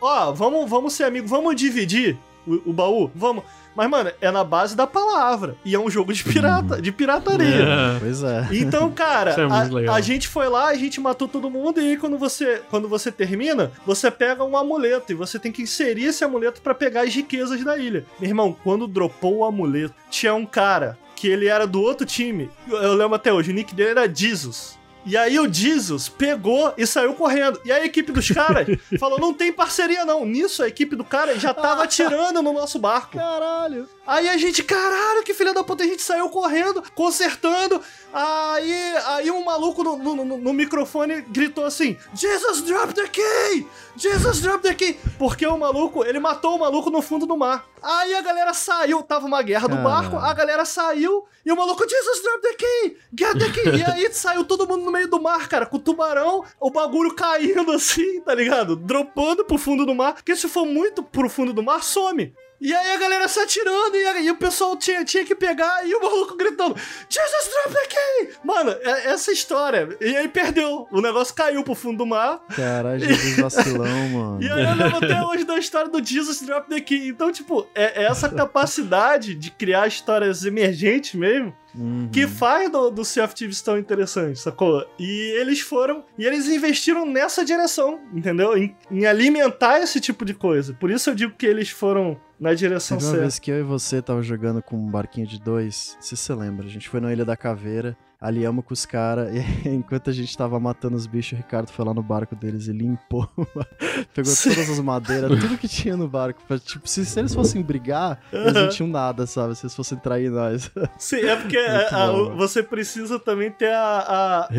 ó, vamos, vamos ser amigos, vamos dividir o, o baú? Vamos. Mas, mano, é na base da palavra. E é um jogo de pirata, de pirataria. É. Pois é. Então, cara, é a, a, gente foi lá, a gente matou todo mundo, e aí quando você, quando você termina, você pega um amuleto e você tem que inserir esse amuleto para pegar as riquezas da ilha. Meu irmão, quando dropou o amuleto, tinha um cara que ele era do outro time. Eu lembro até hoje, o nick dele era Jesus. E aí o Jesus pegou e saiu correndo. E a equipe dos caras falou: não tem parceria, não. Nisso, a equipe do cara já tava atirando no nosso barco. Caralho. Aí a gente, caralho, que filha da puta, a gente saiu correndo, consertando. Aí, aí um maluco no, no, no, no microfone gritou assim: Jesus drop the key! Jesus drop the key! Porque o maluco, ele matou o maluco no fundo do mar. Aí a galera saiu, tava uma guerra do barco, a galera saiu e o maluco, Jesus drop the key! Get the key! e aí saiu todo mundo no meio do mar, cara, com o tubarão, o bagulho caindo assim, tá ligado? Dropando pro fundo do mar, porque se for muito pro fundo do mar, some. E aí a galera se atirando e, aí o pessoal tinha, tinha que pegar e o maluco gritando: Jesus drop the key! Mano, é, essa história. E aí perdeu. O negócio caiu pro fundo do mar. Caralho, Jesus vacilão, mano. E aí eu lembro até hoje da história do Jesus drop the key. Então, tipo, é, é essa capacidade de criar histórias emergentes mesmo. Uhum. Que faz do, do Sea of Thieves tão interessante, sacou? E eles foram. E eles investiram nessa direção, entendeu? Em, em alimentar esse tipo de coisa. Por isso eu digo que eles foram na direção Teve certa. Uma vez que eu e você tava jogando com um barquinho de dois, se você lembra, a gente foi na Ilha da Caveira aliamos com os caras. E enquanto a gente tava matando os bichos, o Ricardo foi lá no barco deles e limpou. Pegou todas as madeiras, tudo que tinha no barco. Tipo, se, se eles fossem brigar, eles não tinham nada, sabe? Se eles fossem trair nós. Sim, é porque a, a, você precisa também ter a,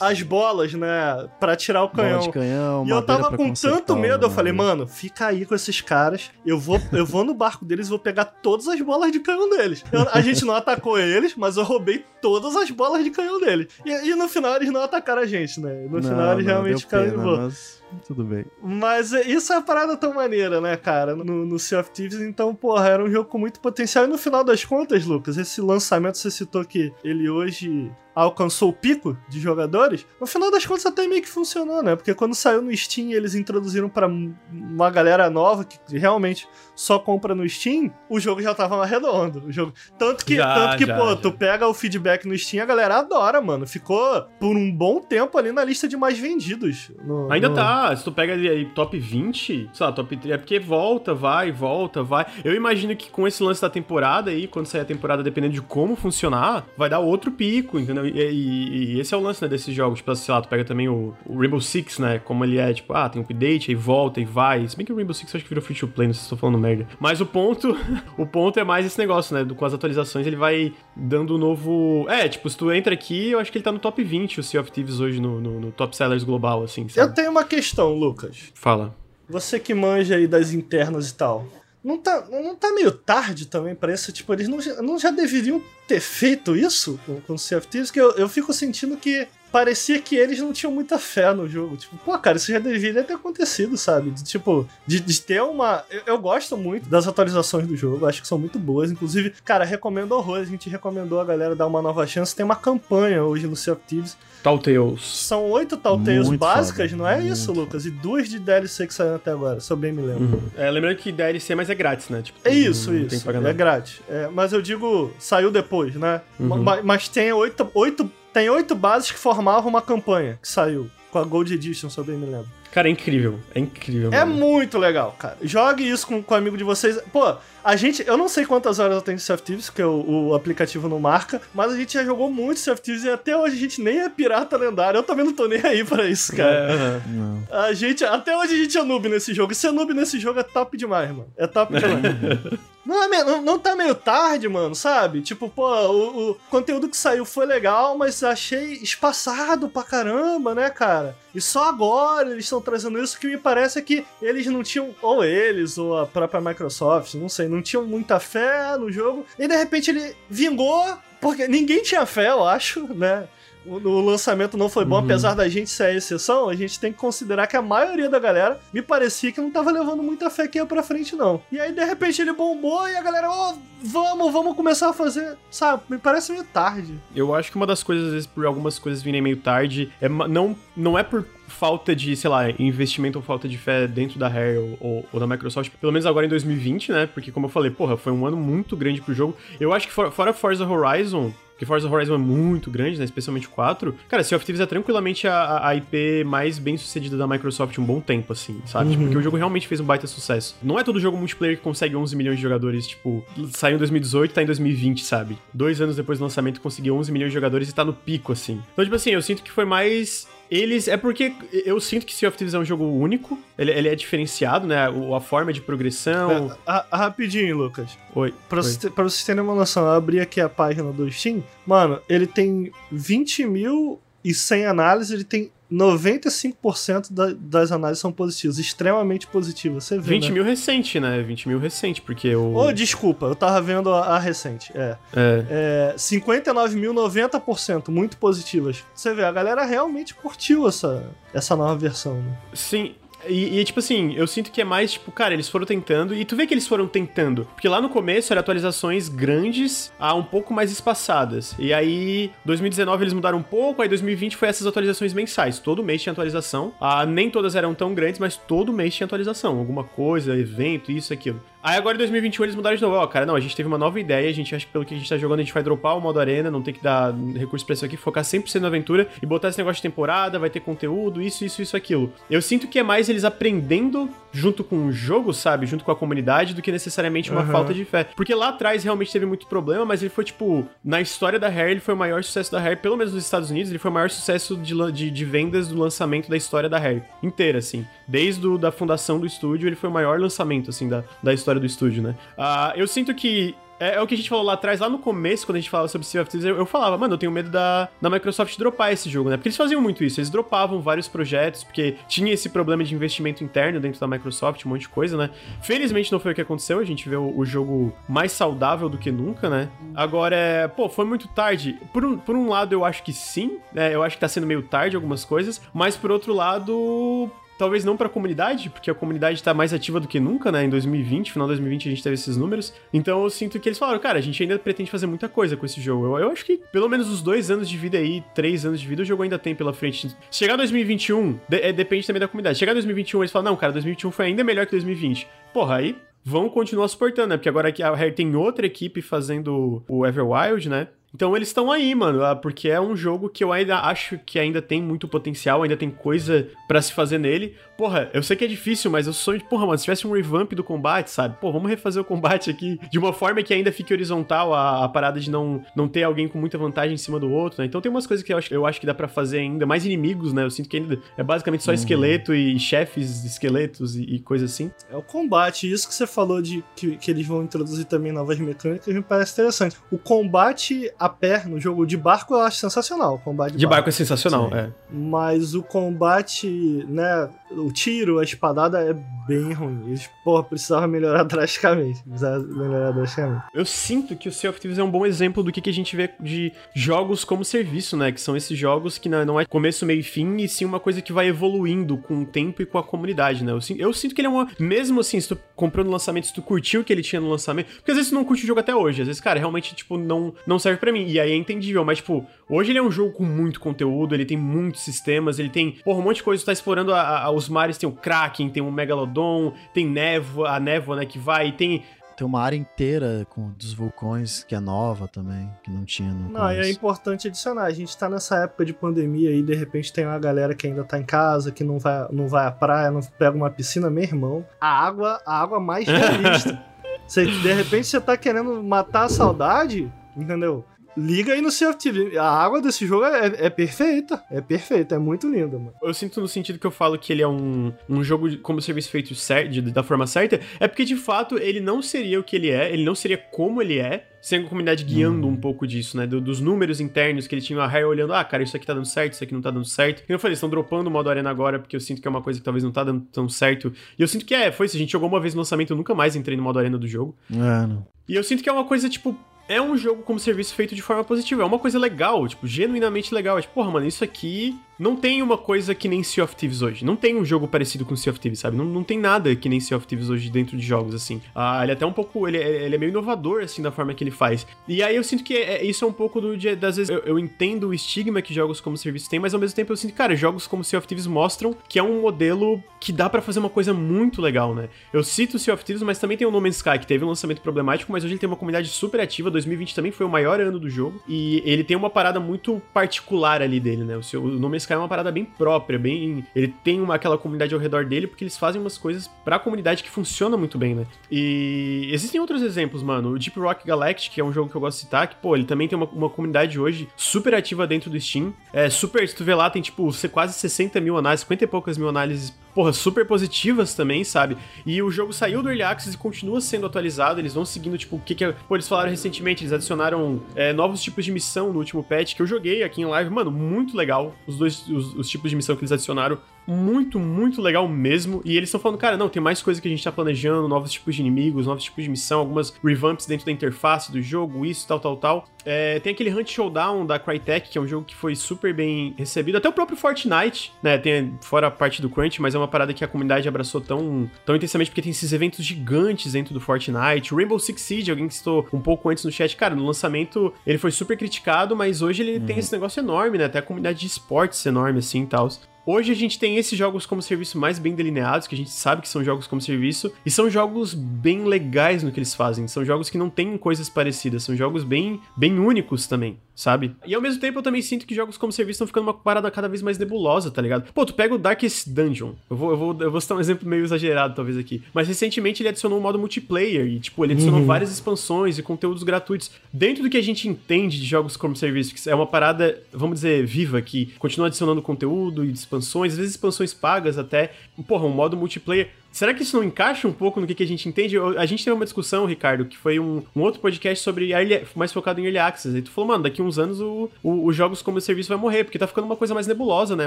as bolas, né? Pra tirar o canhão. Bola de canhão e eu tava com tanto medo, eu falei, mano, fica aí com esses caras. Eu vou, eu vou no barco deles e vou pegar todas as bolas de canhão deles. Eu, a gente não atacou eles, mas eu roubei todas as bolas de de canhão dele. E, e, no final eles não atacaram a gente, né? No não, final eles não, realmente ficaram de boa. Mas tudo bem. Mas é, isso é uma parada tão maneira, né, cara? No, no Sea of Thieves, então, porra, era um jogo com muito potencial. E no final das contas, Lucas, esse lançamento você citou que ele hoje alcançou o pico de jogadores, no final das contas até meio que funcionou, né? Porque quando saiu no Steam eles introduziram para uma galera nova que realmente só compra no Steam, o jogo já tava redondo. O jogo... Tanto que, já, tanto que já, pô, já. tu pega o feedback no Steam, a galera adora, mano. Ficou por um bom tempo ali na lista de mais vendidos. No, Ainda no... tá. Se tu pega aí top 20, sei lá, top 3, é porque volta, vai, volta, vai. Eu imagino que com esse lance da temporada aí, quando sair a temporada, dependendo de como funcionar, vai dar outro pico, entendeu? E, e, e esse é o lance, né, desses jogos. Tipo, sei lá, tu pega também o, o, Rainbow Six, né? Como ele é, tipo, ah, tem um update, aí volta e vai. Se bem que o Rainbow Six eu acho que virou free to play, não sei se tô falando merda. Mas o ponto, o ponto é mais esse negócio, né? Com as atualizações ele vai dando um novo. É, tipo, se tu entra aqui, eu acho que ele tá no top 20, o Sea of Thieves hoje no, no, no top sellers global, assim. Sabe? Eu tenho uma questão, Lucas. Fala. Você que manja aí das internas e tal. Não tá, não tá meio tarde também pra isso? Tipo, eles não, não já deveriam ter feito isso com, com o Thieves? Que eu, eu fico sentindo que parecia que eles não tinham muita fé no jogo. Tipo, pô, cara, isso já deveria ter acontecido, sabe? De, tipo, de, de ter uma. Eu, eu, gosto muito das atualizações do jogo, acho que são muito boas. Inclusive, cara, recomendo horror. A gente recomendou a galera dar uma nova chance. Tem uma campanha hoje no Sea of Thieves. Telltales. São oito Telltales muito básicas, foda, não é isso, Lucas? E duas de DLC que saíram até agora, se eu bem me lembro. Uhum. É, lembrando que DLC, mas é grátis, né? Tipo, é isso, não, isso. é grátis. É, mas eu digo, saiu depois, né? Uhum. Mas, mas tem oito, oito tem oito bases que formavam uma campanha que saiu com a Gold Edition, se eu bem me lembro. Cara, é incrível. É incrível. É mano. muito legal, cara. Jogue isso com, com um amigo de vocês. Pô, a gente. Eu não sei quantas horas eu tenho de Sea of Thieves, porque o, o, aplicativo não marca, mas a gente já jogou muito Sea of Thieves e até hoje a gente nem é pirata lendário. Eu também não tô nem aí pra isso, cara. É, a gente. Até hoje a gente é noob nesse jogo. E ser noob nesse jogo é top demais, mano. É top demais. Não, é, não, não tá meio tarde, mano, sabe? Tipo, pô, o, o, conteúdo que saiu foi legal, mas achei espaçado pra caramba, né, cara? E só agora eles estão trazendo isso que me parece é que eles não tinham, ou eles, ou a própria Microsoft, não sei, não tinham muita fé no jogo. E de repente ele vingou, porque ninguém tinha fé, eu acho, né? O, lançamento não foi bom, uhum. apesar da gente ser a exceção, a gente tem que considerar que a maioria da galera me parecia que não tava levando muita fé que ia pra frente, não. E aí, de repente, ele bombou e a galera, ó, oh, vamos, vamos começar a fazer, sabe? Me parece meio tarde. Eu acho que uma das coisas, às vezes, por algumas coisas virem meio tarde, é não, não é por falta de, sei lá, investimento ou falta de fé dentro da Rare ou, ou, ou, da Microsoft, pelo menos agora em 2020, né? Porque, como eu falei, porra, foi um ano muito grande pro jogo. Eu acho que fora Forza Horizon, porque Forza Horizon é muito grande, né? Especialmente o 4. Cara, Sea of Thieves é tranquilamente a, a IP mais bem sucedida da Microsoft um bom tempo, assim, sabe? Uhum. Porque o jogo realmente fez um baita sucesso. Não é todo jogo multiplayer que consegue 11 milhões de jogadores, tipo, saiu em 2018 tá em 2020, sabe? Dois anos depois do lançamento conseguiu 11 milhões de jogadores e tá no pico, assim. Então, tipo assim, eu sinto que foi mais eles. É porque eu sinto que Sea of Thieves é um jogo único. Ele, ele é diferenciado, né? A, a forma de progressão. É, a, a, rapidinho, Lucas. Oi. Pra, Oi. Você, pra vocês terem uma noção, eu abri aqui a página do Steam. Mano, ele tem 20 mil e sem análise, ele tem 95% da, das análises são positivas, extremamente positivas. Você vê, 20 né? mil recente, né? 20 mil recente, porque o. Oh, desculpa, eu tava vendo a, a recente. É. é. é 59 mil, 90%, muito positivas. Você vê, a galera realmente curtiu essa, essa nova versão, né? Sim, e, e, tipo assim, eu sinto que é mais, tipo, cara, eles foram tentando, e tu vê que eles foram tentando. Porque lá no começo eram atualizações grandes a um pouco mais espaçadas. E aí, 2019 eles mudaram um pouco, aí 2020 foi essas atualizações mensais. Todo mês tinha atualização. Ah, nem todas eram tão grandes, mas todo mês tinha atualização. Alguma coisa, evento, isso, aquilo. Aí agora em 2021 eles mudaram de novo. Ó, cara, não, a gente teve uma nova ideia, a gente acha que pelo que a gente tá jogando, a gente vai dropar o modo arena, não tem que dar recurso pra isso aqui, focar 100% na aventura e botar esse negócio de temporada, vai ter conteúdo, isso, isso, isso, aquilo. Eu sinto que é mais eles aprendendo junto com o jogo, sabe? Junto com a comunidade, do que necessariamente uma uhum. falta de fé. Porque lá atrás realmente teve muito problema, mas ele foi, tipo, na história da Rare, ele foi o maior sucesso da Rare, pelo menos nos Estados Unidos, ele foi o maior sucesso de, de, de vendas do lançamento da história da Rare. Inteira, assim. Desde a da fundação do estúdio, ele foi o maior lançamento, assim, da, da história do estúdio, né? Uh, eu sinto que é, é, o que a gente falou lá atrás, lá no começo, quando a gente falava sobre Sea of Thieves, eu, eu, falava, mano, eu tenho medo da, da Microsoft dropar esse jogo, né? Porque eles faziam muito isso, eles dropavam vários projetos, porque tinha esse problema de investimento interno dentro da Microsoft, um monte de coisa, né? Felizmente não foi o que aconteceu, a gente vê o, o jogo mais saudável do que nunca, né? Agora, é, pô, foi muito tarde. Por um, por um lado, eu acho que sim, né? Eu acho que tá sendo meio tarde algumas coisas, mas por outro lado, talvez não pra comunidade, porque a comunidade tá mais ativa do que nunca, né? Em 2020, final de 2020 a gente teve esses números. Então eu sinto que eles falaram, cara, a gente ainda pretende fazer muita coisa com esse jogo. Eu, eu acho que pelo menos os dois anos de vida aí, três anos de vida, o jogo ainda tem pela frente. Chegar 2021, de, é, depende também da comunidade. Chegar 2021, eles falam, não, cara, 2021 foi ainda melhor que 2020. Porra, aí vão continuar suportando, né? Porque agora a Rare tem outra equipe fazendo o Everwild, né? Então eles estão aí, mano, ah, porque é um jogo que eu ainda acho que ainda tem muito potencial, ainda tem coisa para se fazer nele. Porra, eu sei que é difícil, mas eu sonho de, porra, mano, se tivesse um revamp do combate, sabe? Pô, vamos refazer o combate aqui de uma forma que ainda fique horizontal a, a parada de não, não ter alguém com muita vantagem em cima do outro, né? Então tem umas coisas que eu acho, eu acho que dá para fazer ainda, mais inimigos, né? Eu sinto que ainda é basicamente só uhum. esqueleto e chefes esqueletos e, e coisa assim. É o combate, isso que você falou de que, que eles vão introduzir também novas mecânicas me parece interessante. O combate a pé no jogo de barco eu acho sensacional. O combate de, de barco. barco. é sensacional, Sim. é. Mas o combate, né? O tiro, a espadada é bem ruim. Eles, porra, precisavam melhorar drasticamente. Precisavam melhorar drasticamente. Eu sinto que o Sea of Thieves é um bom exemplo do que, que a gente vê de jogos como serviço, né? Que são esses jogos que não é começo, meio e fim, e sim uma coisa que vai evoluindo com o tempo e com a comunidade, né? Eu, eu sinto que ele é uma. Mesmo assim, se tu comprou no lançamento, se tu curtiu o que ele tinha no lançamento. Porque às vezes tu não curte o jogo até hoje. Às vezes, cara, realmente, tipo, não, não serve para mim. E aí é entendível, mas, tipo, hoje ele é um jogo com muito conteúdo, ele tem muitos sistemas, ele tem, porra, um monte de coisa, tu tá explorando a, a, os mares, tem o Kraken, tem o Megalodon, tem névoa, a névoa, né, que vai, tem tem uma área inteira com dos vulcões que é nova também, que não tinha no Não, e é importante adicionar, a gente tá nessa época de pandemia aí, de repente tem uma galera que ainda tá em casa, que não vai, não vai à praia, não pega uma piscina, meu irmão. A água, a água mais realista. Você, de repente você tá querendo matar a saudade, entendeu? Liga aí no of Thieves. A água desse jogo é, é, perfeita. É perfeita, é muito linda, mano. Eu sinto no sentido que eu falo que ele é um, um jogo como serviço feito certo, da forma certa, é porque de fato ele não seria o que ele é, ele não seria como ele é, sem a comunidade guiando hum. um pouco disso, né? Do, dos números internos que ele tinha a Rare olhando, ah, cara, isso aqui tá dando certo, isso aqui não tá dando certo. E eu falei, estão dropando o modo arena agora, porque eu sinto que é uma coisa que talvez não tá dando tão certo. E eu sinto que é, foi isso, a gente jogou uma vez no lançamento, eu nunca mais entrei no modo arena do jogo. É, não. E eu sinto que é uma coisa, tipo, é um jogo como serviço feito de forma positiva. É uma coisa legal, tipo, genuinamente legal. É tipo, porra, mano, isso aqui não tem uma coisa que nem Sea of Thieves hoje. Não tem um jogo parecido com Sea of Thieves, sabe? Não, não tem nada que nem Sea of Thieves hoje dentro de jogos, assim. Ah, ele é até um pouco. Ele, é, ele é meio inovador, assim, da forma que ele faz. E aí eu sinto que é, isso é um pouco do. De, das vezes eu, eu, entendo o estigma que jogos como serviço têm, mas ao mesmo tempo eu sinto cara, jogos como Sea of Thieves mostram que é um modelo que dá para fazer uma coisa muito legal, né? Eu cito Sea of Thieves, mas também tem o No Man's Sky, que teve um lançamento problemático, mas hoje ele tem uma comunidade super ativa. 2020 também foi o maior ano do jogo. E ele tem uma parada muito particular ali dele, né? O, seu, o No Man's Sky é uma parada bem própria, bem. Ele tem uma, aquela comunidade ao redor dele, porque eles fazem umas coisas pra comunidade que funciona muito bem, né? E existem outros exemplos, mano. O Deep Rock Galactic, que é um jogo que eu gosto de citar, que, pô, ele também tem uma, uma comunidade hoje super ativa dentro do Steam. É super, se tu vê lá, tem tipo quase 60 mil análises, 50 e poucas mil análises porra, super positivas também, sabe? E o jogo saiu do Early Access e continua sendo atualizado, eles vão seguindo, tipo, o que que... É... Pô, eles falaram recentemente, eles adicionaram é, novos tipos de missão no último patch que eu joguei aqui em live, mano, muito legal, os dois, os, os tipos de missão que eles adicionaram, muito, muito legal mesmo. E eles estão falando, cara, não, tem mais coisa que a gente tá planejando, novos tipos de inimigos, novos tipos de missão, algumas revamps dentro da interface do jogo, isso, tal, tal, tal. É, tem aquele Hunt Showdown da Crytek, que é um jogo que foi super bem recebido. Até o próprio Fortnite, né? Tem fora a parte do Crunch, mas é uma parada que a comunidade abraçou tão, tão intensamente, porque tem esses eventos gigantes dentro do Fortnite. Rainbow Six Siege, alguém que citou um pouco antes no chat, cara, no lançamento ele foi super criticado, mas hoje ele uhum. tem esse negócio enorme, né? Até a comunidade de esportes enorme, assim e tal. Hoje a gente tem esses jogos como serviço mais bem delineados, que a gente sabe que são jogos como serviço, e são jogos bem legais no que eles fazem. São jogos que não têm coisas parecidas, são jogos bem, bem únicos também sabe? E ao mesmo tempo eu também sinto que jogos como serviço estão ficando uma parada cada vez mais nebulosa, tá ligado? Pô, tu pega o Darkest Dungeon. Eu vou, eu vou, eu vou citar um exemplo meio exagerado, talvez, aqui. Mas recentemente ele adicionou um modo multiplayer e, tipo, ele adicionou uhum. várias expansões e conteúdos gratuitos. Dentro do que a gente entende de jogos como serviço, que é uma parada, vamos dizer, viva, que continua adicionando conteúdo e expansões, às vezes expansões pagas até. Porra, um modo multiplayer Será que isso não encaixa um pouco no que, que a gente entende? A gente teve uma discussão, Ricardo, que foi um, um outro podcast sobre early, mais focado em Early Access. E tu falou, mano, daqui uns anos o, o, os jogos como serviço vai morrer, porque tá ficando uma coisa mais nebulosa, né,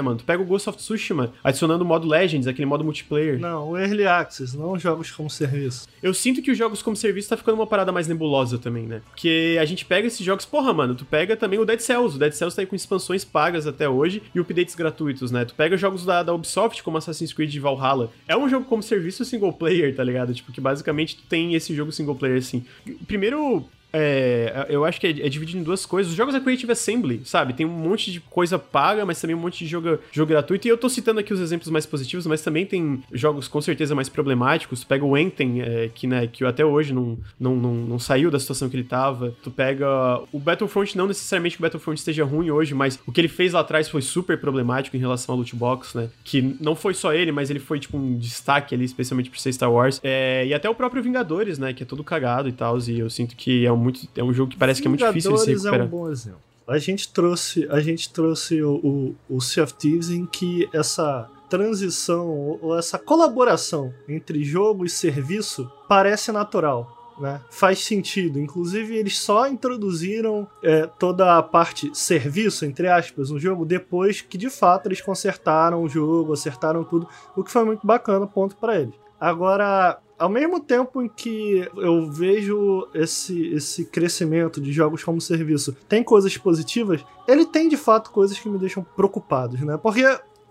mano? Tu pega o Ghost of Tsushima, adicionando o modo Legends, aquele modo multiplayer. Não, o Early Access, não jogos como serviço. Eu sinto que os jogos como serviço tá ficando uma parada mais nebulosa também, né? Porque a gente pega esses jogos, porra, mano, tu pega também o Dead Cells. O Dead Cells tá aí com expansões pagas até hoje e updates gratuitos, né? Tu pega jogos da, da Ubisoft, como Assassin's Creed Valhalla. É um jogo como serviço single player, tá ligado? Tipo, que basicamente tem esse jogo single player assim. Primeiro, é, eu acho que é, é, dividido em duas coisas. Os jogos da Creative Assembly, sabe? Tem um monte de coisa paga, mas também um monte de jogo, jogo gratuito. E eu tô citando aqui os exemplos mais positivos, mas também tem jogos com certeza mais problemáticos. Tu pega o Enten, é, que, né, que até hoje não, não, não, não, saiu da situação que ele tava. Tu pega o Battlefront, não necessariamente que o Battlefront esteja ruim hoje, mas o que ele fez lá atrás foi super problemático em relação ao loot box, né? Que não foi só ele, mas ele foi tipo um destaque ali, especialmente por ser Star Wars. É, e até o próprio Vingadores, né? Que é todo cagado e tal. E eu sinto que é um muito. É um jogo que parece Vingadores que é muito difícil de se recuperar. é um bom exemplo. A gente trouxe, a gente trouxe o, o, o Sea of Thieves em que essa transição ou essa colaboração entre jogo e serviço parece natural. Né? Faz sentido. Inclusive, eles só introduziram é, toda a parte serviço, entre aspas, no jogo, depois que de fato eles consertaram o jogo, acertaram tudo, o que foi muito bacana, ponto para eles. Agora, ao mesmo tempo em que eu vejo esse, esse crescimento de jogos como serviço tem coisas positivas, ele tem de fato coisas que me deixam preocupados, né? Porque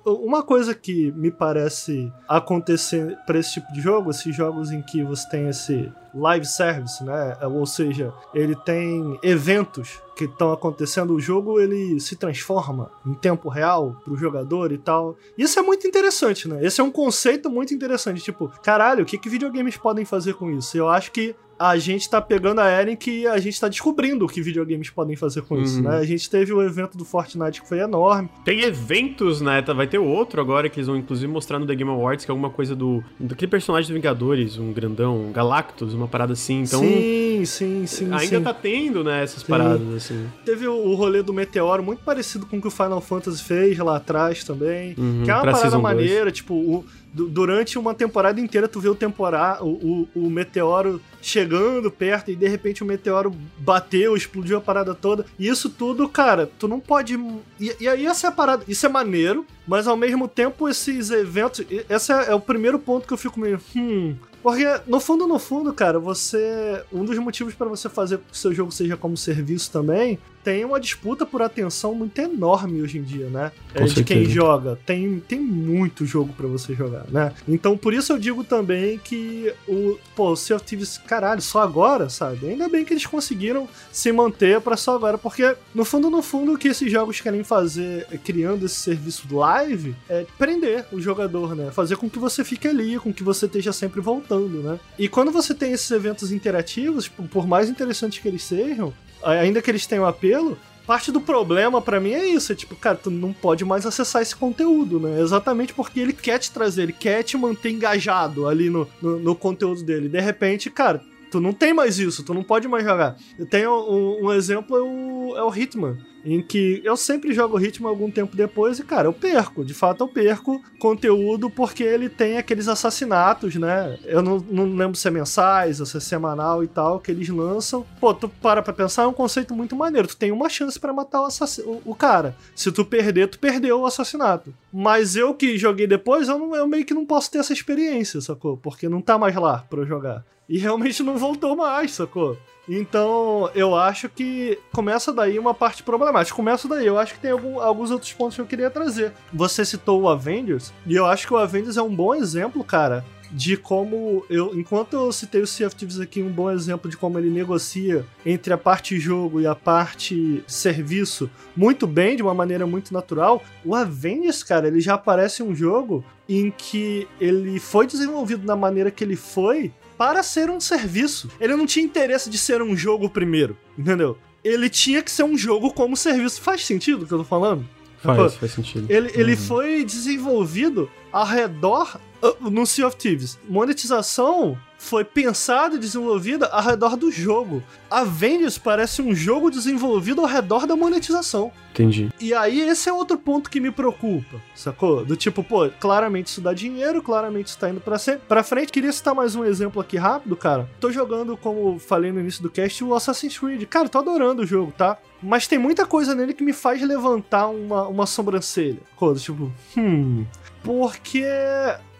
uma coisa que me parece acontecer para esse tipo de jogo, esses jogos em que você tem esse live service, né? Ou seja, ele tem eventos que estão acontecendo, o jogo ele se transforma em tempo real pro jogador e tal. Isso é muito interessante, né? Esse é um conceito muito interessante. Tipo, caralho, o que, que videogames podem fazer com isso? Eu acho que a gente tá pegando a era em que a gente tá descobrindo o que videogames podem fazer com uhum. isso, né? A gente teve o evento do Fortnite que foi enorme. Tem eventos, né? Vai ter outro agora que eles vão inclusive mostrar no The Game Awards, que é alguma coisa do daquele personagem do Vingadores, um grandão, um Galactus, uma parada assim. Então, sim, sim, sim. Ainda sim. tá tendo, né, essas sim. paradas assim. Teve o, o rolê do Meteoro muito parecido com o que o Final Fantasy fez lá atrás também, uhum, que é uma parada maneira, 2. tipo, o durante uma temporada inteira tu vê o, tempora, o, o, o, meteoro chegando perto e de repente o meteoro bateu, explodiu a parada toda. E isso tudo, cara, tu não pode. E, e aí essa é a parada. Isso é maneiro, mas ao mesmo tempo esses eventos. Esse é, é o primeiro ponto que eu fico meio. Hum, porque, no fundo, no fundo, cara, você. Um dos motivos para você fazer que o seu jogo seja como serviço também tem uma disputa por atenção muito enorme hoje em dia, né? É, de quem joga. Tem, tem muito jogo para você jogar, né? Então, por isso eu digo também que o. Pô, o Sea of Thieves, caralho, só agora, sabe? Ainda bem que eles conseguiram se manter para só agora, porque, no fundo, no fundo, o que esses jogos querem fazer, criando esse serviço live, é prender o jogador, né? Fazer com que você fique ali, com que você esteja sempre voltando, né? E quando você tem esses eventos interativos, por mais interessantes que eles sejam, ainda que eles tenham apelo, parte do problema para mim é isso, é tipo, cara, tu não pode mais acessar esse conteúdo, né? Exatamente porque ele quer te trazer, ele quer te manter engajado ali no, no, no conteúdo dele. De repente, cara, tu não tem mais isso, tu não pode mais jogar. Eu tenho um, um exemplo, é o, é o Hitman em que eu sempre jogo ritmo algum tempo depois e, cara, eu perco. De fato, eu perco conteúdo porque ele tem aqueles assassinatos, né? Eu não, não lembro se é mensais ou se é semanal e tal, que eles lançam. Pô, tu para pra pensar, é um conceito muito maneiro. Tu tem uma chance para matar o, o, o, cara. Se tu perder, tu perdeu o assassinato. Mas eu que joguei depois, eu, não, eu meio que não posso ter essa experiência, sacou? Porque não tá mais lá pra eu jogar. E realmente não voltou mais, sacou? Então, eu acho que começa daí uma parte problemática. Começa daí. Eu acho que tem algum, alguns outros pontos que eu queria trazer. Você citou o Avengers, e eu acho que o Avengers é um bom exemplo, cara, de como eu, enquanto eu citei o Sea of Thieves aqui, um bom exemplo de como ele negocia entre a parte jogo e a parte serviço muito bem, de uma maneira muito natural. O Avengers, cara, ele já parece um jogo em que ele foi desenvolvido da maneira que ele foi para ser um serviço. Ele não tinha interesse de ser um jogo primeiro, entendeu? Ele tinha que ser um jogo como serviço. Faz sentido o que eu tô falando? Faz, faz sentido. Ele, uhum. ele foi desenvolvido ao redor uh, no Sea of Thieves. Monetização foi pensada e desenvolvida ao redor do jogo. Avengers parece um jogo desenvolvido ao redor da monetização. Entendi. E aí, esse é outro ponto que me preocupa, sacou? Do tipo, pô, claramente isso dá dinheiro, claramente isso tá indo pra, ser, pra frente. Queria citar mais um exemplo aqui rápido, cara. Tô jogando, como falei no início do cast, o Assassin's Creed. Cara, tô adorando o jogo, tá? Mas tem muita coisa nele que me faz levantar uma, uma sobrancelha. Coisa, tipo, hum. Porque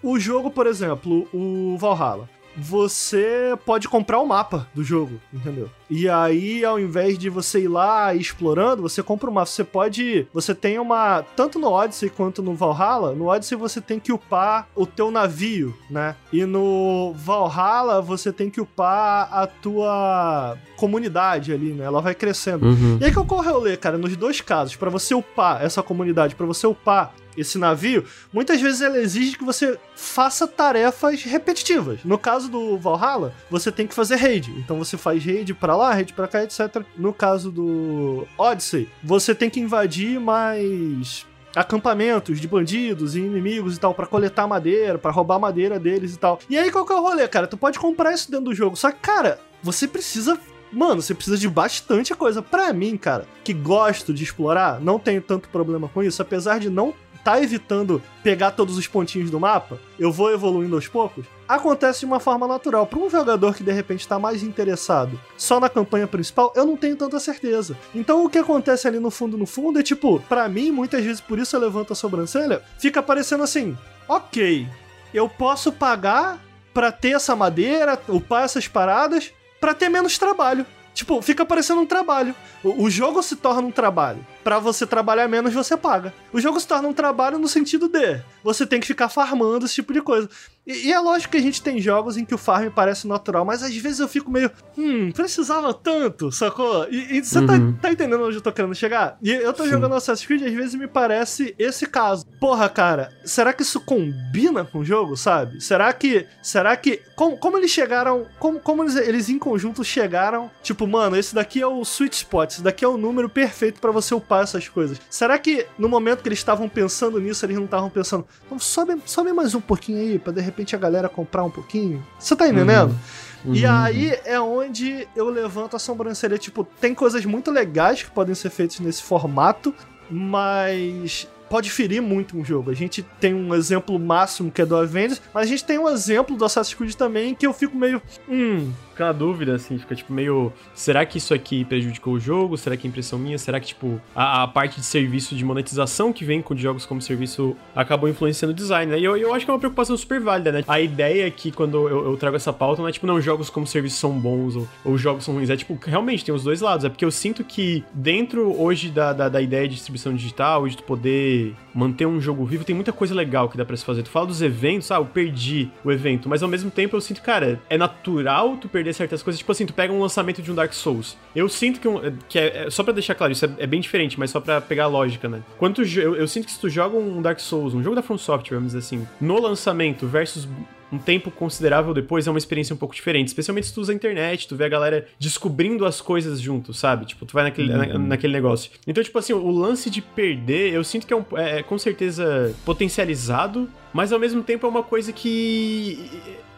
o jogo, por exemplo, o Valhalla você pode comprar o mapa do jogo, entendeu? E aí, ao invés de você ir lá explorando, você compra o mapa. Você pode. Você tem uma. Tanto no Odyssey quanto no Valhalla, no Odyssey você tem que upar o teu navio, né? E no Valhalla você tem que upar a tua comunidade ali, né? Ela vai crescendo. Uhum. E aí que ocorre o rolê, cara, nos dois casos, para você upar essa comunidade, para você upar esse navio, muitas vezes ela exige que você faça tarefas repetitivas. No caso do Valhalla, você tem que fazer raid. Então você faz raid para lá, raid para cá, etc. No caso do Odyssey, você tem que invadir mais acampamentos de bandidos e inimigos e tal para coletar madeira, para roubar madeira deles e tal. E aí qual que é o rolê, cara? Tu pode comprar isso dentro do jogo. Só que, cara, você precisa Mano, você precisa de bastante coisa. Para mim, cara, que gosto de explorar, não tenho tanto problema com isso, apesar de não tá evitando pegar todos os pontinhos do mapa, eu vou evoluindo aos poucos, acontece de uma forma natural. Para um jogador que de repente está mais interessado só na campanha principal, eu não tenho tanta certeza. Então o que acontece ali no fundo, no fundo, é tipo, para mim, muitas vezes por isso eu levanto a sobrancelha, fica parecendo assim: ok, eu posso pagar para ter essa madeira, upar essas paradas, para ter menos trabalho. Tipo, fica parecendo um trabalho. O, o jogo se torna um trabalho para você trabalhar menos, você paga. O jogo se torna um trabalho no sentido de você tem que ficar farmando esse tipo de coisa. E, e, é lógico que a gente tem jogos em que o farm parece natural, mas às vezes eu fico meio, hum, precisava tanto, sacou? E, e você tá, uhum. tá, tá, entendendo onde eu tô querendo chegar? E eu tô Sim. jogando Assassin's Creed e às vezes me parece esse caso. Porra, cara, será que isso combina com o jogo, sabe? Será que. Será que. Como, como eles chegaram. Como, como eles, eles em conjunto chegaram? Tipo, mano, esse daqui é o sweet spot, esse daqui é o número perfeito para você upar essas coisas. Será que no momento que eles estavam pensando nisso, eles não estavam pensando, então sobe, sobe mais um pouquinho aí, pra de repente a galera comprar um pouquinho? Você tá entendendo? Uhum. E uhum. aí é onde eu levanto a sobrancelha. Tipo, tem coisas muito legais que podem ser feitas nesse formato, mas pode ferir muito um jogo. A gente tem um exemplo máximo que é do Avengers, mas a gente tem um exemplo do Assassin's Creed também que eu fico meio. Hum, fica na dúvida, assim, fica tipo meio. Será que isso aqui prejudicou o jogo? Será que é impressão minha? Será que, tipo, a, a parte de serviço de monetização que vem com jogos como serviço acabou influenciando o design, né? E eu, eu acho que é uma preocupação super válida, né? A ideia é que quando eu, eu, trago essa pauta não é tipo, não, jogos como serviço são bons ou, ou jogos são ruins. É tipo, realmente tem os dois lados. É porque eu sinto que dentro hoje da, da, da ideia de distribuição digital, de tu poder manter um jogo vivo, tem muita coisa legal que dá pra se fazer. Tu fala dos eventos, ah, eu perdi o evento, mas ao mesmo tempo eu sinto, cara, é natural tu perder certas coisas. Tipo assim, tu pega um lançamento de um Dark Souls. Eu sinto que, um, que é, é, Só pra deixar claro, isso é, é, bem diferente, mas só pra pegar a lógica, né? Quando tu, eu, eu sinto que se tu joga um Dark Souls, um jogo da From Software, vamos dizer assim, no lançamento versus um tempo considerável depois é uma experiência um pouco diferente. Especialmente se tu usa a internet, tu vê a galera descobrindo as coisas junto, sabe? Tipo, tu vai naquele, uhum. na, naquele negócio. Então, tipo assim, o lance de perder, eu sinto que é, um, é, é com certeza potencializado, mas ao mesmo tempo é uma coisa que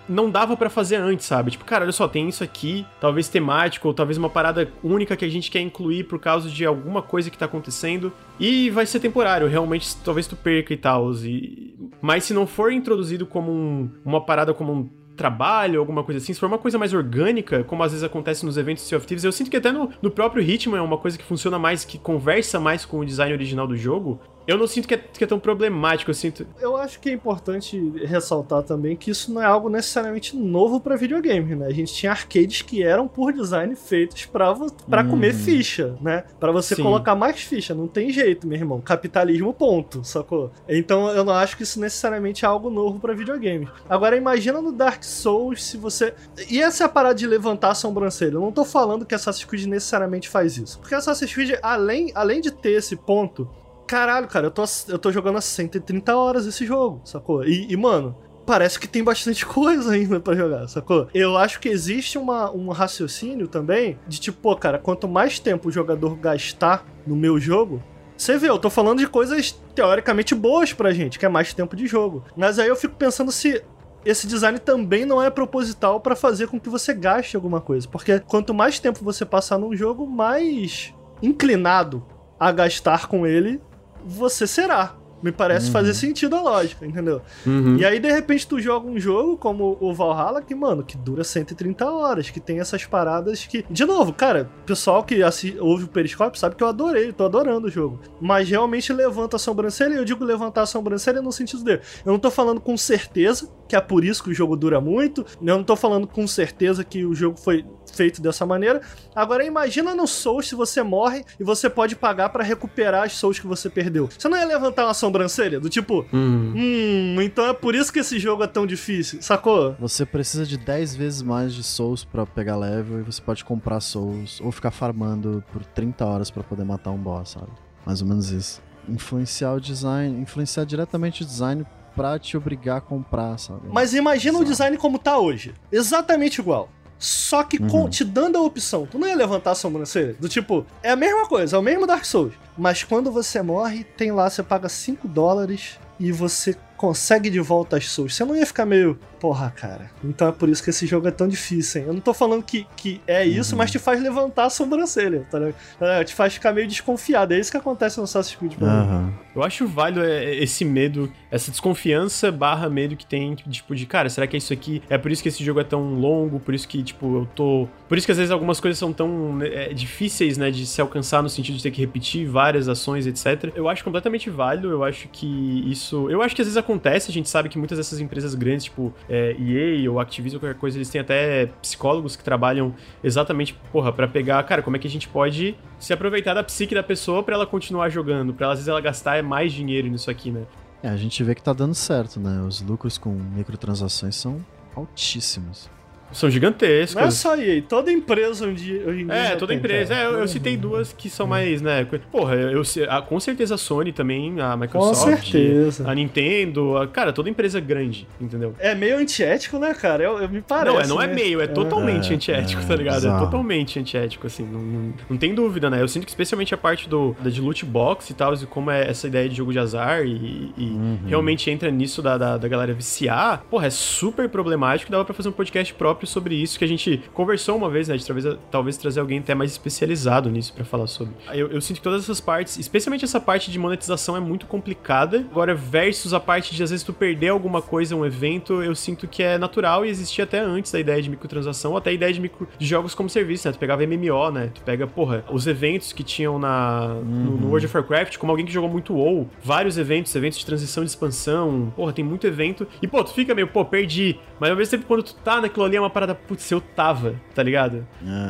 não dava para fazer antes, sabe? Tipo, cara, olha só, tem isso aqui, talvez temático, ou talvez uma parada única que a gente quer incluir por causa de alguma coisa que tá acontecendo. E vai ser temporário, realmente, talvez tu perca e tal. E... Mas se não for introduzido como um, uma parada como um trabalho, alguma coisa assim, se for uma coisa mais orgânica, como às vezes acontece nos eventos Sea of Thieves, eu sinto que até no, no próprio ritmo é uma coisa que funciona mais, que conversa mais com o design original do jogo, eu não sinto que é, que é, tão problemático, eu sinto. Eu acho que é importante ressaltar também que isso não é algo necessariamente novo para videogame, né? A gente tinha arcades que eram por design feitos para para hum. comer ficha, né? Para você Sim. colocar mais ficha, não tem jeito, meu irmão. Capitalismo ponto, sacou? Então eu não acho que isso necessariamente é algo novo para videogame. Agora imagina no Dark Souls se você e essa é a parada de levantar a sobrancelha. Eu não tô falando que Assassin's Creed necessariamente faz isso. Porque Assassin's Creed além além de ter esse ponto caralho, cara, eu tô, eu tô jogando há 130 horas esse jogo, sacou? E, e, mano, parece que tem bastante coisa ainda para jogar, sacou? Eu acho que existe uma, um raciocínio também de tipo, pô, cara, quanto mais tempo o jogador gastar no meu jogo, você vê, eu tô falando de coisas teoricamente boas pra gente, que é mais tempo de jogo. Mas aí eu fico pensando se esse design também não é proposital para fazer com que você gaste alguma coisa. Porque quanto mais tempo você passar num jogo, mais inclinado a gastar com ele você será. Me parece uhum. fazer sentido a lógica, entendeu? Uhum. E aí, de repente, tu joga um jogo como o Valhalla, que, mano, que dura 130 horas, que tem essas paradas que. De novo, cara, pessoal que assi... ouve o Periscope sabe que eu adorei, tô adorando o jogo. Mas realmente levanta a sobrancelha, e eu digo levantar a sobrancelha no sentido de. Eu não tô falando com certeza que é por isso que o jogo dura muito, eu não tô falando com certeza que o jogo foi feito dessa maneira. Agora imagina no Souls se você morre e você pode pagar para recuperar as Souls que você perdeu. Você não ia levantar uma sobrancelha do tipo, hum. hum, então é por isso que esse jogo é tão difícil, sacou? Você precisa de 10 vezes mais de Souls para pegar level e você pode comprar Souls ou ficar farmando por 30 horas para poder matar um boss, sabe? Mais ou menos isso. Influenciar o design, influenciar diretamente o design pra te obrigar a comprar, sabe? Mas imagina sabe? o design como tá hoje. Exatamente igual. Só que uhum. com, te dando a opção, tu não ia levantar a sobrancelha? Do tipo, é a mesma coisa, é o mesmo Dark Souls. Mas quando você morre, tem lá, você paga 5 dólares e você consegue de volta as souls. Você não ia ficar meio, porra, cara. Então é por isso que esse jogo é tão difícil, hein? Eu não tô falando que, que é isso, uhum. mas te faz levantar a sobrancelha, tá ligado? Tá te faz ficar meio desconfiado. É isso que acontece no Assassin's Creed pra uhum. mim. Eu acho válido é, é, esse medo, essa desconfiança barra medo que tem, tipo, de, cara, será que é isso aqui? É por isso que esse jogo é tão longo, por isso que, tipo, eu tô... Por isso que às vezes algumas coisas são tão né, é, difíceis, né, de se alcançar no sentido de ter que repetir várias ações, etc. Eu acho completamente válido, eu acho que isso... Eu acho que às vezes acontece, a gente sabe que muitas dessas empresas grandes, tipo é, EA ou Activision, qualquer coisa, eles têm até psicólogos que trabalham exatamente, porra, para pegar, cara, como é que a gente pode se aproveitar da psique da pessoa para ela continuar jogando, para às vezes ela gastar mais dinheiro nisso aqui, né? É, a gente vê que tá dando certo, né? Os lucros com microtransações são altíssimos. São gigantescas. Não é só EA, toda empresa onde hoje É, toda empresa. É, eu, eu, citei duas que são mais, né? Porra, eu, a, com certeza a Sony também, a Microsoft, com certeza. a Nintendo, a, cara, toda empresa grande, entendeu? É meio antiético, né, cara? Eu, eu me parece. Não, é, não é né? é meio, é totalmente é, antiético, é, tá ligado? Exato. É totalmente antiético, assim, não, não, não, tem dúvida, né? Eu sinto que especialmente a parte do, da de loot box e tal, e como é essa ideia de jogo de azar e, e uhum. realmente entra nisso da, da, da galera viciar, porra, é super problemático, dava pra fazer um podcast próprio sobre isso que a gente conversou uma vez, né? De talvez, talvez trazer alguém até mais especializado nisso para falar sobre. Eu, eu, sinto que todas essas partes, especialmente essa parte de monetização, é muito complicada. Agora, versus a parte de às vezes tu perder alguma coisa, um evento, eu sinto que é natural e existia até antes da ideia de microtransação, ou até a ideia de, micro, de jogos como serviço, né? Tu pegava MMO, né? Tu pega, porra, os eventos que tinham na, uhum. no, no, uhum. World of Warcraft, como alguém que jogou muito WoW, vários eventos, eventos de transição de expansão, porra, tem muito evento. E, pô, tu fica meio, pô, perdi. Mas ao mesmo tempo, quando tu tá naquilo ali, é uma parada, putz, eu tava, tá ligado?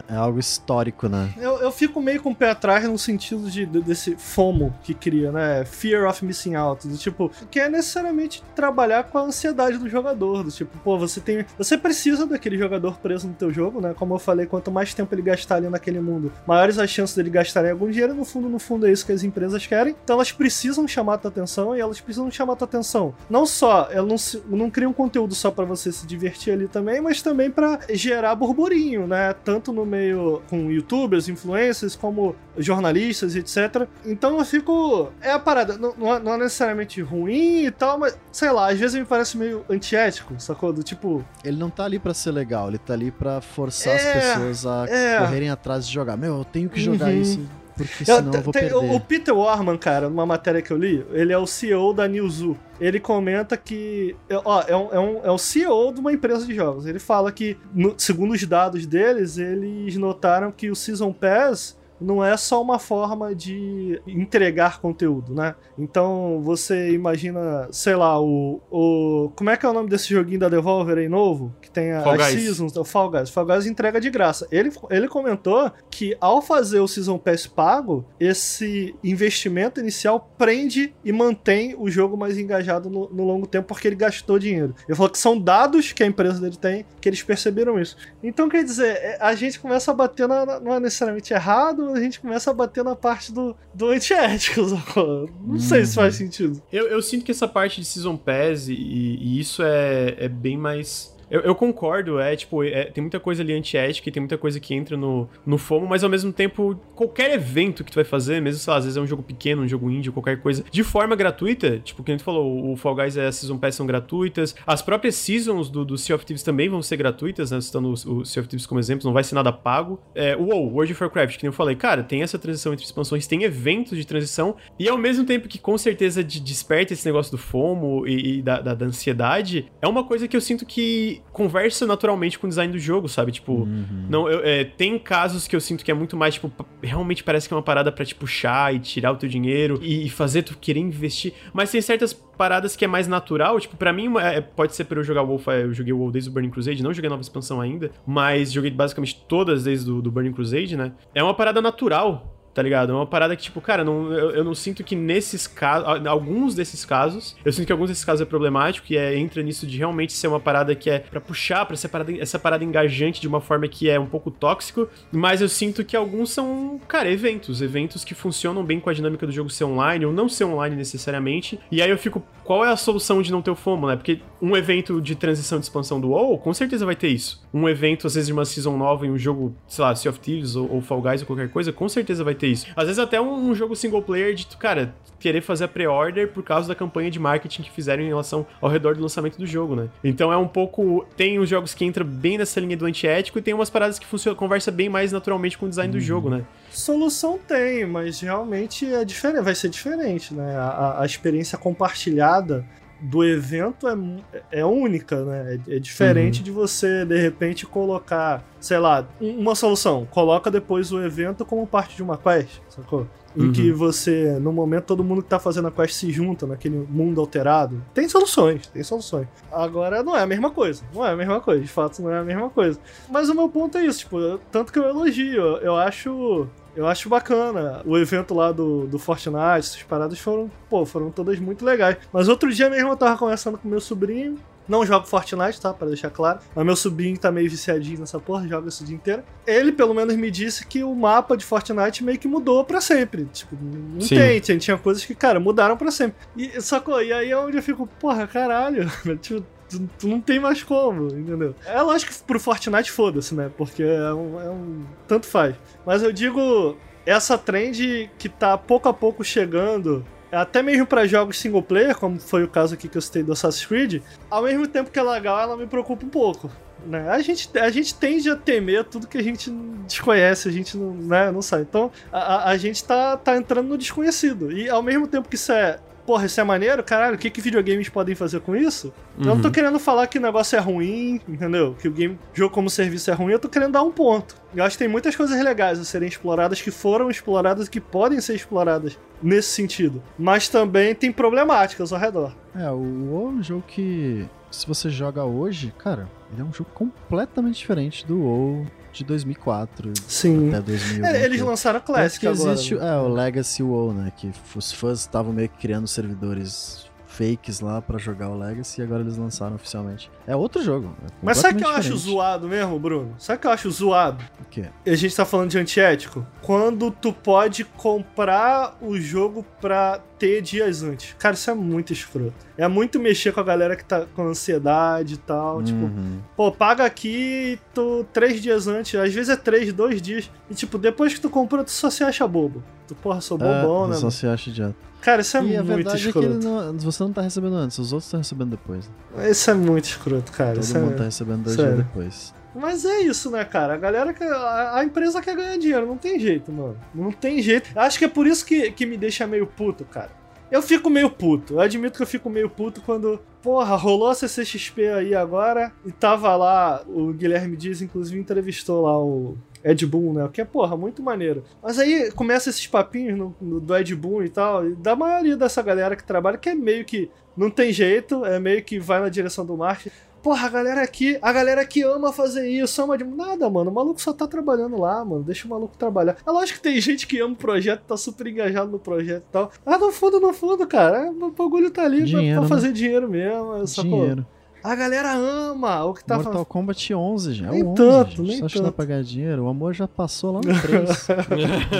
É, é algo histórico, né? Eu, eu fico meio com o pé atrás no sentido de, de, desse FOMO que cria, né? Fear of Missing Out. Do tipo, que é necessariamente trabalhar com a ansiedade do jogador. Do tipo, pô, você tem. Você precisa daquele jogador preso no teu jogo, né? Como eu falei, quanto mais tempo ele gastar ali naquele mundo, maiores as chances dele gastarem algum dinheiro. No fundo, no fundo, é isso que as empresas querem. Então elas precisam chamar a tua atenção e elas precisam chamar a tua atenção. Não só, elas não, não criam conteúdo só para você se divertir ali também, mas também para gerar burburinho, né? Tanto no meio com youtubers, influencers, como jornalistas, etc. Então eu fico. É a parada, não, não é necessariamente ruim e tal, mas sei lá, às vezes me parece meio antiético, sacou? Do tipo. Ele não tá ali para ser legal, ele tá ali para forçar é, as pessoas a é. correrem atrás de jogar. Meu, eu tenho que jogar uhum. isso porque senão eu, eu vou tem, perder. O Peter Warman, cara, numa matéria que eu li, ele é o CEO da Newzoo. Ele comenta que. Ó, é, um, é, um, é o CEO de uma empresa de jogos. Ele fala que, no, segundo os dados deles, eles notaram que o Season Pass não é só uma forma de entregar conteúdo, né? Então você imagina, sei lá, o, o. Como é que é o nome desse joguinho da Devolver aí novo? Que tem a, as Seasons, o Fall Guys. Fall Guys entrega de graça. Ele, ele comentou que ao fazer o Season Pass pago, esse investimento inicial prende e mantém o jogo mais engajado no, no longo tempo porque ele gastou dinheiro. Ele falou que são dados que a empresa dele tem que eles perceberam isso. Então quer dizer, é, a gente começa a bater na, não é necessariamente errado, a gente começa a bater na parte do, do antiético, Não sei se faz uhum. sentido. Eu, eu sinto que essa parte de Season Pass e, e isso é, é bem mais Eu, eu concordo, é tipo, é, tem muita coisa ali antiética e tem muita coisa que entra no, no FOMO, mas ao mesmo tempo, qualquer evento que tu vai fazer, mesmo, lá, às vezes é um jogo pequeno, um jogo indie, qualquer coisa, de forma gratuita, tipo, que a gente falou, o Fall Guys e a Season Pass são gratuitas, as próprias Seasons do, do Sea of Thieves também vão ser gratuitas, né, citando o, o Sea of Thieves como exemplo, não vai ser nada pago. É, WoW, World of Warcraft, que nem eu falei, cara, tem essa transição entre expansões, tem eventos de transição, e ao mesmo tempo que com certeza de, desperta esse negócio do FOMO e, e da, da, da, ansiedade, é uma coisa que eu sinto que conversa naturalmente com o design do jogo, sabe? Tipo, uhum. não, eu, é, tem casos que eu sinto que é muito mais, tipo, realmente parece que é uma parada pra te puxar e tirar o teu dinheiro e, fazer tu querer investir, mas tem certas paradas que é mais natural, tipo, para mim é, pode ser por eu jogar o Wolf, eu joguei o WoW desde o Burning Crusade, não joguei a nova expansão ainda, mas joguei basicamente todas desde o do Burning Crusade, né? É uma parada natural tá ligado? É uma parada que, tipo, cara, não, eu, eu não sinto que nesses casos, alguns desses casos, eu sinto que alguns desses casos é problemático e é, entra nisso de realmente ser uma parada que é para puxar, pra ser parada, essa parada engajante de uma forma que é um pouco tóxico, mas eu sinto que alguns são, cara, eventos, eventos que funcionam bem com a dinâmica do jogo ser online ou não ser online necessariamente, e aí eu fico, qual é a solução de não ter o FOMO, né? Porque um evento de transição de expansão do WoW, com certeza vai ter isso. Um evento, às vezes, de uma season nova em um jogo, sei lá, Sea of Thieves ou, ou Fall Guys ou qualquer coisa, com certeza vai ter ter isso. Às vezes até um, um jogo single player de, cara, querer fazer a pre-order por causa da campanha de marketing que fizeram em relação ao redor do lançamento do jogo, né? Então é um pouco. Tem os jogos que entram bem nessa linha do antiético e tem umas paradas que funciona, conversa bem mais naturalmente com o design uhum. do jogo, né? Solução tem, mas realmente é diferente, vai ser diferente, né? A, a experiência compartilhada do evento é, é única, né? É, é diferente uhum. de você, de repente, colocar, sei lá, uma solução. Coloca depois o evento como parte de uma quest, sacou? Em uhum. que você, no momento, todo mundo que tá fazendo a quest se junta naquele mundo alterado. Tem soluções, tem soluções. Agora, não é a mesma coisa. Não é a mesma coisa, de fato, não é a mesma coisa. Mas o meu ponto é isso, tipo, tanto que eu elogio. Eu acho eu acho bacana. O evento lá do, do Fortnite, essas paradas foram, pô, foram todas muito legais. Mas outro dia mesmo eu tava conversando com meu sobrinho. Não jogo Fortnite, tá? Pra deixar claro. Mas meu sobrinho tá meio viciadinho nessa porra, joga isso o dia inteiro. Ele, pelo menos, me disse que o mapa de Fortnite meio que mudou pra sempre. Tipo, não Sim. tem. Tinha coisas que, cara, mudaram pra sempre. E, sacou? E aí é onde eu fico, porra, caralho. tipo, tu, tu, não tem mais como, entendeu? É lógico que pro Fortnite foda-se, né? Porque é um, é um. Tanto faz. Mas eu digo, essa trend que tá pouco a pouco chegando até mesmo para jogos single player, como foi o caso aqui que eu citei do Assassin's Creed, ao mesmo tempo que é legal, ela me preocupa um pouco. Né? A, gente, a gente tende a temer tudo que a gente desconhece, a gente não, né, não sabe. Então, a, a gente tá, tá entrando no desconhecido. E ao mesmo tempo que isso é porra, isso é maneiro, caralho, o que, que videogames podem fazer com isso? Uhum. Eu não tô uhum. querendo falar que o negócio é ruim, entendeu? Que o game, jogo como serviço é ruim, eu tô querendo dar um ponto. Eu acho que tem muitas coisas legais a serem exploradas, que foram exploradas e que podem ser exploradas nesse sentido. Mas também tem problemáticas ao redor. É, o WoW é um jogo que, se você joga hoje, cara, ele é um jogo completamente diferente do WoW de 2004 Sim. até 2000. É, eles lançaram a Classic agora. Existe, né? É, o Legacy WoW, né? Que os fãs estavam meio que criando servidores fakes lá para jogar o Legacy e agora eles lançaram oficialmente. É outro jogo. É Mas sabe o que eu diferente. acho zoado mesmo, Bruno? Sabe o que eu acho zoado? O quê? A gente tá falando de antiético. Quando tu pode comprar o jogo pra ter dias antes. Cara, isso é muito escroto. É muito mexer com a galera que tá com ansiedade e tal. Tipo, uhum. Tipo, pô, paga aqui tu três dias antes. Às vezes é três, dois dias. E tipo, depois que tu comprou, tu só se acha bobo. Tu, porra, sou bobão, é, né? Só se acha idiota. Cara, isso é e muito escroto. verdade escroto. é que não, você não tá recebendo antes, os outros estão recebendo depois. Né? Isso é muito escroto, cara. Todo isso mundo é... tá recebendo dois dias depois. Mas é isso, né, cara? A galera quer. A, a, empresa quer ganhar dinheiro, não tem jeito, mano. Não tem jeito. Acho que é por isso que, que me deixa meio puto, cara. Eu fico meio puto. Eu admito que eu fico meio puto quando. Porra, rolou a CCXP aí agora e tava lá. O Guilherme Dias, inclusive, entrevistou lá o Ed Boon, né? O que é, porra, muito maneiro. Mas aí começa esses papinhos no, no, do Ed Boon e tal, e da maioria dessa galera que trabalha, que é meio que não tem jeito, é meio que vai na direção do marketing. Porra, a galera aqui, a galera que ama fazer isso, ama de nada, mano. O maluco só tá trabalhando lá, mano. Deixa o maluco trabalhar. É lógico que tem gente que ama o projeto, tá super engajado no projeto e tal. Ah, no fundo, no fundo, cara, o bagulho tá ali dinheiro, pra, pra fazer né? dinheiro mesmo. Dinheiro. A galera ama o que tá Mortal Kombat 11, já. É nem o 11, tanto, gente. nem Só tanto. dá pra ganhar dinheiro. O amor já passou lá no 3. o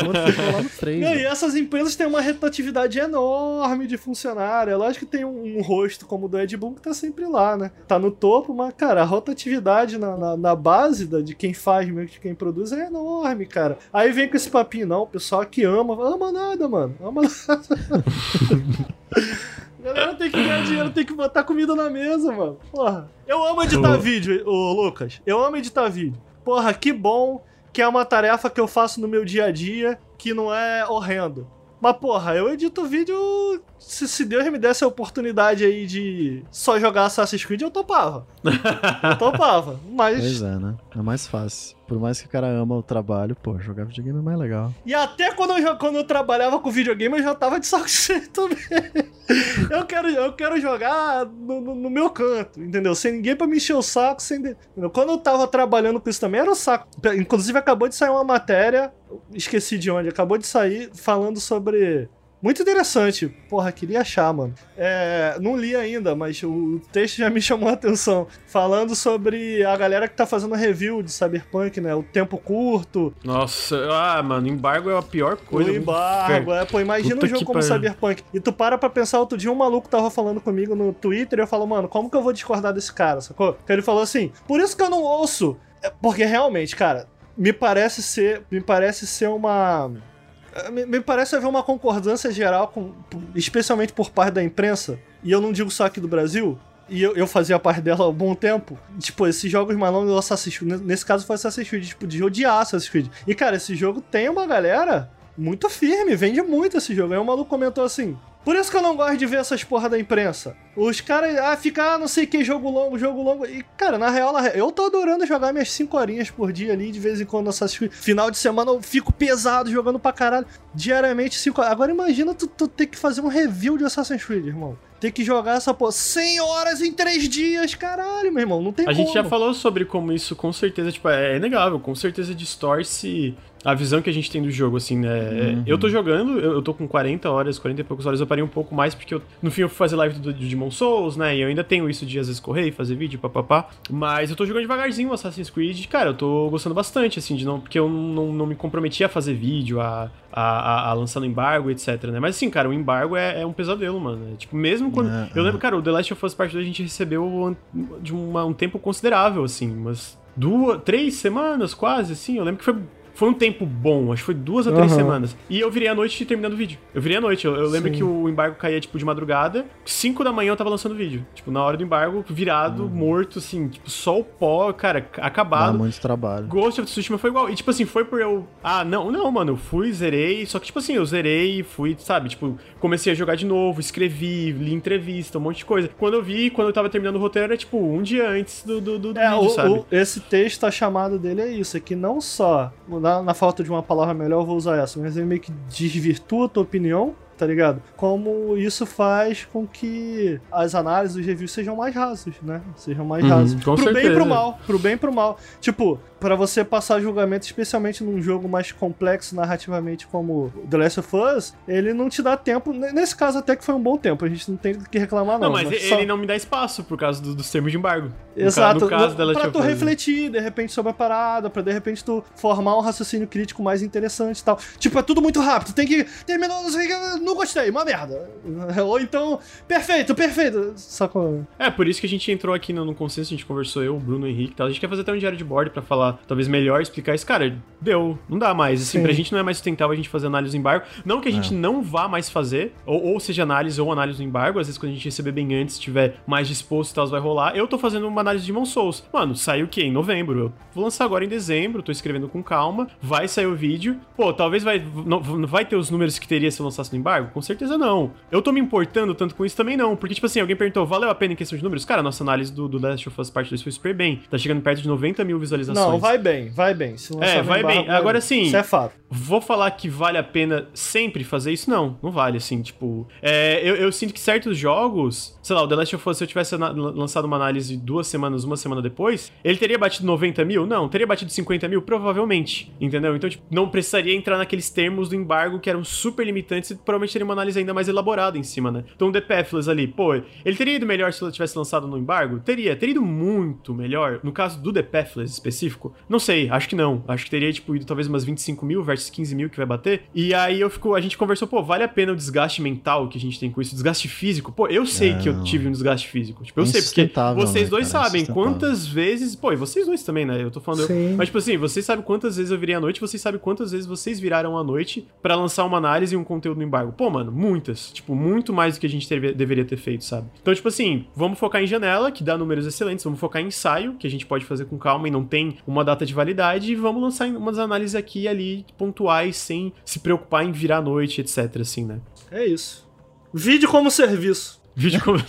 amor ficou lá no 3. Não, e essas empresas têm uma rotatividade enorme de funcionário. É lógico que tem um, um rosto como o do Ed Boon que tá sempre lá, né? Tá no topo, mas, cara, a rotatividade na, na, na base da, de quem faz mesmo, de quem produz, é enorme, cara. Aí vem com esse papinho, não, o pessoal que ama, ama nada, mano. Ama nada. A galera tem que ganhar dinheiro, tem que botar comida na mesa, mano. Porra. Eu amo editar vídeo, ô Lucas. Eu amo editar vídeo. Porra, que bom que é uma tarefa que eu faço no meu dia a dia que não é horrendo. Mas, porra, eu edito vídeo. Se, se Deus me desse a oportunidade aí de só jogar Assassin's Creed, eu topava. Eu topava. Mas. Pois é, né? É mais fácil. Por mais que o cara ama o trabalho, pô, jogar videogame é mais legal. E até quando eu, quando eu trabalhava com videogame, eu já tava de saco cheio também. Eu quero, eu quero jogar no, no- no meu canto, entendeu? Sem ninguém pra me encher o saco. Sem de-? Quando eu tava trabalhando com isso também, era o saco. Inclusive, acabou de sair uma matéria, esqueci de onde, acabou de sair falando sobre. Muito interessante. Porra, queria achar, mano. É, não li ainda, mas o texto já me chamou a atenção. Falando sobre a galera que tá fazendo review de Cyberpunk, né? O tempo curto, Nossa, ah, mano, embargo é a pior coisa. o embargo, é, pô, imagina Puta um jogo como. Cyberpunk. E tu para pra pensar, outro dia um maluco tava falando comigo no Twitter e eu falo, mano, como que eu vou discordar desse cara, sacou? Que ele falou assim, por isso que eu não ouço. É, Porque realmente, cara, me parece ser, me parece ser uma... é, Me, parece haver uma concordância geral, com, especialmente por parte da imprensa, e eu não digo só aqui do Brasil, e eu, eu fazia parte dela há um bom tempo. Tipo, esses jogos mais longos do Assassin's Creed, nesse caso foi Assassin's Creed, tipo, de odiar Assassin's Creed. E, cara, esse jogo tem uma galera muito firme, vende muito esse jogo. Aí um maluco comentou assim. Por isso que eu não gosto de ver essas porra da imprensa. Os caras, ah, fica, ah, não sei que, jogo longo, jogo longo. E, cara, na real, na real, eu tô adorando jogar minhas 5 horinhas por dia ali, de vez em quando Assassin's Creed. Final de semana eu fico pesado jogando pra caralho. Diariamente 5 Agora imagina tu, tu ter que fazer um review de Assassin's Creed, irmão. Ter que jogar essa porra 100 horas em 3 dias, caralho, meu irmão. Não tem A como. gente já falou sobre como isso com certeza, tipo, é inegável, com certeza distorce a visão que a gente tem do jogo, assim, né? Uhum. Eu tô jogando, eu, eu tô com 40 horas, 40 e poucas horas, eu parei um pouco mais, porque eu, no fim eu fui fazer live do, do Demon Souls, né? E eu ainda tenho isso de às vezes correr e fazer vídeo, papapá. Mas eu tô jogando devagarzinho o Assassin's Creed, cara, eu tô gostando bastante, assim, de não. Porque eu não, não me comprometi a fazer vídeo, a, a, a, a lançar no embargo, etc, né? Mas assim, cara, o embargo é, é um pesadelo, mano. É, tipo, mesmo quando. É, eu é. lembro, cara, o The Last of Us Part 2 a gente recebeu de uma- um tempo considerável, assim, umas duas, três semanas quase, assim. Eu lembro que foi. Foi um tempo bom, acho que foi duas a três Aham. semanas. E eu virei à noite terminando o vídeo. Eu virei à noite. Eu, eu lembro Sim. que o embargo caía, tipo, de madrugada. Cinco da manhã eu tava lançando vídeo. Tipo, na hora do embargo, virado, morto, assim, tipo, só o pó, cara, Dá acabado. muito trabalho. Ghost of Tsushima foi igual. E, tipo assim, foi por eu. Ah, não, não, mano. Eu fui, zerei. Só que, tipo assim, eu zerei, fui, sabe? Tipo, comecei a jogar de novo, escrevi, li entrevista, um monte de coisa. Quando eu vi, quando eu tava terminando o roteiro, era tipo um dia antes do, do, do É, vídeo, o- sabe? o- esse texto, a chamada dele é isso, é que não só, na, na falta de uma palavra melhor, eu vou usar essa, mas ele meio que desvirtua a tua opinião, tá ligado? Como isso faz com que as análises, os reviews sejam mais rasos, né? Sejam mais Uhum, rasos. pro bem e certeza. pro mal, pro bem e pro mal. Tipo, pra você passar julgamento, especialmente num jogo mais complexo narrativamente como The Last of Us, ele não te dá tempo, nesse caso até que foi um bom tempo, a gente não tem que reclamar não. Não, mas, só- ele não me dá espaço por causa do- dos termos de embargo. No Exato, No caso pra tu Us. refletir, de repente, sobre a parada, pra de repente tu formar um raciocínio crítico mais interessante e tal. Tipo, é tudo muito rápido, tem que. Terminou, não gostei, uma merda. Ou então, perfeito, perfeito. Sacou? É, por isso que a gente entrou aqui no, no consenso, a gente conversou, eu, o Bruno, o Henrique e tal. A gente quer fazer até um diário de bordo pra falar, talvez melhor explicar isso. Cara, deu, não dá mais. Assim, Sim. pra gente não é mais sustentável a gente fazer análise do embargo. Não que a gente não vá mais fazer, ou, ou seja análise ou análise do embargo. Às vezes quando a gente receber bem antes, estiver mais disposto e tal, vai rolar. Eu tô fazendo uma análise de Demon Souls. Mano, saiu o quê? Em novembro. Eu vou lançar agora em dezembro, tô escrevendo com calma. Vai sair o vídeo. Pô, talvez vai, não, não vai ter os números que teria se eu lançasse no embargo? Com certeza não. Eu tô me importando tanto com isso também não. Porque, tipo assim, alguém perguntou, valeu a pena em questão de números? Cara, a nossa análise do, do Last of Us Part 2 foi super bem. Tá chegando perto de 90 mil visualizações. Não, vai bem, vai bem. é, vai bem. Agora sim. Isso é fato. Vou falar que vale a pena sempre fazer isso? Não, não vale, assim, tipo. É, eu, eu, sinto que certos jogos, sei lá, o The Last of Us, se eu tivesse lançado uma análise duas semanas, uma semana depois, ele teria batido 90 mil? Não. Teria batido 50 mil? Provavelmente. Entendeu? Então, tipo, não precisaria entrar naqueles termos do embargo que eram super limitantes e provavelmente teria uma análise ainda mais elaborada em cima, né? Então, o The Pathless ali, pô, ele teria ido melhor se ele tivesse lançado no embargo? Teria. Teria ido muito melhor. No caso do The Pathless específico, não sei, acho que não. Acho que teria, tipo, ido talvez umas 25 mil versus 15 mil que vai bater. E aí eu fico, a gente conversou, pô, vale a pena o desgaste mental que a gente tem com isso, o desgaste físico. Pô, eu sei que eu tive um desgaste físico. Tipo, eu sei, porque vocês né, dois cara, sabem quantas vezes. Pô, e vocês dois também, né? Eu tô falando. Eu, mas, tipo assim, vocês sabem quantas vezes eu virei à noite, vocês sabem quantas vezes vocês viraram à noite para lançar uma análise e um conteúdo no embargo. Pô, mano, muitas. Tipo, muito mais do que a gente teve, deveria ter feito, sabe? Então, tipo assim, vamos focar em janela, que dá números excelentes, vamos focar em ensaio, que a gente pode fazer com calma e não tem uma data de validade, e vamos lançar umas análises aqui e ali pontuais, sem se preocupar em virar à noite, etc, assim, né? É isso. Vídeo como serviço. Vídeo como.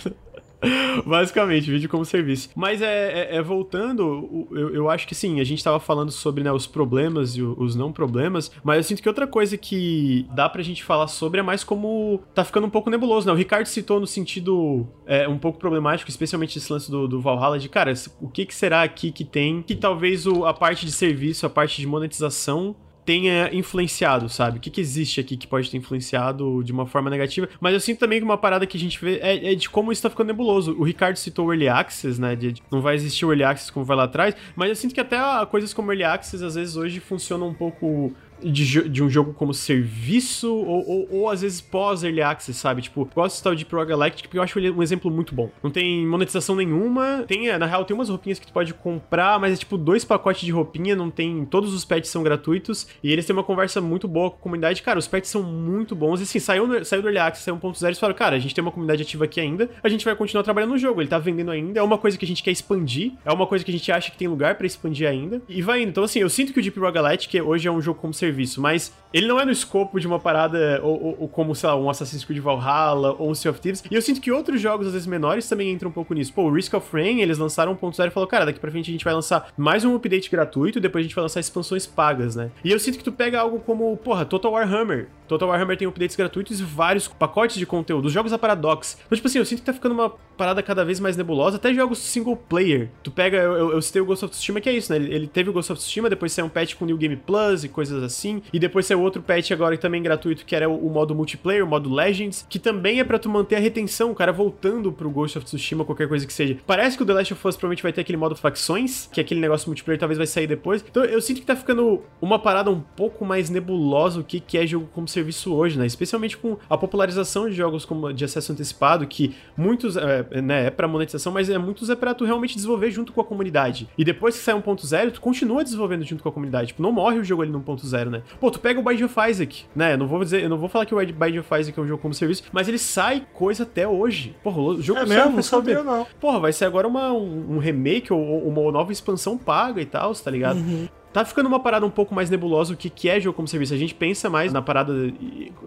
Basicamente, vídeo como serviço. Mas é, é, é voltando, eu, eu, acho que sim, a gente tava falando sobre né, os problemas e os não problemas, mas eu sinto que outra coisa que dá pra gente falar sobre é mais como tá ficando um pouco nebuloso, né? O Ricardo citou no sentido é, um pouco problemático, especialmente esse lance do, do Valhalla, de cara, o que, que será aqui que tem que talvez o, a parte de serviço, a parte de monetização tenha influenciado, sabe? O que, que existe aqui que pode ter influenciado de uma forma negativa. Mas eu sinto também que uma parada que a gente vê é, é de como isso tá ficando nebuloso. O Ricardo citou o Early Access, né? De, não vai existir o Early Access como vai lá atrás, mas eu sinto que até coisas como Early Access às vezes hoje funcionam um pouco de, de um jogo como serviço ou, ou, ou às vezes pós-early access, sabe? Tipo, gosto tal de Pro Galactic porque eu acho ele um exemplo muito bom. Não tem monetização nenhuma, tem, é, na real, tem umas roupinhas que tu pode comprar, mas é tipo dois pacotes de roupinha, não tem. Todos os pets são gratuitos e eles têm uma conversa muito boa com a comunidade. Cara, os pets são muito bons. E assim, saiu, saiu do early access, saiu 1.0 e falaram, cara, a gente tem uma comunidade ativa aqui ainda, a gente vai continuar trabalhando no jogo, ele tá vendendo ainda, é uma coisa que a gente quer expandir, é uma coisa que a gente acha que tem lugar para expandir ainda, e vai indo. Então, assim, eu sinto que o Deep Rock Galactic hoje é um jogo como serviço, mas ele não é no escopo de uma parada, ou, ou, ou, como, sei lá, um Assassin's Creed Valhalla ou um Sea of Thieves. E eu sinto que outros jogos, às vezes menores, também entram um pouco nisso. Pô, o Risk of Rain, eles lançaram 1.0 e falou, cara, daqui pra frente a gente vai lançar mais um update gratuito depois a gente vai lançar expansões pagas, né? E eu sinto que tu pega algo como, porra, Total Warhammer. Total Warhammer tem updates gratuitos e vários pacotes de conteúdo. Os jogos a Paradox. Então, tipo assim, eu sinto que tá ficando uma parada cada vez mais nebulosa. Até jogos single player. Tu pega, eu, eu, eu citei o Ghost of Tsushima, que é isso, né? Ele, ele teve o Ghost of Tsushima, depois saiu um patch com New Game Plus e coisas assim. E depois saiu outro patch agora também gratuito, que era o, modo multiplayer, o modo Legends, que também é para tu manter a retenção, o cara voltando pro Ghost of Tsushima, qualquer coisa que seja. Parece que o The Last of Us provavelmente vai ter aquele modo facções, que é aquele negócio multiplayer talvez vai sair depois. Então eu sinto que tá ficando uma parada um pouco mais nebulosa o que, que é jogo como serviço hoje, né? Especialmente com a popularização de jogos como de acesso antecipado, que muitos é, né, é pra monetização, mas é muitos é pra tu realmente desenvolver junto com a comunidade. E depois que sai 1.0, tu continua desenvolvendo junto com a comunidade. Tipo, não morre o jogo ali no 1.0, né? Pô, tu pega o Bind of Isaac, né? Eu não vou dizer, eu não vou falar que o Bind of Isaac é um jogo como serviço, mas ele sai coisa até hoje. Porra, o jogo é mesmo, não sabia não. Porra, vai ser agora uma, um, um remake ou uma nova expansão paga e tal, tá ligado? Uhum tá ficando uma parada um pouco mais nebulosa o que, que é jogo como serviço. A gente pensa mais na parada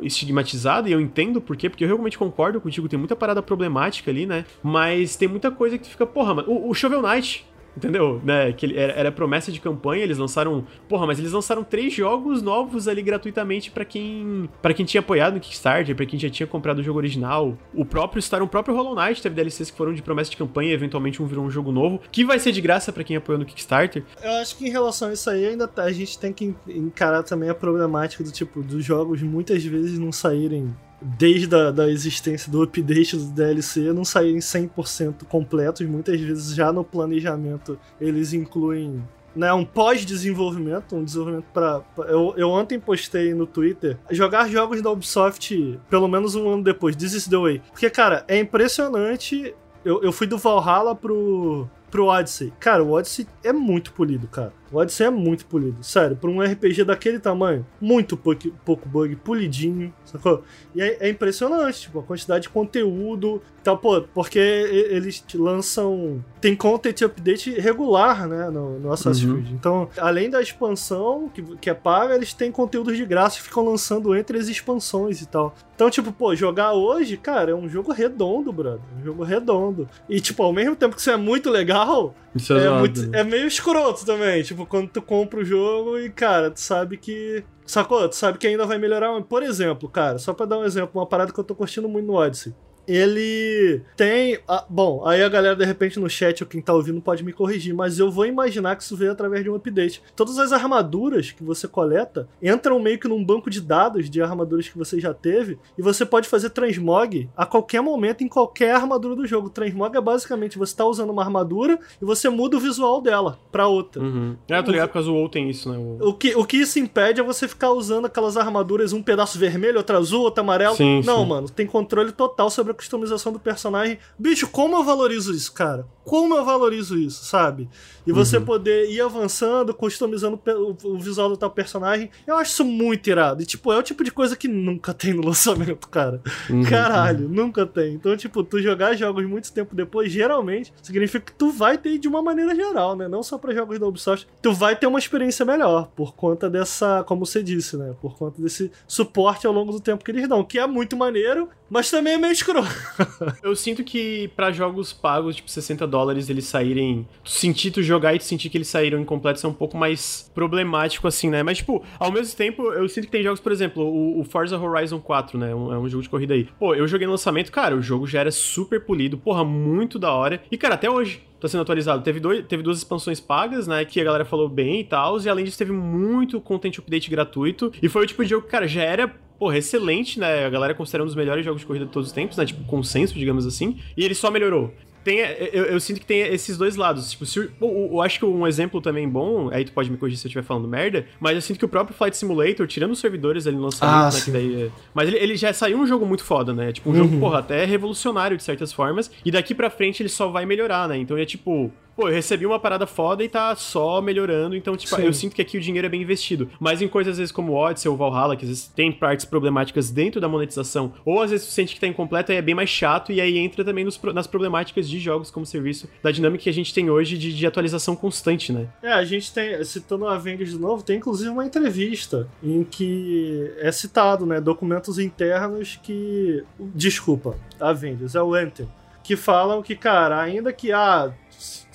estigmatizada, e eu entendo por quê, porque eu realmente concordo contigo, tem muita parada problemática ali, né? Mas tem muita coisa que tu fica, porra, mano, o, o Shovel Knight, Entendeu? Né? Que era, era, promessa de campanha, eles lançaram. Porra, mas eles lançaram três jogos novos ali gratuitamente para quem. para quem tinha apoiado no Kickstarter, para quem já tinha comprado o jogo original. O próprio Star, o próprio Hollow Knight teve DLCs que foram de promessa de campanha eventualmente um virou um jogo novo, que vai ser de graça para quem apoiou no Kickstarter. Eu acho que em relação a isso aí, ainda tá, a gente tem que encarar também a problemática do tipo, dos jogos muitas vezes não saírem desde a da existência do update do DLC, não saírem 100% completos. Muitas vezes já no planejamento eles incluem né, um pós-desenvolvimento, um desenvolvimento para eu, eu ontem postei no Twitter jogar jogos da Ubisoft pelo menos um ano depois, This is the way. Porque, cara, é impressionante. Eu, eu fui do Valhalla pro, pro Odyssey. Cara, o Odyssey é muito polido, cara. O Odyssey é muito polido. Sério, pra um RPG daquele tamanho, muito pouco, pouco bug, polidinho, sacou? E é, é, impressionante, tipo, a quantidade de conteúdo. Então, pô, porque eles lançam. Tem content update regular, né, no, no Assassin's uhum. Creed. Então, além da expansão, que, que é paga, eles têm conteúdos de graça e ficam lançando entre as expansões e tal. Então, tipo, pô, jogar hoje, cara, é um jogo redondo, brother. Um jogo redondo. E, tipo, ao mesmo tempo que isso é muito legal, é, muito, é meio escroto também. Tipo, tipo, quando tu compra o jogo e, cara, tu sabe que. Sacou? Tu sabe que ainda vai melhorar. Por exemplo, cara, só pra dar um exemplo, uma parada que eu tô curtindo muito no Odyssey ele tem. bom, aí a galera de repente no chat, ou quem tá ouvindo, pode me corrigir, mas eu vou imaginar que isso veio através de um update. Todas as armaduras que você coleta entram meio que num banco de dados de armaduras que você já teve, e você pode fazer transmog a qualquer momento em qualquer armadura do jogo. Transmog é basicamente você tá usando uma armadura e você muda o visual dela pra outra. Uhum. É, eu tô ligado, por causa do WoW tem isso, né? O... o, que, o que isso impede é você ficar usando aquelas armaduras, um pedaço vermelho, outro azul, outro amarelo. Sim, Não, sim. mano, tem controle total sobre a customização do personagem. Bicho, como eu valorizo isso, cara? Como eu valorizo isso, sabe? E você uhum. poder ir avançando, customizando o visual do tal personagem, eu acho isso muito irado. E, tipo, é o tipo de coisa que nunca tem no lançamento, cara. Uhum. Caralho, nunca tem. Então, tipo, tu jogar jogos muito tempo depois, geralmente, significa que tu vai ter de uma maneira geral, né? Não só para jogos da Ubisoft, tu vai ter uma experiência melhor, por conta dessa, como você disse, né? Por conta desse suporte ao longo do tempo que eles dão, que é muito maneiro, mas também é meio escroto. eu sinto que para jogos pagos, tipo 60 dólares, eles saírem. Tu sentir tu jogar e tu sentir que eles saíram incompletos é um pouco mais problemático, assim, né? Mas, tipo, ao mesmo tempo, eu sinto que tem jogos, por exemplo, o, o Forza Horizon 4, né? Um, é um jogo de corrida aí. Pô, eu joguei no lançamento, cara, o jogo já era super polido, porra, muito da hora. E, cara, até hoje, tá sendo atualizado. Teve, dois, teve duas expansões pagas, né? Que a galera falou bem e tal. E além disso, teve muito content update gratuito. E foi o tipo de jogo que, cara, já era porra, excelente, né? A galera considera um dos melhores jogos de corrida de todos os tempos, né? Tipo, consenso, digamos assim. E ele só melhorou tem, eu, eu, sinto que tem esses dois lados. Tipo, se, eu, eu, acho que um exemplo também bom, aí tu pode me corrigir se eu estiver falando merda, mas eu sinto que o próprio Flight Simulator, tirando os servidores ali no lançamento, ah, né, daí, é, mas ele, ele, já saiu um jogo muito foda, né? Tipo, um uhum. jogo, porra, até revolucionário de certas formas, e daqui pra frente ele só vai melhorar, né? Então é tipo, pô, eu recebi uma parada foda e tá só melhorando, então, tipo, Sim. eu sinto que aqui o dinheiro é bem investido. Mas em coisas, às vezes, como Odyssey ou Valhalla, que às vezes tem partes problemáticas dentro da monetização, ou às vezes tu sente que tá incompleto e é bem mais chato, e aí entra também nos, nas problemáticas de jogos como serviço, da dinâmica que a gente tem hoje de, de atualização constante, né? É, a gente tem, citando a Avengers de novo, tem inclusive uma entrevista em que é citado, né, documentos internos que... Desculpa, Avengers, é o Anthem que falam que, cara, ainda que ah,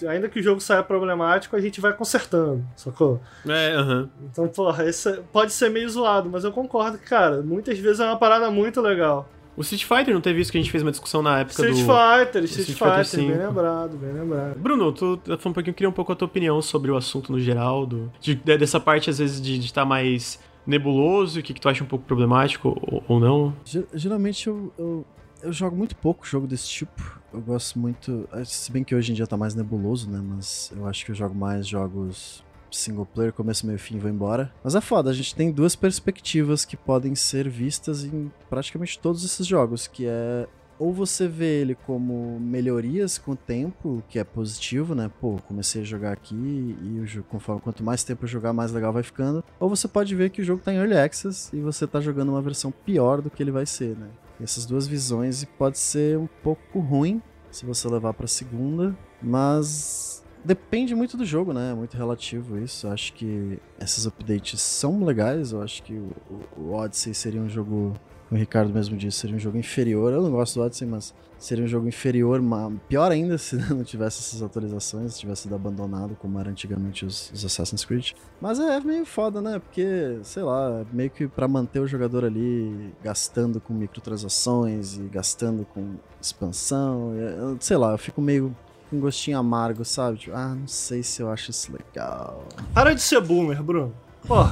ainda que o jogo saia problemático, a gente vai consertando, sacou? É, aham. Uh -huh. Então, porra, esse pode ser meio zoado, mas eu concordo que, cara, muitas vezes é uma parada muito legal. O Street Fighter não teve isso que a gente fez uma discussão na época Street do... Fighter, Street, Street Fighter, Fighter bem lembrado, bem lembrado. Bruno, tu tá falando um pouquinho, eu queria um pouco a tua opinião sobre o assunto no geral, do, de, dessa parte, às vezes, de estar tá mais nebuloso, o que, que tu acha um pouco problemático ou, ou não? Geralmente eu, eu, eu jogo muito pouco jogo desse tipo eu gosto muito. Eh, se bem que hoje em dia tá mais nebuloso, né? Mas eu acho que eu jogo mais jogos single player, começo, meio, fim, vou embora. Mas é foda, a gente tem duas perspectivas que podem ser vistas em praticamente todos esses jogos, que é ou você vê ele como melhorias com o tempo, que é positivo, né? Pô, comecei a jogar aqui e conforme quanto mais tempo eu jogar, mais legal vai ficando. Ou você pode ver que o jogo tá em early access e você tá jogando uma versão pior do que ele vai ser, né? Essas duas visões e pode ser um pouco ruim se você levar para segunda, mas depende muito do jogo, né? É muito relativo isso. Eu acho que esses updates são legais. Eu acho que o, o Odyssey seria um jogo o Ricardo mesmo disse, seria um jogo inferior. Eu não gosto do Odyssey, mas seria um jogo inferior, mas pior ainda se não tivesse essas atualizações, se tivesse sido abandonado como era antigamente os, os, Assassin's Creed. Mas é meio foda, né? Porque, sei lá, meio que para manter o jogador ali gastando com microtransações e gastando com expansão, eu, sei lá, eu fico meio com um gostinho amargo, sabe? Tipo, ah, não sei se eu acho isso legal. Para de ser boomer, Bruno. Pô.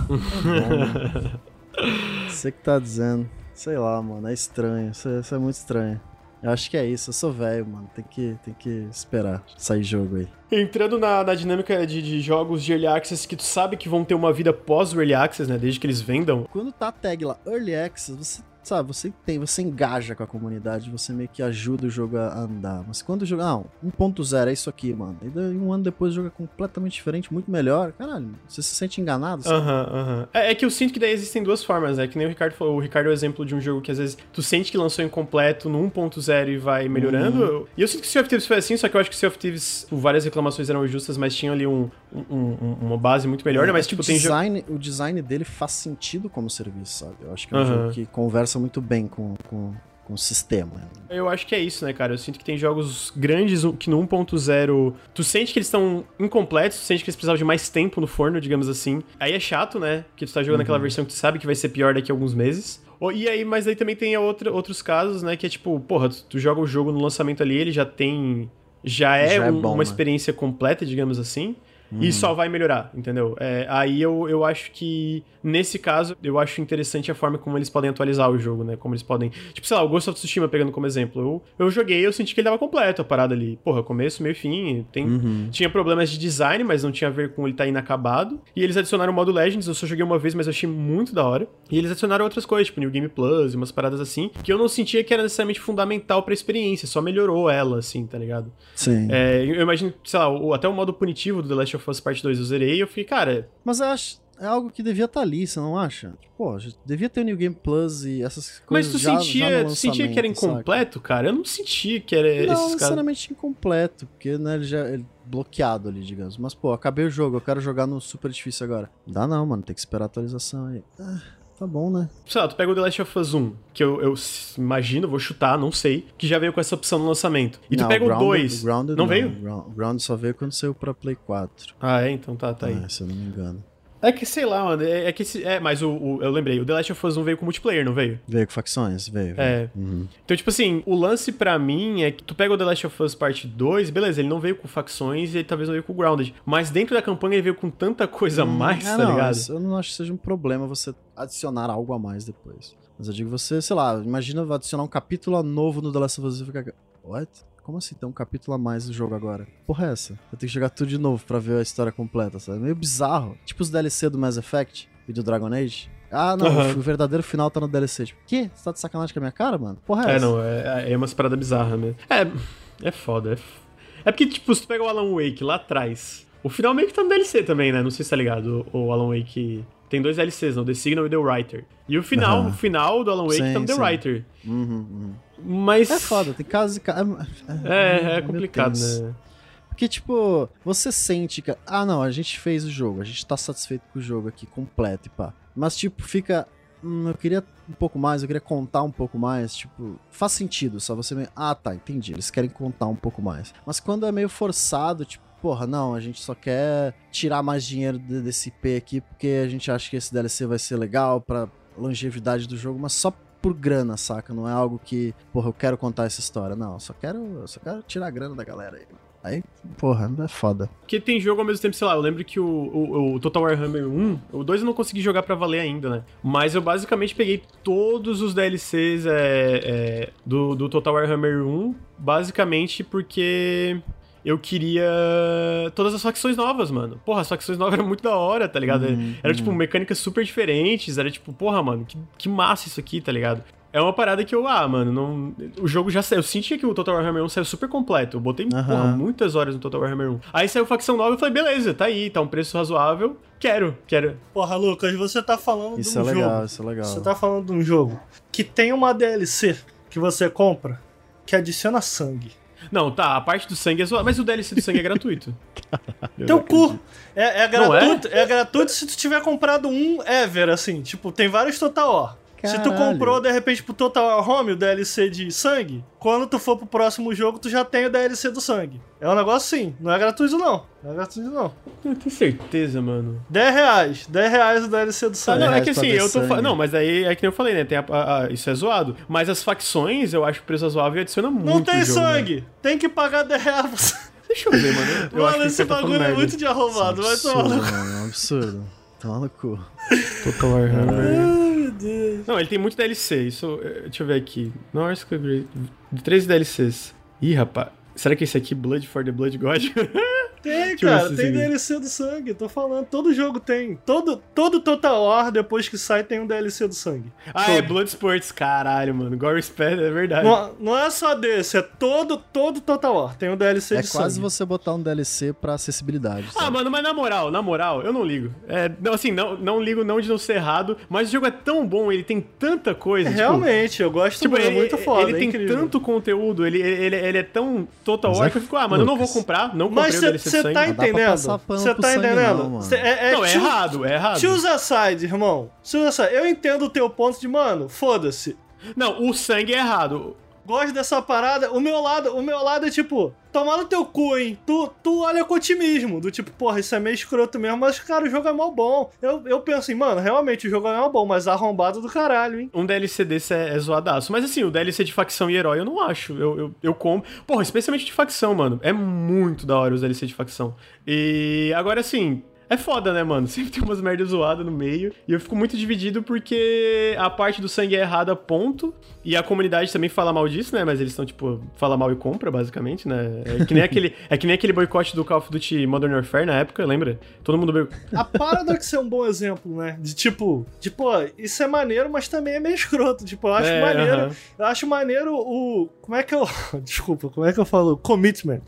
Você que tá dizendo. Sei lá, mano, é estranho. Isso, é, isso é muito estranho. Eu acho que é isso, eu sou velho, mano. Tem que, tem que esperar sair jogo aí. Entrando na, na dinâmica de, de, jogos de Early Access que tu sabe que vão ter uma vida pós-Early Access, né? Desde que eles vendam. Quando tá a tag lá, Early Access, você sabe, você tem, você engaja com a comunidade, você meio que ajuda o jogo a andar. Mas quando o jogo, ah, 1.0 é isso aqui, mano. E daí, um ano depois o jogo é completamente diferente, muito melhor. Caralho, você se sente enganado? Aham, aham. Uh -huh, é, é, que eu sinto que daí existem duas formas, né? Que nem o Ricardo falou. O Ricardo é o exemplo de um jogo que às vezes tu sente que lançou incompleto no 1.0 e vai melhorando. Uhum. E eu sinto que Sea of Thieves foi assim, só que eu acho que Sea of Thieves, várias reclamações eram justas, mas tinha ali um, um, um, uma base muito melhor, né? Mas tipo, o tem design, O design dele faz sentido como serviço, sabe? Eu acho que é um jogo que conversa muito bem com com, com o sistema. Eu acho que é isso, né, cara? Eu sinto que tem jogos grandes que no 1.0 tu sente que eles estão incompletos, tu sente que eles precisavam de mais tempo no forno, digamos assim. Aí é chato, né? Que tu tá jogando uhum. aquela versão que tu sabe que vai ser pior daqui a alguns meses. E aí, mas aí também tem outra, outros casos, né? Que é tipo, porra, tu, tu joga o jogo no lançamento ali, ele já tem. Já é, já é um, bom, uma né? experiência completa, digamos assim. E uhum. só vai melhorar, entendeu? É, aí eu, eu acho que, nesse caso, eu acho interessante a forma como eles podem atualizar o jogo, né? Como eles podem. Tipo, sei lá, o Ghost of Tsushima pegando como exemplo. Eu, eu joguei eu senti que ele tava completo a parada ali. Porra, começo, meio fim. Tem, uhum. Tinha problemas de design, mas não tinha a ver com ele estar tá inacabado. E eles adicionaram o modo Legends, eu só joguei uma vez, mas eu achei muito da hora. E eles adicionaram outras coisas, tipo New Game Plus e umas paradas assim, que eu não sentia que era necessariamente fundamental pra experiência, só melhorou ela, assim, tá ligado? Sim. É, eu imagino, sei lá, o, até o modo punitivo do The Last of Us Part 2 eu zerei e eu fiquei, cara. Mas eu acho. É algo que devia estar tá ali, você não acha? Pô, devia ter o New Game Plus e essas coisas. Mas tu já, sentia, já tu sentia que era incompleto, saca? cara? Eu não sentia que era não, esses necessariamente incompleto, porque né, ele já é bloqueado ali, digamos. Mas, pô, acabei o jogo, eu quero jogar no super difícil agora. Dá não, mano, tem que esperar a atualização aí. Ah. Tá bom, né? Sei lá, tu pega o The Last of Us 1, que eu, eu imagino, vou chutar, não sei, que já veio com essa opção no lançamento. E não, tu pega o 2. Não, não veio? O Ground só veio quando saiu pra Play 4. Ah, é? Então tá, tá aí. Ah, se eu não me engano. É que, sei lá, mano, é, é que... É, mas o, o, eu lembrei, o The Last of Us 1 veio com multiplayer, não veio? Veio com facções, veio. veio. É. Uhum. Então, tipo assim, o lance pra mim é que tu pega o The Last of Us Part 2, beleza, ele não veio com facções e ele talvez não veio com Grounded. Mas dentro da campanha ele veio com tanta coisa a hum, mais, é, tá não, ligado? Eu não acho que seja um problema você adicionar algo a mais depois. Mas eu digo você, sei lá, imagina adicionar um capítulo novo no The Last of Us e ficar... What? Como assim tem um capítulo a mais do jogo agora? Porra é essa? Eu tenho que jogar tudo de novo pra ver a história completa, sabe? Meio bizarro. Tipo os DLC do Mass Effect e do Dragon Age. Ah, não, uhum. o verdadeiro final tá no DLC. Tipo, que? Você tá de sacanagem com a minha cara, mano? Porra é, é essa? não, é, é umas paradas bizarras mesmo. É, é foda. É, f... é porque, tipo, se tu pega o Alan Wake lá atrás, o final meio que tá no DLC também, né? Não sei se tá ligado. O Alan Wake tem dois DLCs, não? The Signal e The Writer. E o final, uhum. o final do Alan Wake sim, tá no The sim. Writer. Uhum, uhum. Mas. É foda, tem casos e casos. É, é, é complicado, né? Porque, tipo, você sente que. Ah, não, a gente fez o jogo, a gente tá satisfeito com o jogo aqui, completo e pá. Mas, tipo, fica. Hum, eu queria um pouco mais, eu queria contar um pouco mais. Tipo, faz sentido, só você meio. Ah, tá, entendi. Eles querem contar um pouco mais. Mas quando é meio forçado, tipo, porra, não, a gente só quer tirar mais dinheiro desse IP aqui porque a gente acha que esse DLC vai ser legal pra longevidade do jogo, mas só por grana, saca? Não é algo que, porra, eu quero contar essa história. Não, só quero, só quero tirar a grana da galera aí. Aí, porra, é foda. Porque tem jogo ao mesmo tempo, sei lá, eu lembro que o, o, o Total Warhammer 1, o 2 eu não consegui jogar para valer ainda, né? Mas eu basicamente peguei todos os DLCs é, é, do, do Total Warhammer 1, basicamente porque eu queria todas as facções novas, mano. Porra, as facções novas eram muito da hora, tá ligado? Uhum, era, tipo, uhum. mecânicas super diferentes, era tipo, porra, mano, que, que massa isso aqui, tá ligado? É uma parada que eu, ah, mano, não. O jogo já saiu. Eu sentia que o Total Warhammer 1 saiu super completo. Eu botei uhum. porra, muitas horas no Total Warhammer 1. Aí saiu facção nova e eu falei, beleza, tá aí, tá um preço razoável. Quero, quero. Porra, Lucas, você tá falando isso de um é jogo. Legal, isso é legal. Você tá falando de um jogo que tem uma DLC que você compra que adiciona sangue. Não, tá, a parte do sangue é zoada, mas o DLC do sangue é gratuito. Teu cu! É, é gratuito, é? é? gratuito se tu tiver comprado um ever, assim. Tipo, tem vários Total War. Caralho. Se tu comprou, de repente, pro Total Home o DLC de sangue, quando tu for pro próximo jogo, tu já tem o DLC do sangue. É um negócio assim, não é gratuito não. Não é gratuito não. Eu tenho certeza, mano. 10 reais. 10 reais o DLC do sangue. Ah, não, é que assim, eu tô falando. Não, mas aí é que nem eu falei, né? Tem a, a, a, isso é zoado. Mas as facções, eu acho que o preço razoável e adiciona muito. Não tem jogo, sangue! Né? Tem que pagar 10 reais. Deixa eu ver, mano. Eu mano, esse tá bagulho é muito de arrombado. Vai tomar no cu. É um absurdo. Toma no cu. Total Warhammer meu Deus. Não, ele tem muito DLC. Isso, eh, deixa eu ver aqui. Norse de três DLCs. Ih, rapaz. Será que esse aqui, Blood for the Blood God? Tem, cara, tem seguinte. DLC do sangue, tô falando. Todo jogo tem. Todo, todo Total War, depois que sai, tem um DLC do sangue. Ah, é todo. é Blood Sports, caralho, mano. Gore Spad, é verdade. Não, não, é só desse, é todo, todo Total War. Tem um DLC é de sangue. É quase você botar um DLC pra acessibilidade. Ah, sabe? Ah, mano, mas na moral, na moral, eu não ligo. É, não, assim, não, não ligo não de não ser errado, mas o jogo é tão bom, ele tem tanta coisa. É, tipo, realmente, eu gosto tipo, muito, ele, é muito foda. Ele é tem incrível. tanto conteúdo, ele, ele, ele é tão Total War que eu fico, ah, mano, eu não vou comprar, não comprei mas o DLC Você tá entendendo? Você tá entendendo? Não, cê, é, é, não, é errado, é errado. Choose a side, irmão. Choose a side. Eu entendo o teu ponto de, mano, foda-se. Não, o sangue é errado gosto dessa parada. O meu lado, o meu lado é tipo, tomar no teu cu, hein? Tu, tu olha com otimismo, do tipo, porra, isso é meio escroto mesmo, mas, cara, o jogo é mal bom. Eu, eu penso assim, mano, realmente o jogo é mal bom, mas arrombado do caralho, hein? Um DLC desse é, é zoadaço. Mas assim, o DLC de facção e herói eu não acho. Eu, eu, eu como. Porra, especialmente de facção, mano. É muito da hora os DLC de facção. E agora, assim, é foda, né, mano? Sempre tem umas merdas zoadas no meio. E eu fico muito dividido porque a parte do sangue é errada, ponto. E a comunidade também fala mal disso, né? Mas eles estão, tipo, fala mal e compra, basicamente, né? É que nem aquele, é que nem aquele boicote do Call of Duty Modern Warfare na época, lembra? Todo mundo. A Paradox é um bom exemplo, né? De tipo, tipo, isso é maneiro, mas também é meio escroto. Tipo, eu acho é, maneiro. Uh -huh. Eu acho maneiro o. Como é que eu. Desculpa, como é que eu falo? Commitment.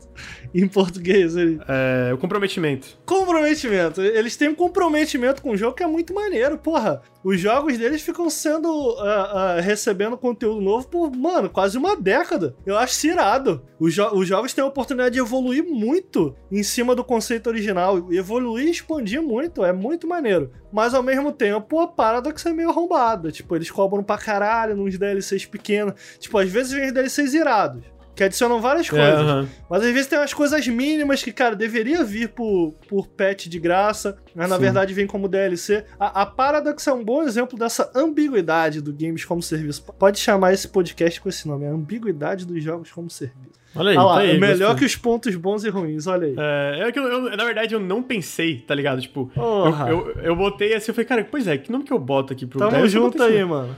Em português. Ele... É, o comprometimento. Comprometimento. Eles têm um comprometimento com o jogo que é muito maneiro. Porra, os jogos deles ficam sendo. Uh, uh, recebendo conteúdo novo por, mano, quase uma década. Eu acho irado. Os, jo os jogos têm a oportunidade de evoluir muito em cima do conceito original. Evoluir e expandir muito. É muito maneiro. Mas ao mesmo tempo, a Paradox é meio arrombada. Tipo, eles cobram pra caralho nos DLCs pequenos. Tipo, às vezes vem DLCs irados que adicionam várias é, coisas. É, uhum. Mas às vezes tem umas coisas mínimas que, cara, deveria vir por, por patch de graça, mas na Sim. verdade vem como DLC. A, a Paradox é um bom exemplo dessa ambiguidade do games como serviço. Pode chamar esse podcast com esse nome, a ambiguidade dos jogos como serviço. Olha aí, ah lá, tá aí, melhor gostei. que os pontos bons e ruins, olha aí. É, é que eu, eu, na verdade eu não pensei, tá ligado? Tipo, eu, eu, eu, botei assim, eu falei, cara, pois é, que nome que eu boto aqui pro Tamo junto aí, mano.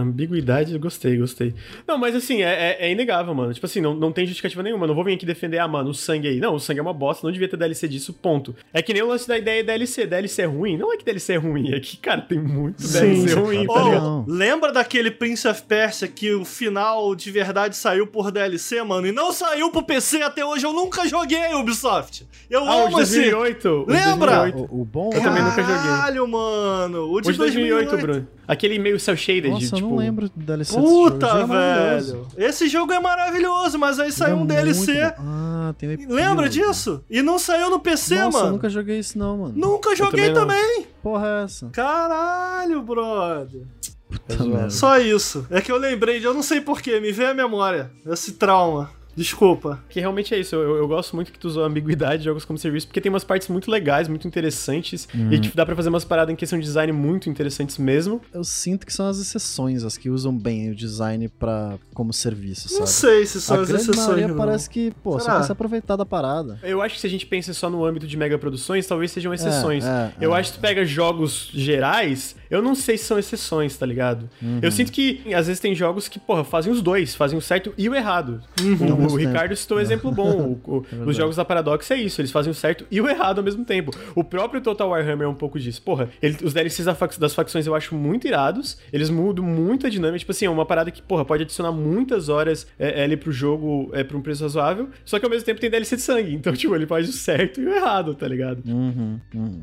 Ambiguidade, gostei, gostei. Não, mas assim, é, é, é, inegável, mano. Tipo assim, não, não tem justificativa nenhuma. Não vou vir aqui defender, ah, mano, o sangue aí. Não, o sangue é uma bosta, não devia ter DLC disso, ponto. É que nem o lance da ideia DLC. DLC é ruim? Não é que DLC é ruim, é que, cara, tem muito Sim. DLC ruim, tá ligado? lembra daquele Prince of Persia que o final de verdade saiu por DLC, mano? E não saiu pro PC até hoje. Eu nunca joguei Ubisoft. Eu ah, amo o de 2008. Esse. Lembra? 2008. O, o bom? Eu também nunca joguei. Caralho, mano. O de, o de 2008, 2008, Bruno. Aquele meio cel-shaded, Nossa, tipo... eu não lembro do DLC Puta, desse jogo. É velho. Esse jogo é maravilhoso, mas aí saiu é um DLC. Ah, tem um Lembra disso? E não saiu no PC, Nossa, mano. eu nunca joguei isso não, mano. Nunca joguei também, também. Porra é essa? Caralho, brother. Puta Só isso. É que eu lembrei de, eu não sei porquê, me veio a memória. Esse trauma. Desculpa. Que realmente é isso. Eu, eu gosto muito que tu usou a ambiguidade de jogos como serviço, porque tem umas partes muito legais, muito interessantes. Uhum. E tipo, dá pra fazer umas paradas em questão de design muito interessantes mesmo. Eu sinto que são as exceções, as que usam bem o design para como serviço, sabe? Não sei se são a as exceções. Maioria parece que, pô, Será? só quer se aproveitar da parada. Eu acho que se a gente pensa só no âmbito de mega produções, talvez sejam exceções. É, é, eu é. acho que tu pega jogos gerais, eu não sei se são exceções, tá ligado? Uhum. Eu sinto que às vezes tem jogos que, porra, fazem os dois, fazem o certo e o errado. Uhum. O, o Ricardo citou exemplo bom. O, o, é os jogos da Paradox é isso, eles fazem o certo e o errado ao mesmo tempo. O próprio Total Warhammer é um pouco disso. Porra, ele, os DLCs das facções eu acho muito irados, eles mudam muito a dinâmica. Tipo assim, é uma parada que, porra, pode adicionar muitas horas é, é, ali pro jogo é, pra um preço razoável, só que ao mesmo tempo tem DLC de sangue. Então, tipo, ele faz o certo e o errado, tá ligado? Uhum, uhum.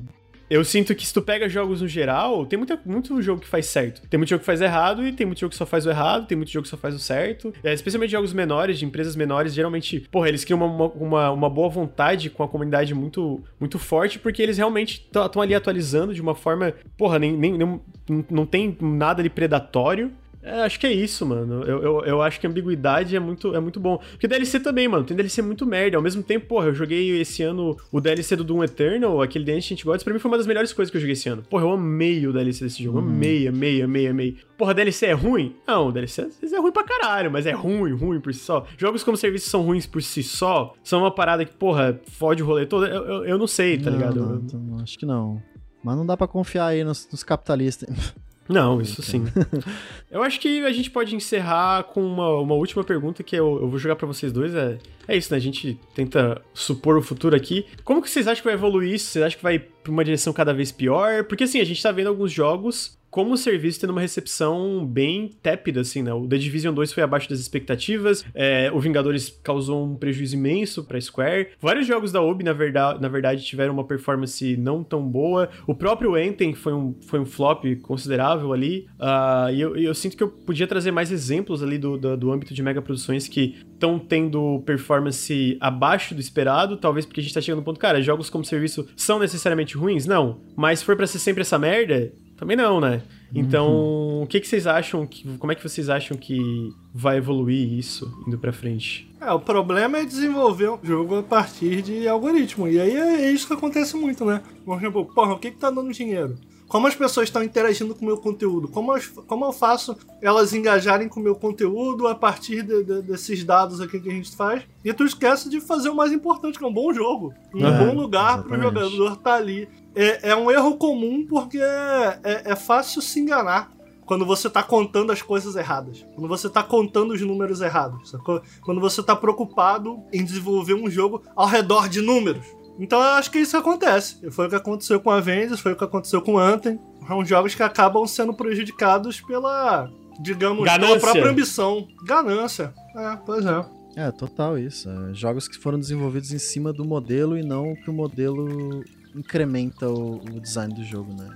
Eu sinto que se tu pega jogos no geral, tem muito, muito jogo que faz certo. Tem muito jogo que faz errado e tem muito jogo que só faz o errado, tem muito jogo que só faz o certo. É, especialmente jogos menores, de empresas menores, geralmente, porra, eles criam uma, uma, uma boa vontade com a comunidade muito, muito forte, porque eles realmente estão ali atualizando de uma forma, porra, nem, nem, nem não tem nada de predatório. É, acho que é isso, mano. Eu, eu, eu, acho que a ambiguidade é muito, é muito bom. Porque DLC também, mano. Tem DLC muito merda. Ao mesmo tempo, porra, eu joguei esse ano o DLC do Doom Eternal, aquele The Ancient Gods. Pra mim foi uma das melhores coisas que eu joguei esse ano. Porra, eu amei o DLC desse jogo. Uhum. Amei, amei, amei, amei. Porra, DLC é ruim? Não, DLC às vezes é ruim pra caralho, mas é ruim, ruim por si só. Jogos como serviço são ruins por si só. São uma parada que, porra, fode o rolê todo. Eu, eu, eu não sei, tá não, ligado? Não, acho que não. Mas não dá pra confiar aí nos, nos capitalistas. Não, isso sim. eu acho que a gente pode encerrar com uma, uma última pergunta que eu, eu vou jogar para vocês dois. É, é isso, né? A gente tenta supor o futuro aqui. Como que vocês acham que vai evoluir isso? Vocês acham que vai pra uma direção cada vez pior? Porque assim, a gente tá vendo alguns jogos como o serviço tendo uma recepção bem tépida, assim, né? O The Division 2 foi abaixo das expectativas, é, o Vingadores causou um prejuízo imenso pra Square. Vários jogos da Ubi, na verdade, na verdade, tiveram uma performance não tão boa. O próprio Anthem foi um, foi um flop considerável ali. Uh, e eu, eu, sinto que eu podia trazer mais exemplos ali do, do, do âmbito de mega produções que estão tendo performance abaixo do esperado, talvez porque a gente tá chegando no ponto, cara, jogos como serviço são necessariamente ruins? Não. Mas se for pra ser sempre essa merda, Também não, né? Então, uhum. o que, que vocês acham? Que, como é que vocês acham que vai evoluir isso indo pra frente? É, o problema é desenvolver um jogo a partir de algoritmo. E aí é, é isso que acontece muito, né? Por exemplo, porra, o que, que tá dando dinheiro? Como as pessoas estão interagindo com o meu conteúdo? Como eu, como eu faço elas engajarem com o meu conteúdo a partir de, de, desses dados aqui que a gente faz? E tu esquece de fazer o mais importante, que é um bom jogo. Um é, bom lugar para o jogador estar tá ali. É, é, um erro comum porque é, é, é fácil se enganar quando você está contando as coisas erradas. Quando você está contando os números errados. Sacou? Quando você está preocupado em desenvolver um jogo ao redor de números. Então eu acho que isso acontece. Foi o que aconteceu com a Avengers, foi o que aconteceu com Anthem. São jogos que acabam sendo prejudicados pela, digamos, Ganância. pela própria ambição. Ganância. É, pois é. É, total isso. É, jogos que foram desenvolvidos em cima do modelo e não que o modelo incrementa o, o design do jogo, né?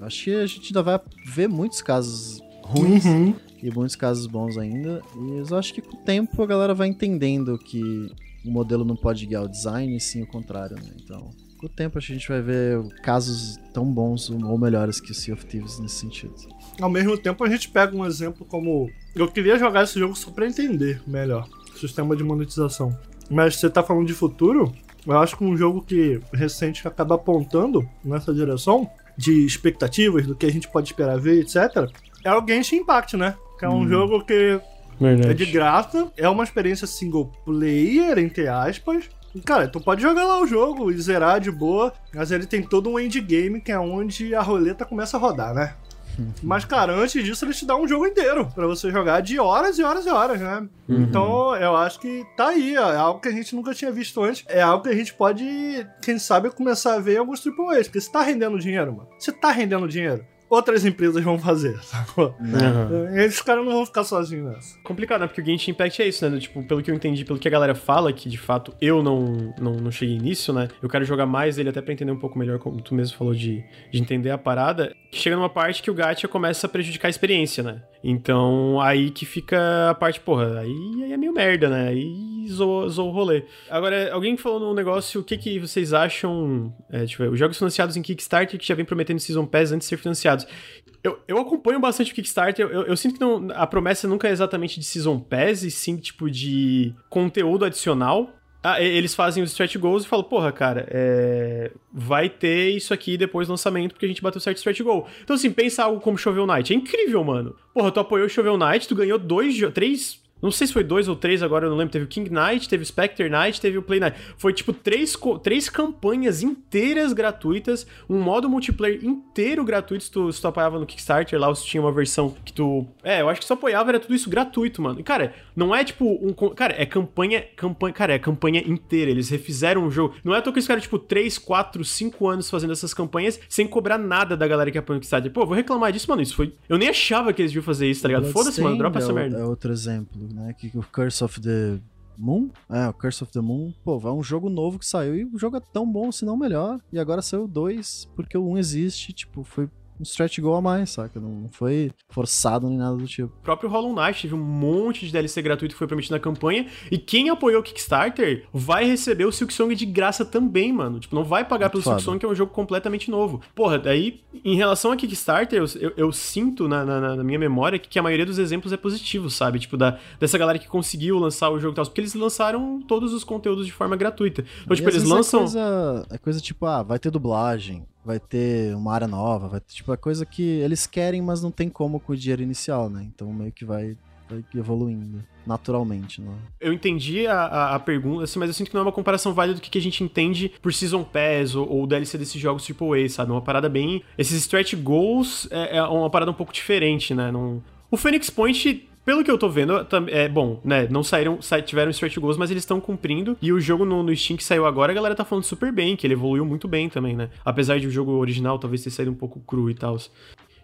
Acho que a gente ainda vai ver muitos casos ruins uhum. e muitos casos bons ainda. E eu acho que com o tempo a galera vai entendendo que o modelo não pode guiar o design, e sim o contrário, né? Então, com o tempo a gente vai ver casos tão bons ou melhores que o Sea of Thieves nesse sentido. Ao mesmo tempo, a gente pega um exemplo como. Eu queria jogar esse jogo só pra entender melhor o sistema de monetização. Mas você tá falando de futuro, eu acho que um jogo que recente acaba apontando nessa direção de expectativas do que a gente pode esperar ver, etc., é o Genshin Impact, né? Que é um hum. jogo que Verdade. É de graça, é uma experiência single player, entre aspas. Cara, tu pode jogar lá o jogo e zerar de boa, mas ele tem todo um endgame que é onde a roleta começa a rodar, né? Mas, cara, antes disso, ele te dá um jogo inteiro para você jogar de horas e horas e horas, né? Uhum. Então, eu acho que tá aí, é algo que a gente nunca tinha visto antes. É algo que a gente pode, quem sabe, começar a ver em alguns AAAs. Porque se tá rendendo dinheiro, mano. Se tá rendendo dinheiro, outras empresas vão fazer, sacou? Uhum. Esses caras não vão ficar sozinhos nessa. Complicado, né? Porque o Genshin Impact é isso, né? Tipo, pelo que eu entendi, pelo que a galera fala, que de fato eu não, não, não cheguei nisso, né? Eu quero jogar mais ele até pra entender um pouco melhor, como tu mesmo falou, de, de entender a parada. Chega numa parte que o gacha começa a prejudicar a experiência, né? Então, aí que fica a parte, porra, aí, aí é meio merda, né? Aí zoou o rolê. Agora, alguém falou no negócio, o que, que vocês acham? É, ver, os jogos financiados em Kickstarter que já vem prometendo Season Pass antes de ser financiados. Eu, eu acompanho bastante o Kickstarter, eu, eu sinto que não, a promessa nunca é exatamente de Season Pass, e sim, tipo, de conteúdo adicional. Ah, eles fazem os stretch goals e falam, porra, cara, é... vai ter isso aqui depois do lançamento porque a gente bateu certo stretch goal. Então, assim, pensa algo como Shovel Knight. É incrível, mano. Porra, tu apoiou Shovel Knight, tu ganhou dois, três não sei se foi dois ou três, agora eu não lembro. Teve o King Knight, teve o Spectre Knight, teve o Play Knight. Foi tipo três, três campanhas inteiras gratuitas, um modo multiplayer inteiro gratuito se tu, se tu apoiava no Kickstarter lá, ou se tinha uma versão que tu. É, eu acho que só apoiava, era tudo isso gratuito, mano. E, cara, não é tipo um. Cara, é campanha. campanha Cara, é campanha inteira. Eles refizeram o jogo. Não é à toa que eles ficaram, tipo, 3, 4, 5 anos fazendo essas campanhas sem cobrar nada da galera que apoia o Kickstarter. Pô, vou reclamar disso, mano. Isso foi. Eu nem achava que eles iam fazer isso, tá ligado? Foda-se, mano. Dropa é essa merda. É outro exemplo né? Que o Curse of the Moon, é, o Curse of the Moon, pô, é um jogo novo que saiu e o jogo é tão bom, se não melhor. E agora saiu dois, porque o um existe, tipo, foi um stretch goal a mais, saca? Não foi forçado nem nada do tipo. O próprio Hollow Knight teve um monte de DLC gratuito que foi prometido na campanha. E quem apoiou o Kickstarter vai receber o Silk Song de graça também, mano. Tipo, não vai pagar Muito pelo Silk Song, que é um jogo completamente novo. Porra, daí, em relação a Kickstarter, eu, eu, eu sinto na, na, na, minha memória que, que, a maioria dos exemplos é positivo, sabe? Tipo, da, dessa galera que conseguiu lançar o jogo e tal. Porque eles lançaram todos os conteúdos de forma gratuita. Então, e tipo, eles lançam. É coisa, é coisa tipo, ah, vai ter dublagem vai ter uma área nova, vai ter, tipo, a coisa que eles querem, mas não tem como com o dinheiro inicial, né? Então meio que vai, vai evoluindo naturalmente, né? Eu entendi a, a, a, pergunta, assim, mas eu sinto que não é uma comparação válida do que, que a gente entende por Season Pass ou, ou DLC desses jogos AAA, sabe? É uma parada bem... Esses stretch goals é, é uma parada um pouco diferente, né? Não... O Phoenix Point pelo que eu tô vendo, é bom, né? Não saíram, tiveram stretch goals, mas eles estão cumprindo. E o jogo no, no, Steam que saiu agora, a galera tá falando super bem, que ele evoluiu muito bem também, né? Apesar de o jogo original talvez ter saído um pouco cru e tal.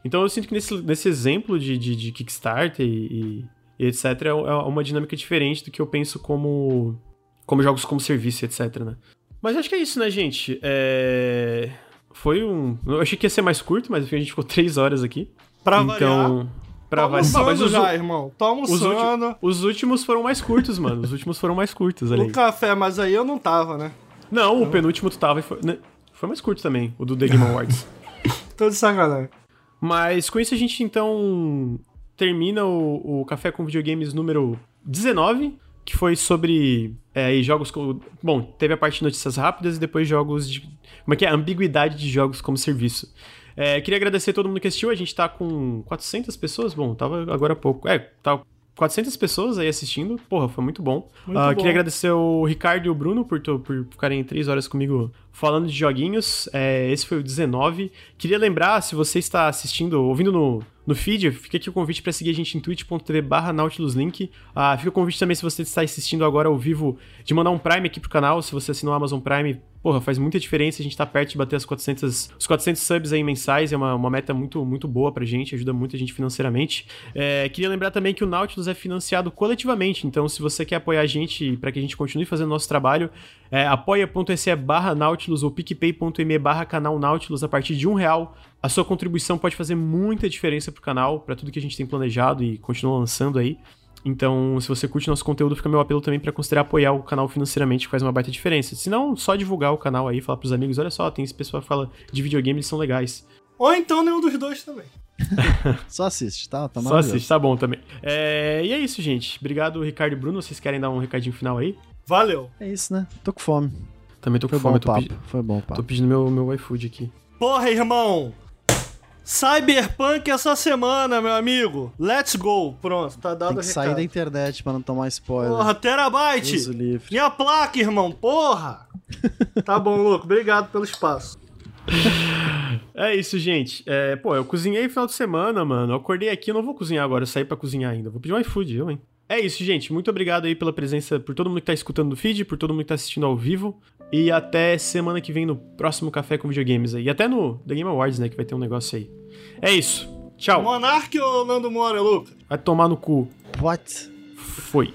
Então eu sinto que nesse, nesse exemplo de, de, de Kickstarter e, e, etc., é, é uma dinâmica diferente do que eu penso como, como jogos como serviço, etc, né? Mas acho que é isso, né, gente? É... Foi um. Eu achei que ia ser mais curto, mas a gente ficou três horas aqui. Pra então... variar. Pra tá almoçando mas os, já, irmão. Tá almoçando. Os, os, últimos foram mais curtos, mano. Os últimos foram mais curtos ali. O café, mas aí eu não tava, né? Não, então... o penúltimo tu tava e foi, né? foi mais curto também, o do The Game Awards. Tô de sacanagem. Mas com isso a gente então termina o, o Café com Videogames número 19, que foi sobre é, jogos com. Bom, teve a parte de notícias rápidas e depois jogos de. Como é que é? Ambiguidade de jogos como serviço. É, queria agradecer a todo mundo que assistiu. A gente tá com 400 pessoas. Bom, tava agora há pouco. É, tá 400 pessoas aí assistindo. Porra, foi muito bom. Muito uh, bom. Queria agradecer o Ricardo e o Bruno por, por ficarem três horas comigo falando de joguinhos. É, esse foi o 19. Queria lembrar, se você está assistindo, ouvindo no, no feed, fica aqui o convite para seguir a gente em twitch.tv barra nautiluslink. Uh, fica o convite também, se você está assistindo agora ao vivo, de mandar um Prime aqui pro canal. Se você assinou o Amazon Prime, porra, faz muita diferença. A gente tá perto de bater as 400, os 400 subs aí mensais. É uma, uma meta muito, muito boa pra gente, ajuda muito a gente financeiramente. É, queria lembrar também que o Nautilus é financiado coletivamente. Então, se você quer apoiar a gente para que a gente continue fazendo nosso trabalho, é apoia.se barra Nautilus ou picpay.me barra canal Nautilus a partir de um real. A sua contribuição pode fazer muita diferença pro canal, para tudo que a gente tem planejado e continua lançando aí. Então, se você curte nosso conteúdo, fica meu apelo também para considerar apoiar o canal financeiramente, que faz uma baita diferença. Se não, só divulgar o canal aí, falar pros amigos, olha só, tem esse pessoal que fala de videogame, eles são legais. Ou então nenhum dos dois também. só assiste, tá? tá só assiste, tá bom também. É... E é isso, gente. Obrigado, Ricardo e Bruno. Vocês querem dar um recadinho final aí? Valeu. É isso, né? Tô com fome. Também tô Foi com fome. Bom tô, papo. pedi... Foi bom papo. tô pedindo meu, meu iFood aqui. Porra, irmão! Cyberpunk essa semana, meu amigo. Let's go. Pronto, tá dado Tem o que sair da internet pra não tomar spoiler. Porra, terabyte. Uso livre. Minha placa, irmão. Porra. tá bom, louco. Obrigado pelo espaço. É isso, gente. É, pô, eu cozinhei no final de semana, mano. Eu acordei aqui, eu não vou cozinhar agora, eu saí pra cozinhar ainda. Vou pedir um iFood, eu, hein? É isso, gente. Muito obrigado aí pela presença, por todo mundo que tá escutando no feed, por todo mundo que tá assistindo ao vivo. E até semana que vem no próximo Café com Videogames aí. E até no The Game Awards, né? Que vai ter um negócio aí. É isso. Tchau. Monark ou Nando Mora, Luca? Vai tomar no cu. What? Foi.